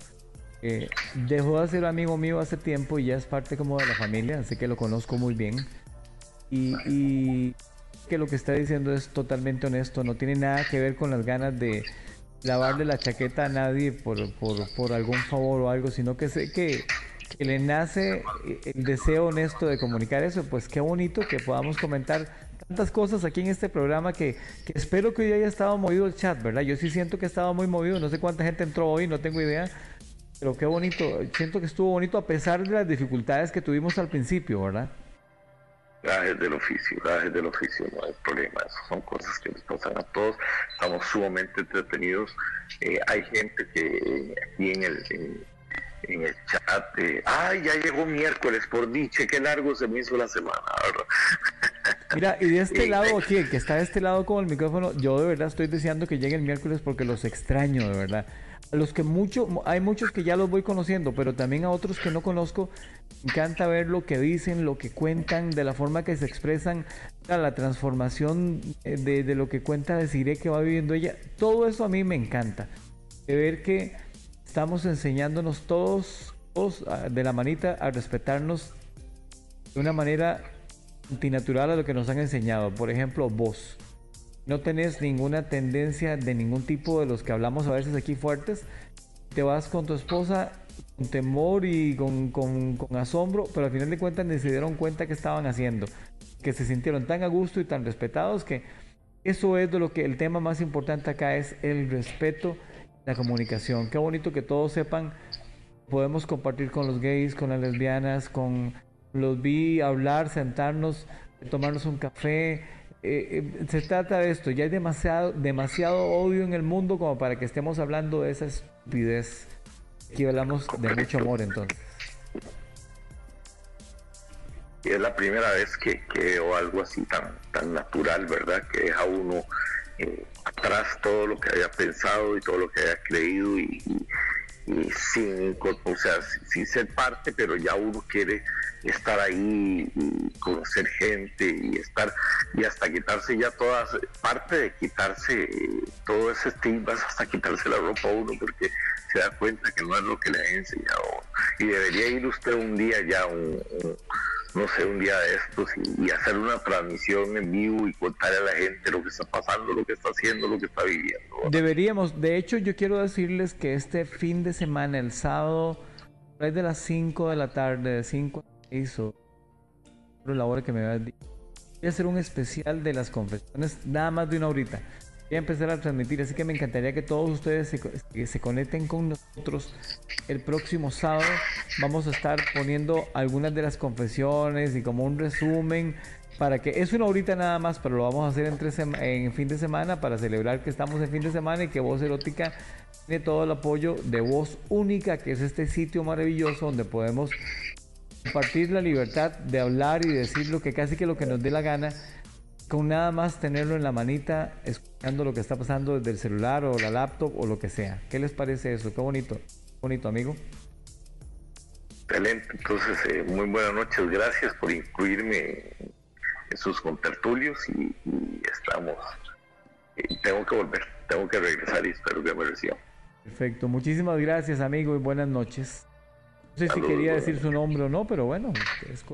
eh, dejó de ser amigo mío hace tiempo y ya es parte como de la familia, así que lo conozco muy bien. Y, que lo que está diciendo es totalmente honesto, no tiene nada que ver con las ganas de lavarle la chaqueta a nadie por, por, algún favor o algo, sino que sé que, que le nace el deseo honesto de comunicar eso, pues qué bonito que podamos comentar tantas cosas aquí en este programa que, espero que hoy haya estado movido el chat, ¿verdad? Yo sí siento que ha estado muy movido, no sé cuánta gente entró hoy, no tengo idea, pero qué bonito, siento que estuvo bonito a pesar de las dificultades que tuvimos al principio, ¿verdad? Gajes del oficio, gajes del oficio, no hay problema, son cosas que nos pasan a todos, estamos sumamente entretenidos, eh, hay gente que aquí en el... En, el chat, eh, ay, ya llegó miércoles, por diche, qué largo se me hizo la semana, ¿verdad? Mira, y de este lado aquí, el que está de este lado con el micrófono, yo de verdad estoy deseando que llegue el miércoles porque los extraño, de verdad. A los que mucho, hay muchos que ya los voy conociendo, pero también a otros que no conozco, me encanta ver lo que dicen, lo que cuentan, de la forma que se expresan, la transformación eh, de, lo que cuenta deciré que va viviendo ella. Todo eso a mí me encanta. De ver que estamos enseñándonos todos, todos ah, de la manita a respetarnos de una manera antinatural a lo que nos han enseñado. Por ejemplo, vos. No tenés ninguna tendencia de ningún tipo de los que hablamos a veces aquí fuertes. Te vas con tu esposa con temor y con, con, asombro, pero al final de cuentas ni se dieron cuenta que estaban haciendo. Que se sintieron tan a gusto y tan respetados que eso es de lo que el tema más importante acá es el respeto, la comunicación. Qué bonito que todos sepan, podemos compartir con los gays, con las lesbianas, con los vi hablar, sentarnos, tomarnos un café. Eh, eh, se trata de esto, ya hay demasiado, odio en el mundo como para que estemos hablando de esa estupidez. Aquí hablamos de mucho amor entonces. Y es la primera vez que, veo algo así tan, tan natural, ¿verdad? Que deja uno eh, atrás todo lo que había pensado y todo lo que había creído y sin, o sea, sin ser parte, pero ya uno quiere estar ahí y conocer gente y estar y hasta quitarse ya todas parte de quitarse eh, todo ese estigma hasta quitarse la ropa a uno porque se da cuenta que no es lo que le han enseñado. Y debería ir usted un día ya un, no sé un día de estos y, hacer una transmisión en vivo y contarle a la gente lo que está pasando lo que está haciendo lo que está viviendo deberíamos de hecho yo quiero decirles que este fin de semana el sábado es de las 5 de la tarde de 5 hizo la hora que me va a Voy a hacer un especial de las confesiones, nada más de una horita. Voy a empezar a transmitir, así que me encantaría que todos ustedes se, conecten con nosotros el próximo sábado. Vamos a estar poniendo algunas de las confesiones y como un resumen para que es una horita nada más, pero lo vamos a hacer en, en fin de semana para celebrar que estamos en fin de semana y que Voz Erótica tiene todo el apoyo de Voz Única, que es este sitio maravilloso donde podemos compartir la libertad de hablar y decir lo que casi que lo que nos dé la gana, con nada más tenerlo en la manita, escuchando lo que está pasando desde el celular o la laptop o lo que sea. ¿Qué les parece eso? Qué bonito, bonito amigo. Excelente, entonces eh, muy buenas noches, gracias por incluirme en sus contertulios y, estamos, y tengo que volver, tengo que regresar y espero que me reciban. Perfecto, muchísimas gracias amigo y buenas noches. No sé si quería decir su nombre o no, pero bueno. Es,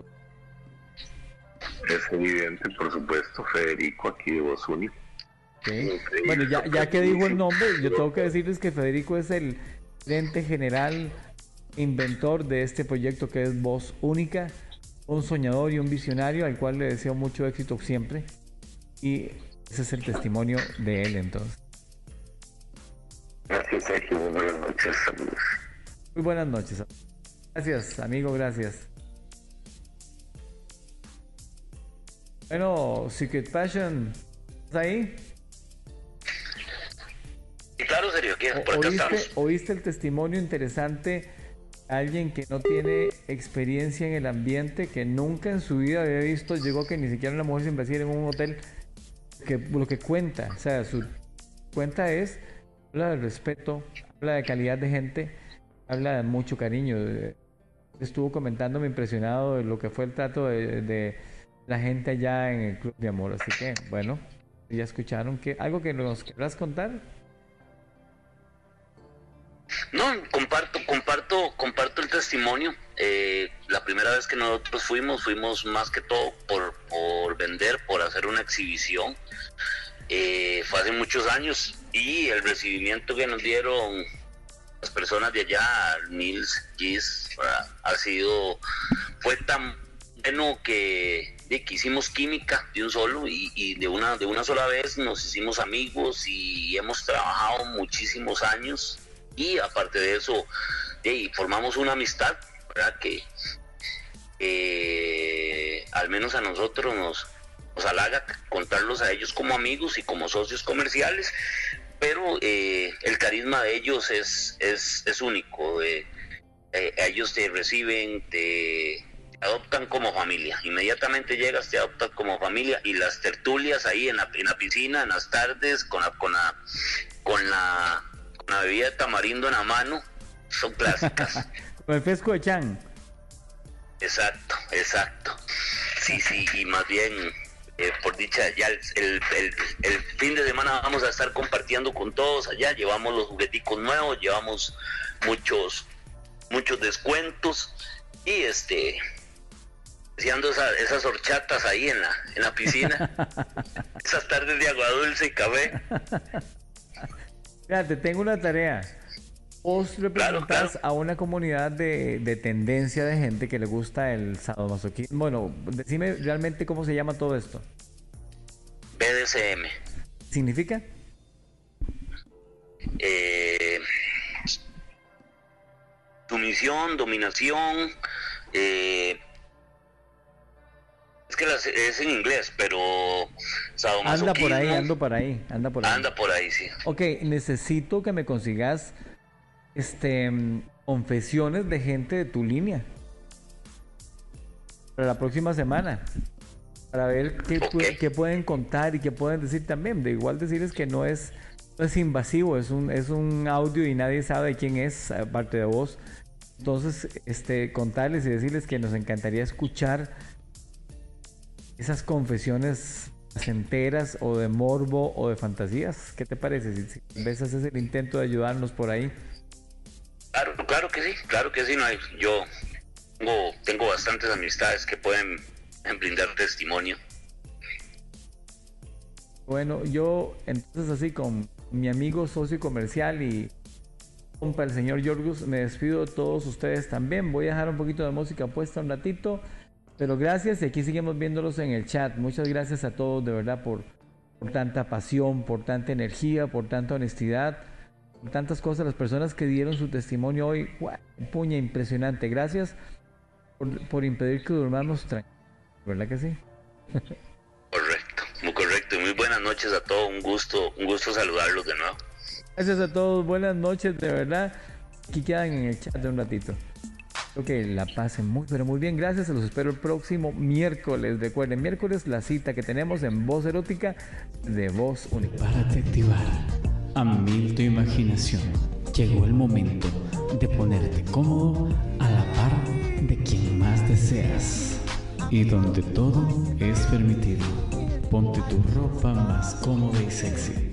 es evidente, por supuesto, Federico aquí de Voz Única. Bueno, ya, ya que dijo el nombre, yo tengo que decirles que Federico es el gerente general inventor de este proyecto que es Voz Única, un soñador y un visionario al cual le deseo mucho éxito siempre. Y ese es el testimonio de él entonces. Gracias, Sergio. Buenas noches. Saludos. Muy buenas noches. Gracias, amigo. Gracias. Bueno, Secret Passion, ¿estás ahí? claro, serio, por ¿Oíste, ¿Oíste el testimonio interesante? Alguien que no tiene experiencia en el ambiente, que nunca en su vida había visto, llegó que ni siquiera una mujer sin Brasil en un hotel, que lo que cuenta, o sea, su cuenta es, habla de respeto, habla de calidad de gente, habla de mucho cariño. Estuvo comentándome impresionado de lo que fue el trato de, la gente allá en el Club de Amor. Así que, bueno, ya escucharon que algo que nos querrás contar. No, comparto, comparto, comparto el testimonio. Eh, la primera vez que nosotros fuimos, fuimos más que todo por, por vender, por hacer una exhibición. Eh, fue hace muchos años y el recibimiento que nos dieron las personas de allá, Nils, Gis, ha sido, fue tan bueno que, que hicimos química de un solo y, de una de una sola vez nos hicimos amigos y hemos trabajado muchísimos años y aparte de eso formamos una amistad ¿verdad? que al menos a nosotros nos, nos halaga contarlos a ellos como amigos y como socios comerciales pero eh, el carisma de ellos es, es, es único eh, eh, ellos te reciben te adoptan como familia. Inmediatamente llegas, te adoptan como familia y las tertulias ahí en la, en la piscina, en las tardes, con la, con la, con la una bebida de tamarindo en la mano son clásicas. Con el fresco de Chan. Exacto, exacto. Sí, sí, y más bien, eh, por dicha, ya el, el, fin de semana vamos a estar compartiendo con todos allá. Llevamos los jugueticos nuevos, llevamos muchos, muchos descuentos y este haciendo esas horchatas ahí en la, en la piscina, esas tardes de agua dulce y café. te tengo una tarea. Vos representas a una comunidad de, de, tendencia de gente que le gusta el sadomasoquismo. Bueno, decime realmente cómo se llama todo esto. BDSM. ¿Significa? Eh, sumisión, dominación, eh, es que es en inglés, pero anda por ahí, ando por ahí, anda por ahí. Anda por ahí, sí. Ok, necesito que me consigas este confesiones de gente de tu línea para la próxima semana para ver qué, pueden contar y qué pueden decir también. De igual decirles que no es, no es invasivo, es un, es un audio y nadie sabe quién es, aparte de vos. Entonces, este, contarles y decirles que nos encantaría escuchar esas confesiones enteras o de morbo o de fantasías. ¿Qué te parece? Si, si ves haces el intento de ayudarnos por ahí. Claro, claro que sí, claro que sí. No hay, yo tengo, tengo bastantes amistades que pueden brindar testimonio. Bueno, yo entonces así con mi amigo socio comercial y compa el señor Yorgus, me despido de todos ustedes también. Voy a dejar un poquito de música puesta un ratito pero gracias y aquí seguimos viéndolos en el chat. Muchas gracias a todos de verdad por, por tanta pasión, por tanta energía, por tanta honestidad, por tantas cosas. Las personas que dieron su testimonio hoy, puña impresionante. Gracias por, por impedir que durmamos tranquilos. ¿Verdad que sí? correcto, muy correcto. Muy buenas noches a todos. Un gusto, un gusto saludarlos de nuevo. Gracias a todos. Buenas noches, de verdad. Aquí quedan en el chat de un ratito. Espero que la pasen muy, pero muy bien. Gracias. Los espero el próximo miércoles. Recuerden, miércoles la cita que tenemos en Voz Erótica de Voz Única. Para activar a mil tu imaginación. Llegó el momento de ponerte cómodo a la par de quien más deseas y donde todo es permitido. Ponte tu ropa más cómoda y sexy.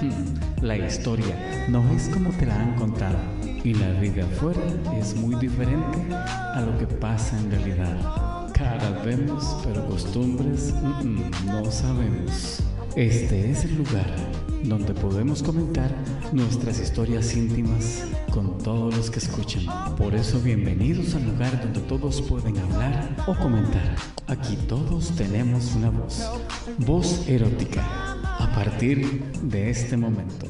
Hmm, la historia no es como te la han contado y la vida afuera es muy diferente a lo que pasa en realidad. Caras vemos, pero costumbres mm, mm, no sabemos. Este es el lugar donde podemos comentar nuestras historias íntimas con todos los que escuchan. Por eso bienvenidos al lugar donde todos pueden hablar o comentar. Aquí todos tenemos una voz, voz erótica, a partir de este momento.